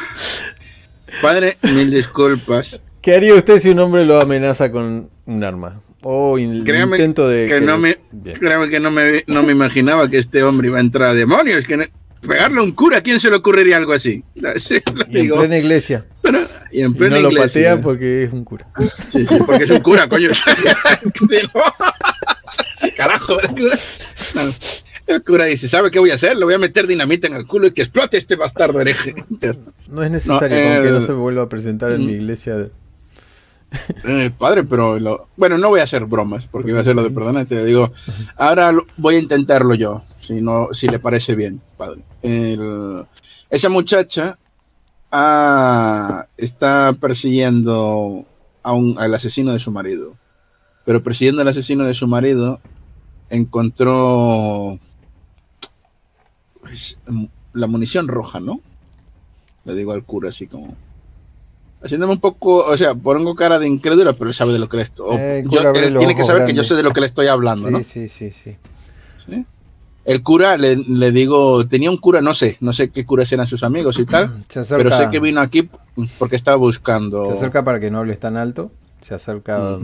padre, mil disculpas. ¿Qué haría usted si un hombre lo amenaza con un arma? O in- Créame intento de... que no me, créame que no me, no me imaginaba que este hombre iba a entrar a demonios. Que no- pegarle a un cura, ¿a quién se le ocurriría algo así? Y en plena iglesia. Y en Y plena no lo patean porque es un cura. Sí, sí, porque es un cura, coño. Carajo, el cura. No, el cura dice, ¿sabe qué voy a hacer? Le voy a meter dinamita en el culo y que explote este bastardo hereje. No es necesario No, que no se vuelva a presentar en mi Mm. iglesia. Eh, padre, pero lo- bueno, no voy a hacer bromas porque iba a hacer lo de perdona, te digo, ahora lo- voy a intentarlo yo, si no, si le parece bien, padre. El- esa muchacha ah, está persiguiendo a un, al asesino de su marido, pero persiguiendo al asesino de su marido encontró pues, m- la munición roja, ¿no? Le digo al cura así como haciéndome un poco, o sea, pongo cara de incrédulo, pero él sabe de lo que le estoy. Eh, tiene que saber que yo sé de lo que le estoy hablando, Sí, ¿no? sí, sí, sí. ¿Sí? El cura, le, le digo, tenía un cura, no sé, no sé qué curas eran sus amigos y tal, acerca, pero sé que vino aquí porque estaba buscando. se acerca para que no hables tan alto. Se acerca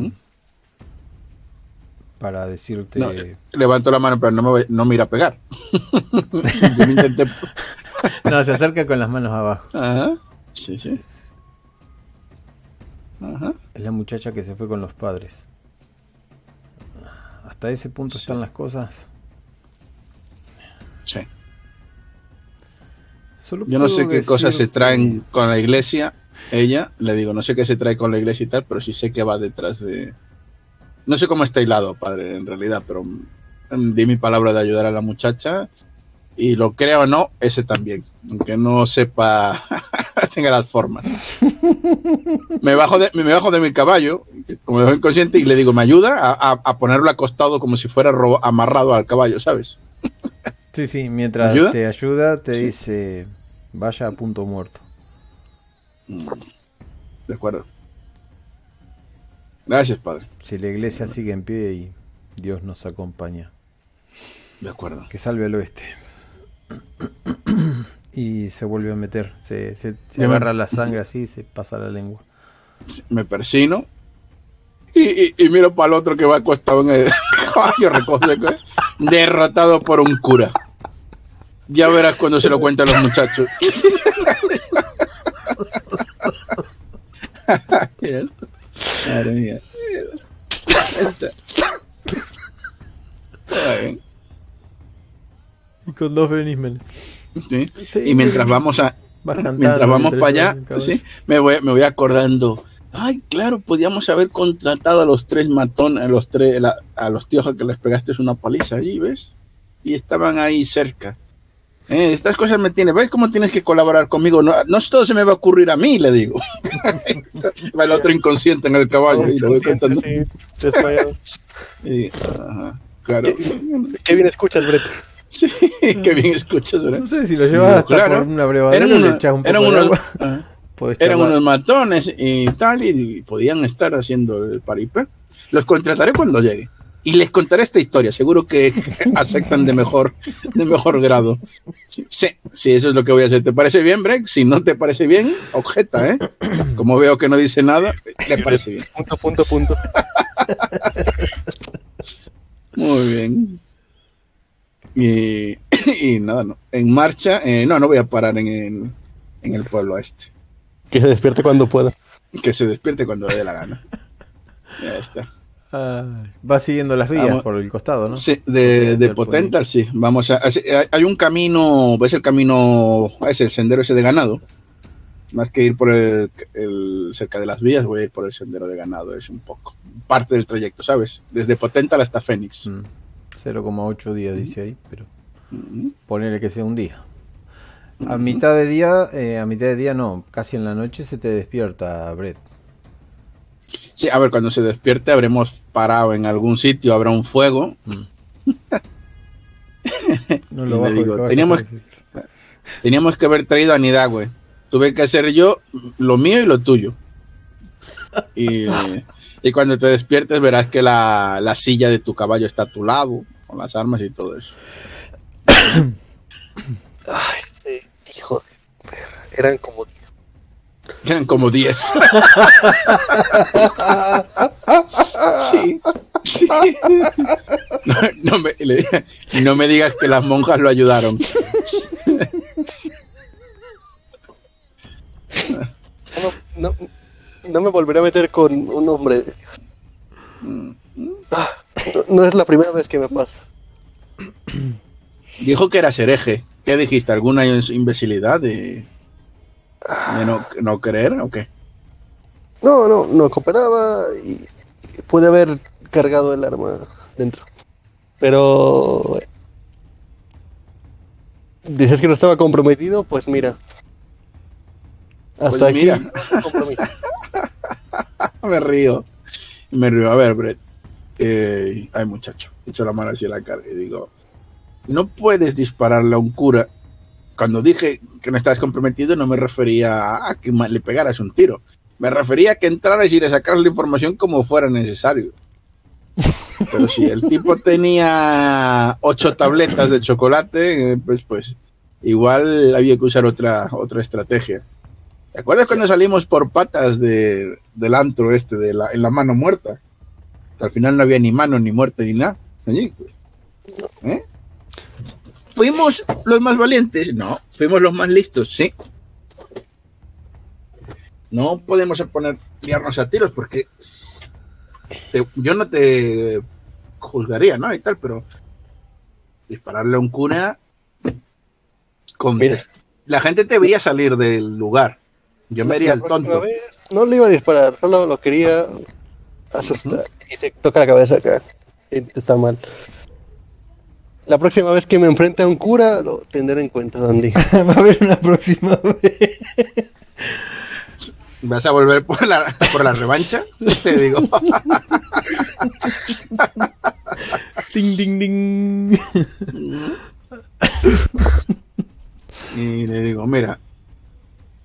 para decirte... No, levantó la mano, pero no me, voy- no me irá a pegar. Yo me intenté. No, se acerca con las manos abajo. Ajá. Sí, sí. Es, Ajá. es la muchacha que se fue con los padres. Hasta ese punto Sí. están las cosas. Sí. Solo Yo no sé qué cosas se decir traen con la iglesia. Ella, le digo, no sé qué se trae con la iglesia y tal, pero sí sé que va detrás de. No sé cómo está hilado, padre, en realidad, pero mm, di mi palabra de ayudar a la muchacha. Y lo crea o no, ese también. Aunque no sepa, tenga las formas. Me bajo de, me bajo de mi caballo, como dejo inconsciente, y le digo, ¿me ayuda a, a- a ponerlo acostado como si fuera amarrado al caballo, ¿sabes? Sí, sí, mientras ¿Ayuda? te ayuda, te Sí. dice, vaya a punto muerto. Mm, De acuerdo. Gracias, padre. Si la iglesia sigue en pie y Dios nos acompaña. De acuerdo. Que salve al oeste. Y se vuelve a meter. Se, se- se agarra me- la sangre así y se pasa la lengua. me persino y, y- y miro para el otro que va acostado en el caballo que- derrotado por un cura. Ya verás cuando se lo cuenten los muchachos. Madre mía. Y con dos Benismen. sí. Sí, Y mientras vamos a, mientras vamos para allá, me, voy, me voy acordando. Ay, claro, podíamos haber contratado a los tres matones, a los tres, la- a los tíos a que les pegaste una paliza allí, ¿ves? Y estaban ahí cerca. Eh, estas cosas me tienen, ¿ves cómo tienes que colaborar conmigo? No, no todo se me va a ocurrir a mí, le digo. va el otro inconsciente en el caballo y lo voy contando. Sí, ajá, claro. Qué bien escuchas, Brett. Sí, qué bien escuchas, ¿verdad? No sé si lo llevas hasta Claro. por una brevadera Eran, le unos- echas un poco eran de unos- agua. ajá. Eran charlar. unos matones y tal, y podían estar haciendo el paripé. Los contrataré cuando llegue. Y les contaré esta historia, seguro que aceptan de mejor, de mejor grado. Sí, sí, sí, eso es lo que voy a hacer. ¿Te parece bien, Breck? Si no te parece bien, objeta, ¿eh? Como veo que no dice nada, le parece bien. Punto, punto, punto. Muy bien. Y, y nada, no. En marcha, eh, no, no voy a parar en el, en el pueblo este. Que se despierte cuando pueda. Que se despierte cuando le dé la gana. Ya está. Ay, vas siguiendo las vías Vamos. por el costado, ¿no? Sí, de, de Potental, sí. Vamos a. hay- Hay un camino, ves el camino, es el sendero ese de ganado. Más que ir por el, el- cerca de las vías, voy a ir por el sendero de ganado. Es un poco parte del trayecto, ¿sabes? Desde Potental hasta Fénix. Mm, 0,8 días dice ahí, pero Mm. ponele que sea un día. A mitad de día, eh, a mitad de día no, casi en la noche se te despierta Brett. Sí, a ver, cuando se despierte habremos parado en algún sitio, habrá un fuego. No Y lo bajo digo, teníamos-. Teníamos que haber traído a Nidagüe. Tuve que hacer yo lo mío y lo tuyo. Y, y cuando te despiertes verás que la, la silla de tu caballo está a tu lado, con las armas y todo eso. Ay, sí, hijo de perra. Eran como 10. Eran como 10. sí. sí. No, no me, le- no me digas que las monjas lo ayudaron. No, no, no me volveré a meter con un hombre. Ah, no, no es la primera vez que me pasa. Dijo que eras hereje. ¿Qué dijiste? ¿Alguna imbecilidad de, de no, no creer o qué? No, no, no cooperaba y pude haber cargado el arma dentro. Pero... Dices que no estaba comprometido, pues mira. Hasta Pues aquí mira. no. Me río. Me río. A ver, Brett. Eh, ay, muchacho. He hecho la mano en la cara y digo: No puedes dispararle a un cura. Cuando dije que no estabas comprometido, no me refería a que le pegaras un tiro. Me refería a que entraras y le sacaras la información como fuera necesario. Pero si el tipo tenía ocho tabletas de chocolate, eh, pues, pues igual había que usar otra, otra estrategia. ¿Te acuerdas cuando salimos por patas de, del antro este, de la, en la mano muerta? Al final no había ni mano, ni muerte, ni nada. Allí, pues. ¿Eh? ¿Fuimos los más valientes? No. ¿Fuimos los más listos? Sí. No podemos poner liarnos a tiros porque te- yo no te juzgaría, ¿no? Y tal, pero dispararle a un cura la gente debería salir del lugar. Yo me haría el tonto. vez no le iba a disparar, solo lo quería asustar. Y se toca la cabeza acá. Está mal. La próxima vez que me enfrente a un cura, lo tendré en cuenta, Dandy. Va a haber una próxima vez. ¿Vas a volver por la, por la revancha? Te digo. Ding, ding, ding. Y le digo, mira,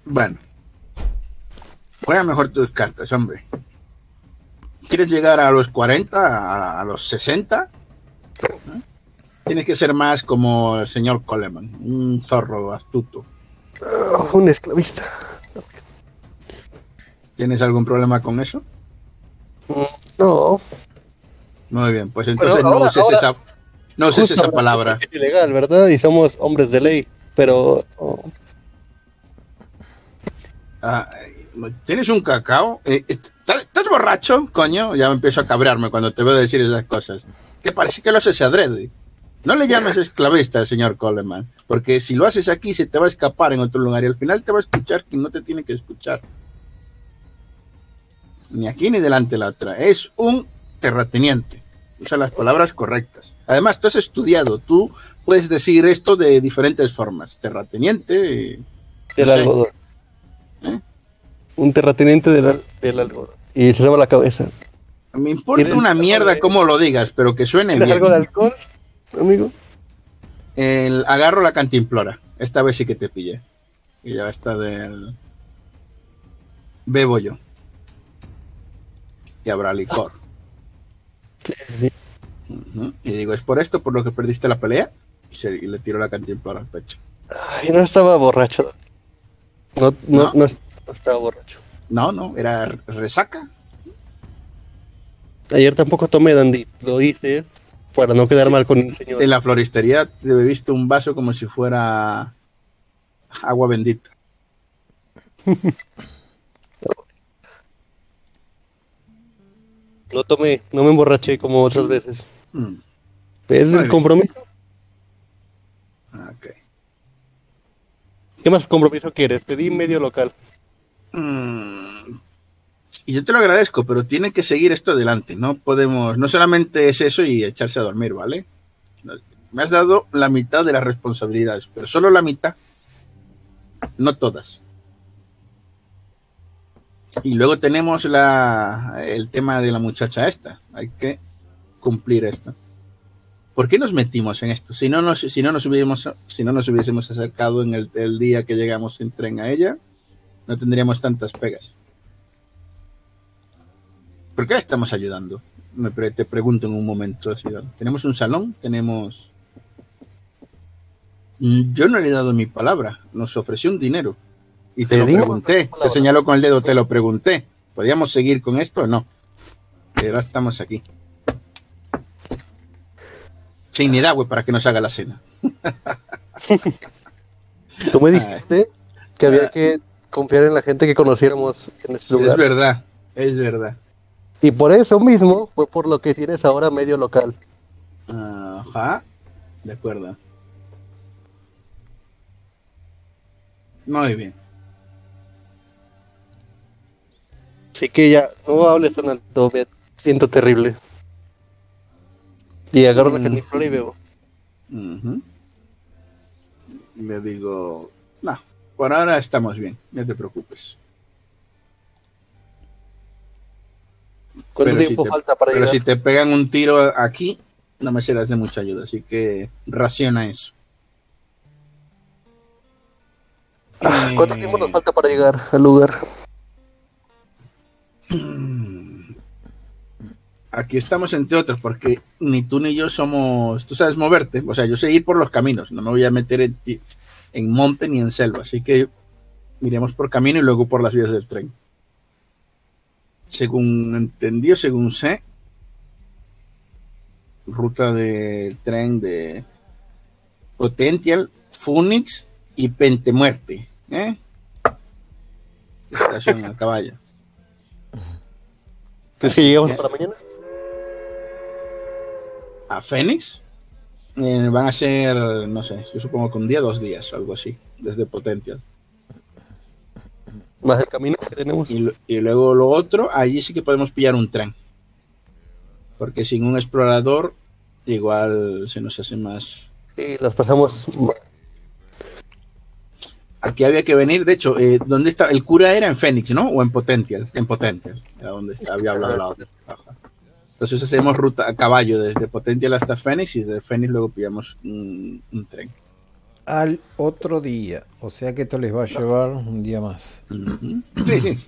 bueno, juega mejor tus cartas, hombre. ¿Quieres llegar a los 40, a, a los 60? ¿Eh? Tienes que ser más como el señor Coleman, un zorro astuto. Ah, un esclavista. ¿Tienes algún problema con eso? No, Muy bien, pues entonces Bueno, no uses ahora- esa, no uses esa palabra. Es ilegal, ¿verdad? Y somos hombres de ley. Pero oh, Ah, ¿Tienes un cacao? Eh, ¿Estás estás borracho, coño? Ya me empiezo a cabrearme cuando te veo decir esas cosas. Que parece que lo haces adrede. No le llames esclavista señor Coleman, porque si lo haces aquí se te va a escapar en otro lugar y al final te va a escuchar quien no te tiene que escuchar. Ni aquí ni delante de la otra. Es un terrateniente. Usa las palabras correctas. Además, tú has estudiado, tú puedes decir esto de diferentes formas. Terrateniente. Del no sé. algodón. ¿Eh? Un terrateniente del, del algodón. Y se lava la cabeza. Me importa ¿Tienes una mierda de- cómo lo digas, pero que suene ¿Tienes bien. algo de alcohol, amigo? El, agarro la cantimplora. Esta vez sí que te pillé. Y ya está del. Bebo yo. Y habrá licor. Sí. Ujú. Y digo, ¿es por esto por lo que perdiste la pelea? Y, se- y le tiro la cantimplora al pecho. Ay, no estaba borracho. No, no, ¿No? no, no estaba borracho. No, no, era resaca. Ayer tampoco tomé dandy. Lo hice para no quedar Sí. mal con el señor. En la floristería te bebiste un vaso como si fuera agua bendita. No tomé, no me emborraché como otras veces. Mm, Es Muy el bien. compromiso. ok. ¿Qué más compromiso quieres? Pedí medio local. Mm, Y yo te lo agradezco, pero tiene que seguir esto adelante. No podemos, no solamente es eso y echarse a dormir, ¿vale? Me has dado la mitad de las responsabilidades, pero solo la mitad, no todas. Y luego tenemos la, el tema de la muchacha esta. Hay que cumplir esto. ¿Por qué nos metimos en esto? Si no nos, si no nos, hubiésemos, si no nos hubiésemos acercado en el, el día que llegamos en tren a ella, no tendríamos tantas pegas. ¿Por qué le estamos ayudando? Me pre- te pregunto en un momento. así. Tenemos un salón, tenemos... Yo no le he dado mi palabra, nos ofreció un dinero. Y te Te lo pregunté, te señaló con el dedo, te lo pregunté. ¿Podíamos seguir con esto o no? Pero estamos aquí. Sin ni güey, para que nos haga la cena. Tú me dijiste que había que confiar en la gente que conociéramos en este Es lugar. verdad, es verdad. Y por eso mismo fue por lo que tienes ahora medio local. Ajá, de acuerdo. Muy bien. Así que ya, no hables tan alto, me siento terrible. Y agarro la Mm. y bebo. Ujú. Le digo, no, por ahora estamos bien, no te preocupes. ¿Cuánto Pero si te- falta para Pero llegar? si te pegan un tiro aquí, no me serás de mucha ayuda, así que raciona eso. Ah, ¿Cuánto Eh, tiempo nos falta para llegar al lugar? Aquí estamos entre otros, porque ni tú ni yo somos, tú sabes moverte, o sea, yo sé ir por los caminos, no me voy a meter en, en monte ni en selva, así que miremos por camino y luego por las vías del tren. Según entendí o según sé, ruta del tren de Potential, Phoenix y Pentemuerte, ¿eh? Estación al caballo. ¿Crees que llegamos para mañana? a Fénix. Eh, van a ser, no sé, yo supongo que un día, dos días, algo así, desde Potential. Más el camino que tenemos. Y, y luego lo otro, allí sí que podemos pillar un tren. Porque sin un explorador, igual se nos hace más. Y las pasamos. Aquí había que venir, de hecho, eh, ¿dónde está? El cura era en Fénix, ¿no? O en Potential. En Potential, era donde está- había hablado la otra. Ajá. Entonces hacemos ruta a caballo desde Potential hasta Fénix y desde Fénix luego pillamos un, un tren. Al otro día. O sea que esto les va a llevar un día más. Sí, sí.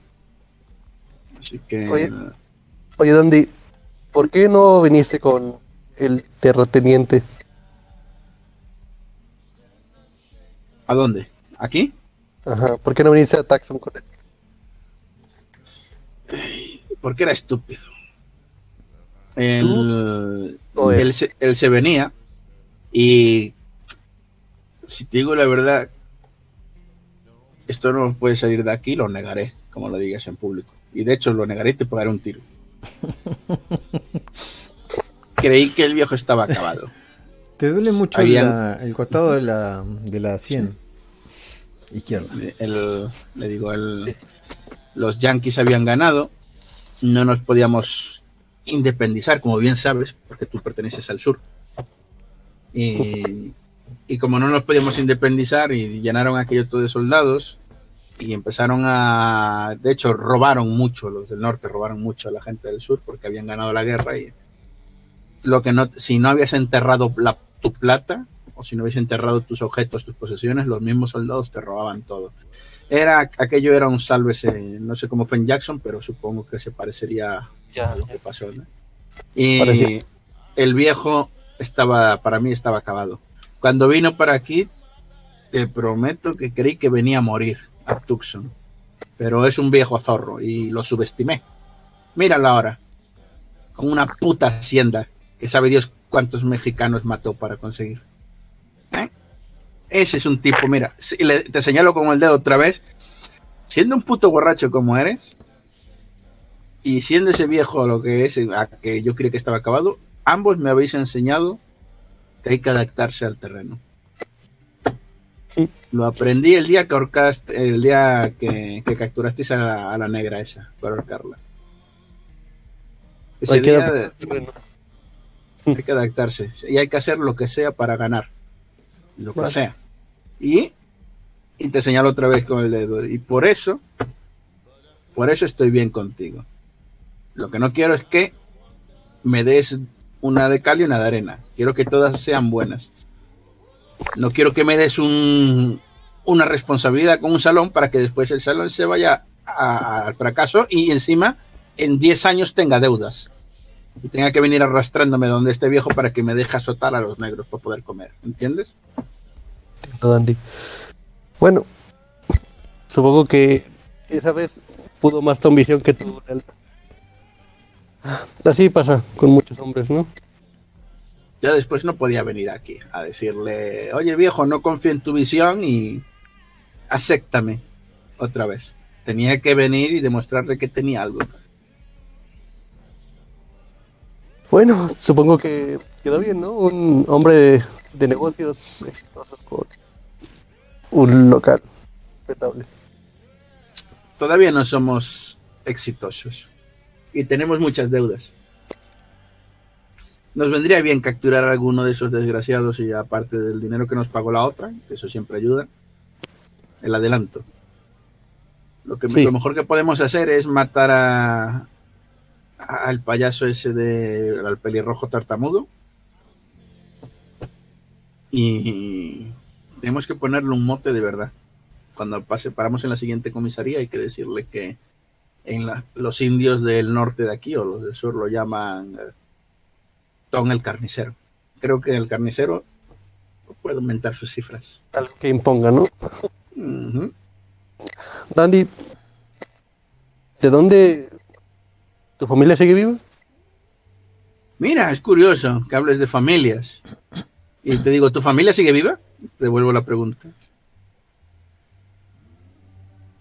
Así que. Oye. Oye, Dandy, ¿por qué no viniste con el terrateniente? ¿A dónde? ¿Aquí? Ajá, ¿por qué no viniste a Taxum con él? Porque era estúpido. Él, ¿O él? él, se, él se venía y si te digo la verdad, esto no puede salir de aquí, lo negaré como lo digas en público. Y de hecho lo negaré y te pegaré un tiro. Creí que el viejo estaba acabado. Te duele mucho Habían- la- el costado de la, de la 100 izquierda. El, le digo, el, los yankees habían ganado, no nos podíamos independizar, como bien sabes, porque tú perteneces al sur. Y, y como no nos podíamos independizar y llenaron aquello todo de soldados y empezaron a, de hecho, robaron mucho, los del norte robaron mucho a la gente del sur porque habían ganado la guerra y lo que no, si no habías enterrado la- tu plata o si no habías enterrado tus objetos, tus posesiones, los mismos soldados te robaban todo. Era, aquello era un sálvese, no sé cómo fue en Jackson, pero supongo que se parecería Ya, a lo que pasó. ¿no? Y Parecido. el viejo estaba, para mí estaba acabado. Cuando vino para aquí, te prometo que creí que venía a morir a Tucson. Pero es un viejo zorro y lo subestimé. Míralo ahora. Con una puta hacienda que sabe Dios cuántos mexicanos mató para conseguir. ¿Eh? Ese es un tipo, mira, si le- te señalo con el dedo otra vez. Siendo un puto borracho como eres, y siendo ese viejo lo que es, a que yo creí que estaba acabado, ambos me habéis enseñado que hay que adaptarse al terreno. Sí. Lo aprendí el día que ahorcaste, el día que, que capturasteis a la, a la negra esa, para ahorcarla. Ese Hay que día adaptarse al terreno. hay que adaptarse y hay que hacer lo que sea para ganar. Lo que sea. Y, y te señalo otra vez con el dedo. Y por eso, por eso estoy bien contigo. Lo que no quiero es que me des una de cal y una de arena. Quiero que todas sean buenas. No quiero que me des un, una responsabilidad con un salón para que después el salón se vaya al fracaso y encima en 10 años tenga deudas y tenga que venir arrastrándome donde este viejo para que me deje azotar a los negros para poder comer. ¿Entiendes? Dandy. Bueno, supongo que esa vez pudo más tu ambición que tu lealtad. Así pasa con muchos hombres, ¿no? Ya después no podía venir aquí a decirle, oye viejo, no confío en tu visión y acéptame otra vez. Tenía que venir y demostrarle que tenía algo. Bueno, supongo que quedó bien, ¿no? Un hombre de negocios exitoso con un local respetable. Todavía no somos exitosos y tenemos muchas deudas. Nos vendría bien capturar a alguno de esos desgraciados y aparte del dinero que nos pagó la otra, que eso siempre ayuda, el adelanto. Lo, que, Sí. lo mejor que podemos hacer es matar a, a- al payaso ese de al pelirrojo tartamudo y tenemos que ponerle un mote de verdad cuando pase, paramos en la siguiente comisaría hay que decirle que en la- los indios del norte de aquí o los del sur lo llaman eh, Tom el carnicero. Creo que el carnicero puede aumentar sus cifras. Algo que imponga, ¿no? Dandy, ¿de dónde tu familia sigue viva? Mira, es curioso que hables de familias. Y te digo, ¿tu familia sigue viva? Te devuelvo la pregunta.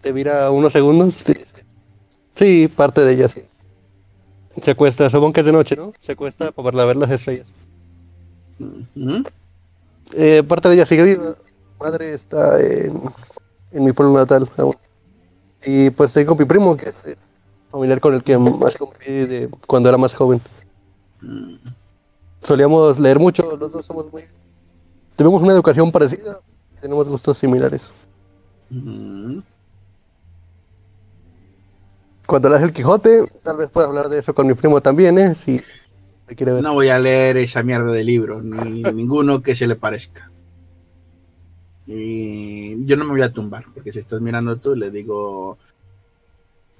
Te mira unos segundos. Sí, parte de ella sí. Se acuesta, supongo que es de noche, ¿no? Se acuesta para ver las estrellas. Eh, parte de ella sigue viva. Madre está en, en mi pueblo natal aún. Y pues tengo mi primo, que es el familiar con el que más conviví de cuando era más joven. Mm. Solíamos leer mucho, los dos somos muy... Tenemos una educación parecida, tenemos gustos similares. Mm. Cuando leas el Quijote, tal vez pueda hablar de eso con mi primo también, ¿eh? Si quiere ver. No voy a leer esa mierda de libro, ni ninguno que se le parezca. Y yo no me voy a tumbar, porque si estás mirando tú, le digo,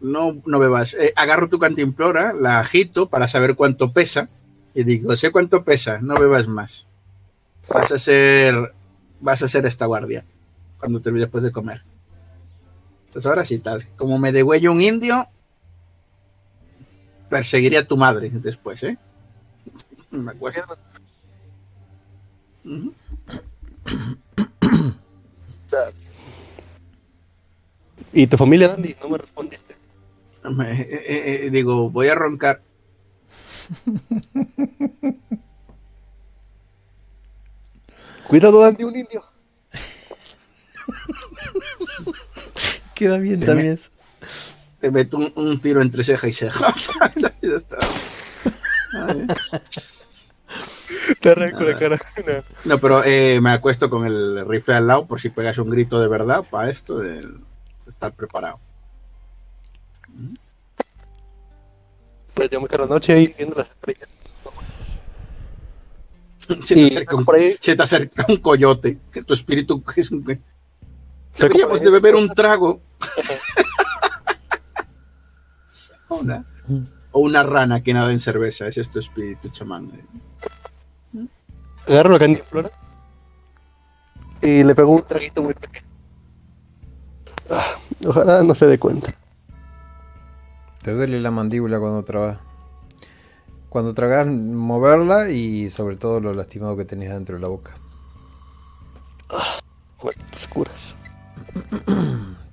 no, no bebas. Eh, agarro tu cantimplora, la agito para saber cuánto pesa, y digo, sé cuánto pesa, no bebas más. Vas a ser, vas a ser esta guardia, cuando te después de comer. Estas horas y tal. Como me degüello un indio, perseguiría a tu madre después, ¿eh? Me acuerdo. ¿Y tu familia, Dandy? No me respondiste. Me- eh, eh, eh, digo, voy a roncar. Cuidado, Dandy, un indio. Queda bien también eso. Te meto un, un tiro entre ceja y ceja. Ya está. Ay. Te arranco la cara. No. Pero eh, me acuesto con el rifle al lado por si pegas un grito de verdad para esto, de estar preparado. Pues yo me quedo la noche ahí viendo las estrellas. Se te, acerca un, se te acerca un coyote, que tu espíritu es un... Deberíamos de beber un trago. O, una, o una rana que nada en cerveza, ese es tu espíritu chamán. Agarro la cantinflora y le pego un traguito muy pequeño. Ah, ojalá no se dé cuenta. Te duele la mandíbula cuando tragas. Cuando tragas, moverla y sobre todo lo lastimado que tenés dentro de la boca. Muertes curas.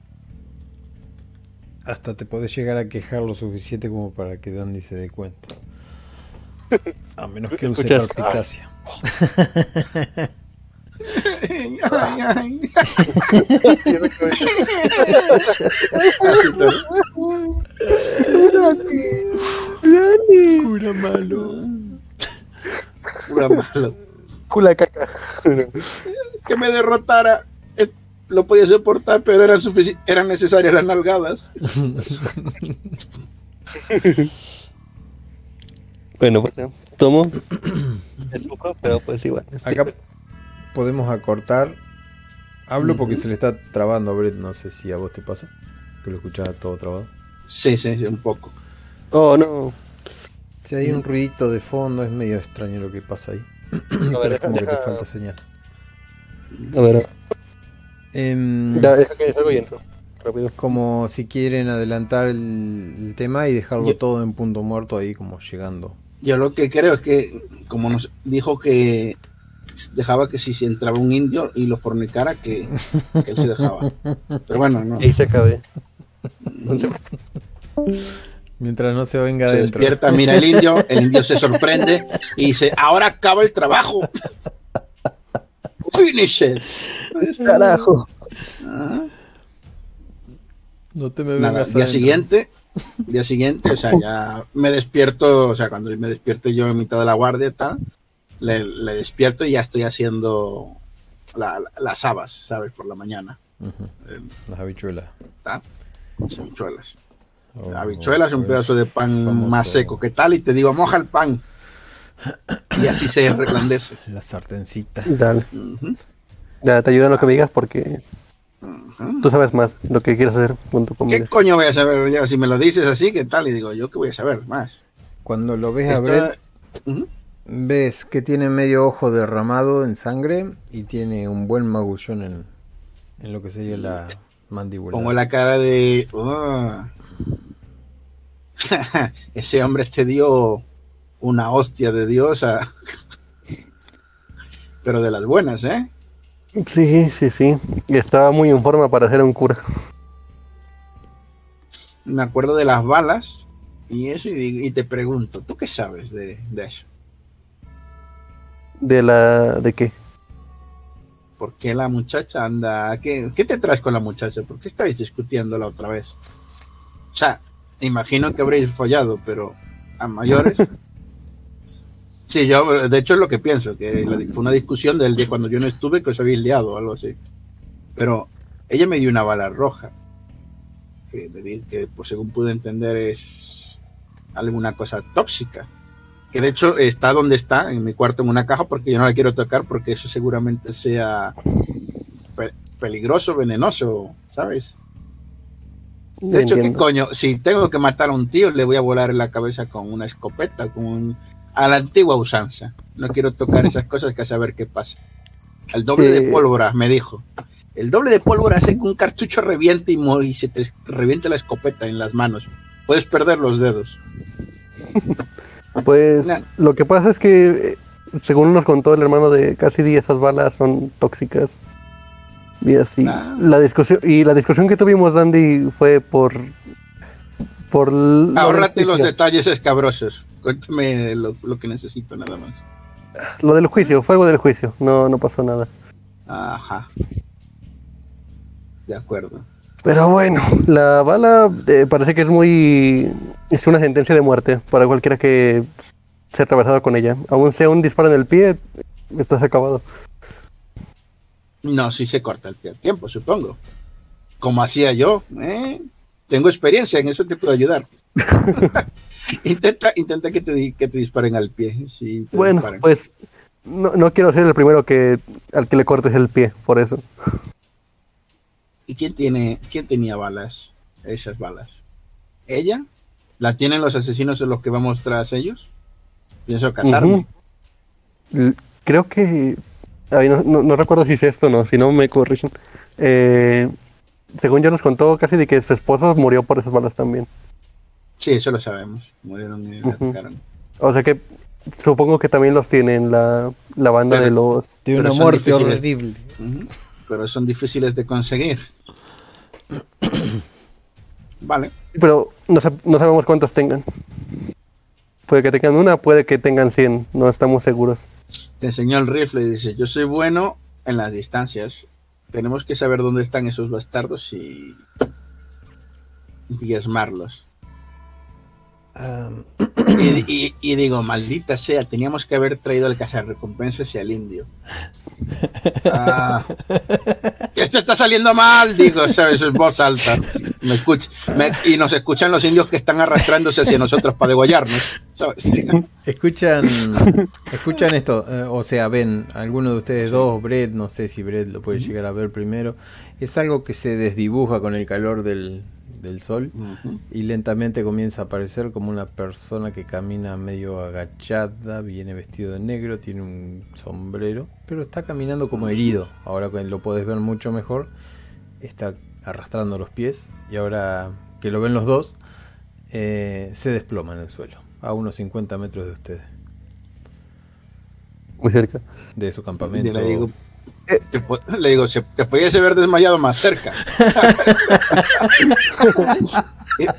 Hasta te podés llegar a quejar lo suficiente como para que Dandy se dé cuenta. A menos que use todo. Cura malo. Pura malo. Cula caca. Que me derrotara. Lo podía soportar, pero eran, sufici- eran necesarias las nalgadas. bueno, pues ya. tomo. Es poco, pero pues igual. este, Acá podemos acortar. Hablo porque se le está trabando a Brett. No sé si a vos te pasa. Que lo escuchás todo trabado. Sí, sí, sí, un poco. Oh, no. Si hay un ruidito de fondo, es medio extraño lo que pasa ahí. A ver, es como que te falta señal. a ver. Em, Ya, deja que salgo y entro. Rápido. como si quieren adelantar el, el tema y dejarlo Yo- todo en punto muerto ahí como llegando. Yo lo que creo es que, como nos dijo que dejaba que si se entraba un indio y lo fornicara, que, que él se dejaba. Pero bueno, no. Ahí se acabe. Entonces, Mientras no se venga Se adentro. despierta, mira el indio, el indio se sorprende y dice, ahora acaba el trabajo. Finish it. Carajo. Ah. No te me Nada, vengas día adentro. siguiente, día siguiente, o sea, ya me despierto, o sea, cuando me despierte yo en mitad de la guardia y tal, le, le despierto y ya estoy haciendo la- la- las habas, ¿sabes? Por la mañana. Eh, Las habichuelas. ¿tá? Las habichuelas. O- habichuelas, un el pedazo de pan famoso- más seco que tal, y te digo, moja el pan. Y así se reclandece. La sartencita. Dale. Ya, te ayuda en lo que me digas porque tú sabes más lo que quieres hacer con tu ¿Qué coño voy a saber? Ya, si me lo dices así, ¿qué tal? Y digo, ¿yo qué voy a saber más? Cuando lo ves a Ujú. ves que tiene medio ojo derramado en sangre y tiene un buen magullón en, en lo que sería la mandíbula. Pongo la cara de. "Oh". Ese hombre te dio una hostia de diosa. Pero de las buenas, ¿eh? Sí, sí, sí. Y estaba muy en forma para ser un cura. Me acuerdo de las balas y eso, y, digo- y te pregunto, ¿tú qué sabes de, de eso? ¿De la... de qué? ¿Por qué la muchacha anda? ¿Qué, qué te traes con la muchacha? ¿Por qué estáis discutiendo la otra vez? O sea, imagino que habréis follado, pero a mayores. Sí, yo de hecho es lo que pienso, que la- fue una discusión del día cuando yo no estuve que os habéis liado o algo así. Pero ella me dio una bala roja, que, que pues, según pude entender es alguna cosa tóxica. Que de hecho está donde está, en mi cuarto en una caja, porque yo no la quiero tocar porque eso seguramente sea pe- peligroso, venenoso, ¿sabes? De hecho, ¿qué Entiendo. coño? Si tengo que matar a un tío, le voy a volar en la cabeza con una escopeta, con un- a la antigua usanza. No quiero tocar esas cosas que a saber qué pasa. El doble de Eh. pólvora, me dijo. El doble de pólvora hace que un cartucho reviente y, se te reviente la escopeta en las manos. Puedes perder los dedos. Pues Nah. lo que pasa es que, eh, según nos contó el hermano de Cassidy, esas balas son tóxicas. Y así. La discusión, y la discusión que tuvimos, Dandy, fue por Por del los detalles escabrosos. Cuéntame lo, lo que necesito nada más. Lo del juicio, fue algo del juicio. No, no pasó nada. Ajá. De acuerdo. Pero bueno, la bala eh, parece que es muy... Es una sentencia de muerte para cualquiera que se ha atravesado con ella. Aún sea un disparo en el pie, estás acabado. No, si se corta el pie a tiempo, supongo. Como hacía yo, ¿eh? Tengo experiencia, en eso te puedo ayudar. intenta intenta que te, que te disparen al pie. Si te Bueno, disparan. pues no, no quiero ser el primero que al que le cortes el pie, por eso. ¿Y quién, tiene, quién tenía balas? Esas balas. ¿Ella? ¿La tienen los asesinos de los que vamos tras ellos? Pienso casarme. Creo que... ay, no, no- no recuerdo si es esto o no, si no me corrigen. Eh, según yo nos contó casi de que su esposo murió por esas balas también. Sí, eso lo sabemos. Murieron y atacaron. O sea que supongo que también los tienen la, la banda Pero- de los... De una muerte difíciles. horrible. Pero son difíciles de conseguir. vale. Pero no sabemos cuántas tengan. Puede que tengan una, puede que tengan 100, no estamos seguros. Te enseñó el rifle y dice, yo soy bueno en las distancias. Tenemos que saber dónde están esos bastardos y diezmarlos. Y, y- y digo, maldita sea, teníamos que haber traído al cazarrecompensas y al indio. Ah, esto está saliendo mal, digo, ¿sabes? Es voz alta. Me escucha, me- y nos escuchan los indios que están arrastrándose hacia nosotros para degollarnos. ¿sabes? escuchan, escuchan esto, eh, o sea, ven, alguno de ustedes dos, Brett, no sé si Brett lo puede llegar a ver primero, es algo que se desdibuja con el calor del, del sol y lentamente comienza a aparecer como una persona que camina medio agachada, viene vestido de negro, tiene un sombrero, pero está caminando como herido. Ahora que lo podés ver mucho mejor, está arrastrando los pies y ahora que lo ven los dos, eh, se desploma en el suelo, a unos 50 metros de ustedes, Muy cerca. de su campamento. Le digo, te po- le digo, se- te podías haber desmayado más cerca.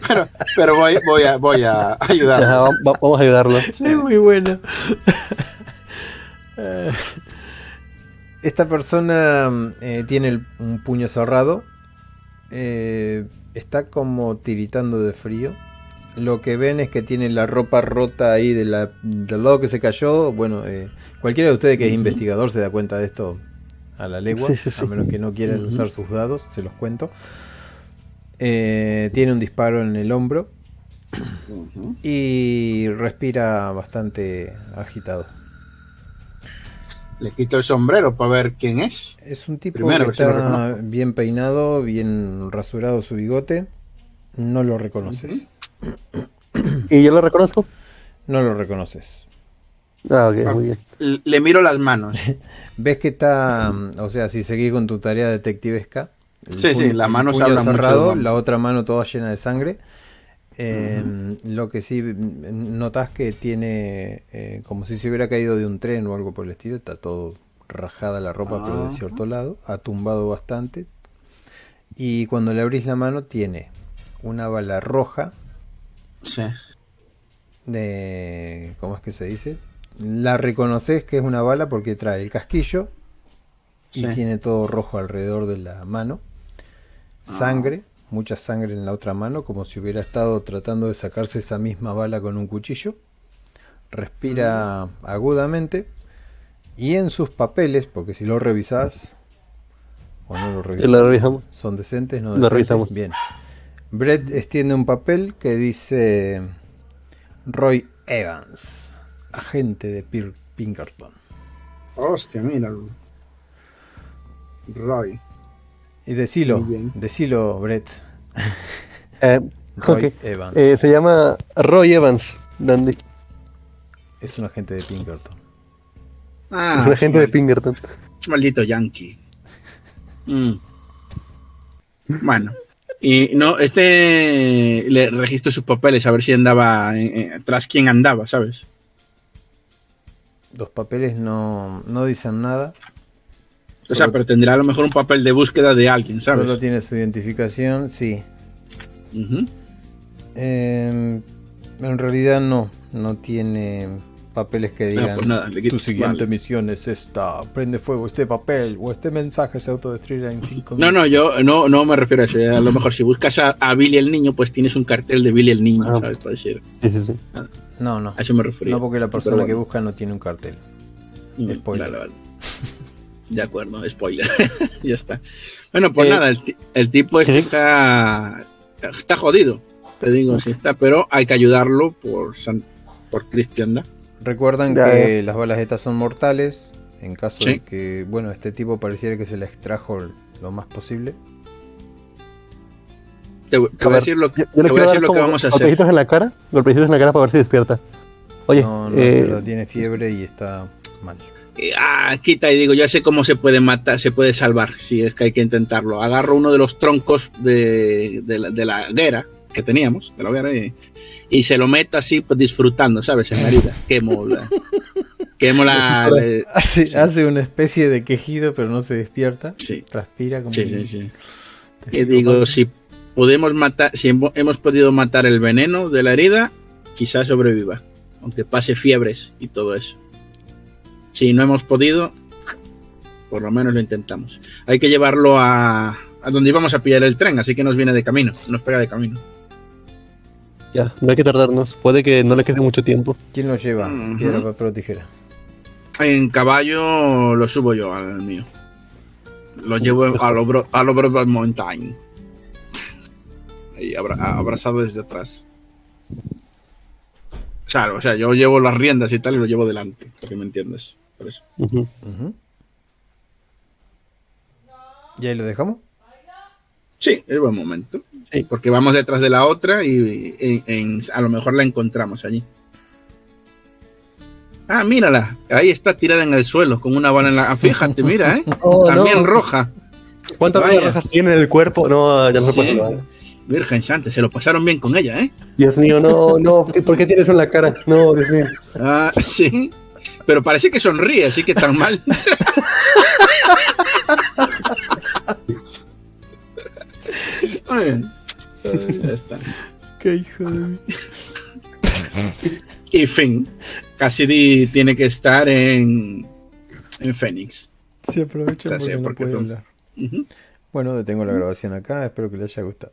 Pero pero voy, voy a, voy a ayudar. Ajá, va- va- vamos a ayudarlo. Es muy bueno. Eh, Esta persona eh, tiene el- un puño cerrado. eh, está como tiritando de frío. Lo que ven es que tiene la ropa rota ahí de la- del lado que se cayó. Bueno, eh, cualquiera de ustedes que es investigador se da cuenta de esto a la legua. Sí, sí, sí. A menos que no quieran usar sus dados, se los cuento. Eh, tiene un disparo en el hombro y respira bastante agitado. Le quito el sombrero para ver quién es. Es un tipo Primero, que si está bien peinado, bien rasurado su bigote. No lo reconoces. ¿Y yo lo reconozco? No lo reconoces. Ah, Ah. muy bien. L- Le miro las manos. Ves que está, o sea, si seguís con tu tarea detectivesca. Sí, sí, la mano puño habla cerrado, la otra mano toda llena de sangre. Eh, Lo que sí notas que tiene eh, como si se hubiera caído de un tren o algo por el estilo. Está todo rajada la ropa, pero de Ajá. cierto lado. Ha tumbado bastante. Y cuando le abrís la mano, tiene una bala roja Sí. de. ¿Cómo es que se dice? La reconoces que es una bala porque trae el casquillo y tiene todo rojo alrededor de la mano. Sangre, mucha sangre en la otra mano, como si hubiera estado tratando de sacarse esa misma bala con un cuchillo. Respira agudamente y en sus papeles, porque si lo revisás o no lo revisás, lo revisamos. son decentes, no Lo decentes? revisamos. Bien. Brett extiende un papel que dice Roy Evans, agente de Pir- Pinkerton. Hostia, míralo. Roy. Y decilo, decilo, Brett. Eh, Roy. Evans. Eh, se llama Roy Evans, Dandy. Es un agente de Pinkerton. Ah, es un agente de Pinkerton. Maldito yankee. Mm. Bueno. Y no, este le registro sus papeles a ver si andaba en- en- tras quién andaba, ¿sabes? Los papeles no, no dicen nada. O sea, Solo- pero tendrá a lo mejor un papel de búsqueda de alguien, ¿sabes? Solo tiene su identificación, sí. Eh, en realidad no, no tiene papeles que No, digan pues nada, le tu siguiente vale. misión es esta, prende fuego este papel o este mensaje se autodestruirá en 5 No, no, yo no, no me refiero a eso. A lo mejor si buscas a, a Billy el niño, pues tienes un cartel de Billy el niño, Ah. ¿sabes? Puede ser. Sí, sí, sí. No, no. A eso me refería. No porque la persona que busca no tiene un cartel. Mm, Spoiler. Vale, vale. De acuerdo, spoiler. ya está. Bueno, pues Eh, nada, el, ti- el tipo este está, está jodido. Te digo, sí está, pero hay que ayudarlo por, San- por cristiandad. Recuerdan Ya, que las balas estas son mortales. En caso Sí. de que, bueno, este tipo pareciera que se la extrajo lo más posible. Te, te voy a ver, decir lo, yo- que- yo te voy a decir lo que vamos a hacer. Golpecitos en la cara, golpecitos en la cara para ver si despierta. Oye, No, no, eh, pero tiene fiebre y está mal. Eh, Ah, quita y digo, ya sé cómo se puede matar, se puede salvar, si es que hay que intentarlo. Agarro uno de los troncos de, de la, de la hoguera que teníamos, de la hoguera, y, y se lo meto así, pues disfrutando, ¿sabes? En la herida. Quemo la. Quemo la. le- Hace, sí. hace una especie de quejido, pero no se despierta. sí, Transpira como sí, sí, sí. Y digo, si podemos matar, si hemo- hemos podido matar el veneno de la herida, quizás sobreviva, aunque pase fiebres y todo eso. Si no hemos podido, por lo menos lo intentamos. Hay que llevarlo a, a donde íbamos a pillar el tren, así que nos viene de camino, nos pega de camino. ya, no hay que tardarnos. Puede que no le quede mucho tiempo. ¿Quién lo lleva? Ujú. Piedra, papel o tijera. En caballo lo subo yo al mío. Lo llevo a lo, bro- a lo Broadway Mountain. Abra- abrazado desde atrás. O sea, o sea, yo llevo las riendas y tal y lo llevo delante, para que me entiendas. Por eso. ¿Y ahí lo dejamos? Sí, es buen momento. Sí. Porque vamos detrás de la otra y a lo mejor la encontramos allí. Ah, mírala. Ahí está tirada en el suelo con una bala en la... ah, Fíjate, mira, ¿eh? Oh, También no. roja. ¿Cuántas balas rojas tiene en el cuerpo? No, ya no se Sí. puede. Virgen Santa, se lo pasaron bien con ella, ¿eh? Dios mío, no, no. ¿Por qué tienes eso en la cara? No, Dios mío. Ah, sí. Pero parece que sonríe, así que tan mal. Ay, ya está. Qué hijo de... Y fin. Cassidy tiene que estar en, en Phoenix. Se aprovecha O sea, sí, porque no porque puede hablar. Bueno, detengo la grabación acá. Espero que les haya gustado.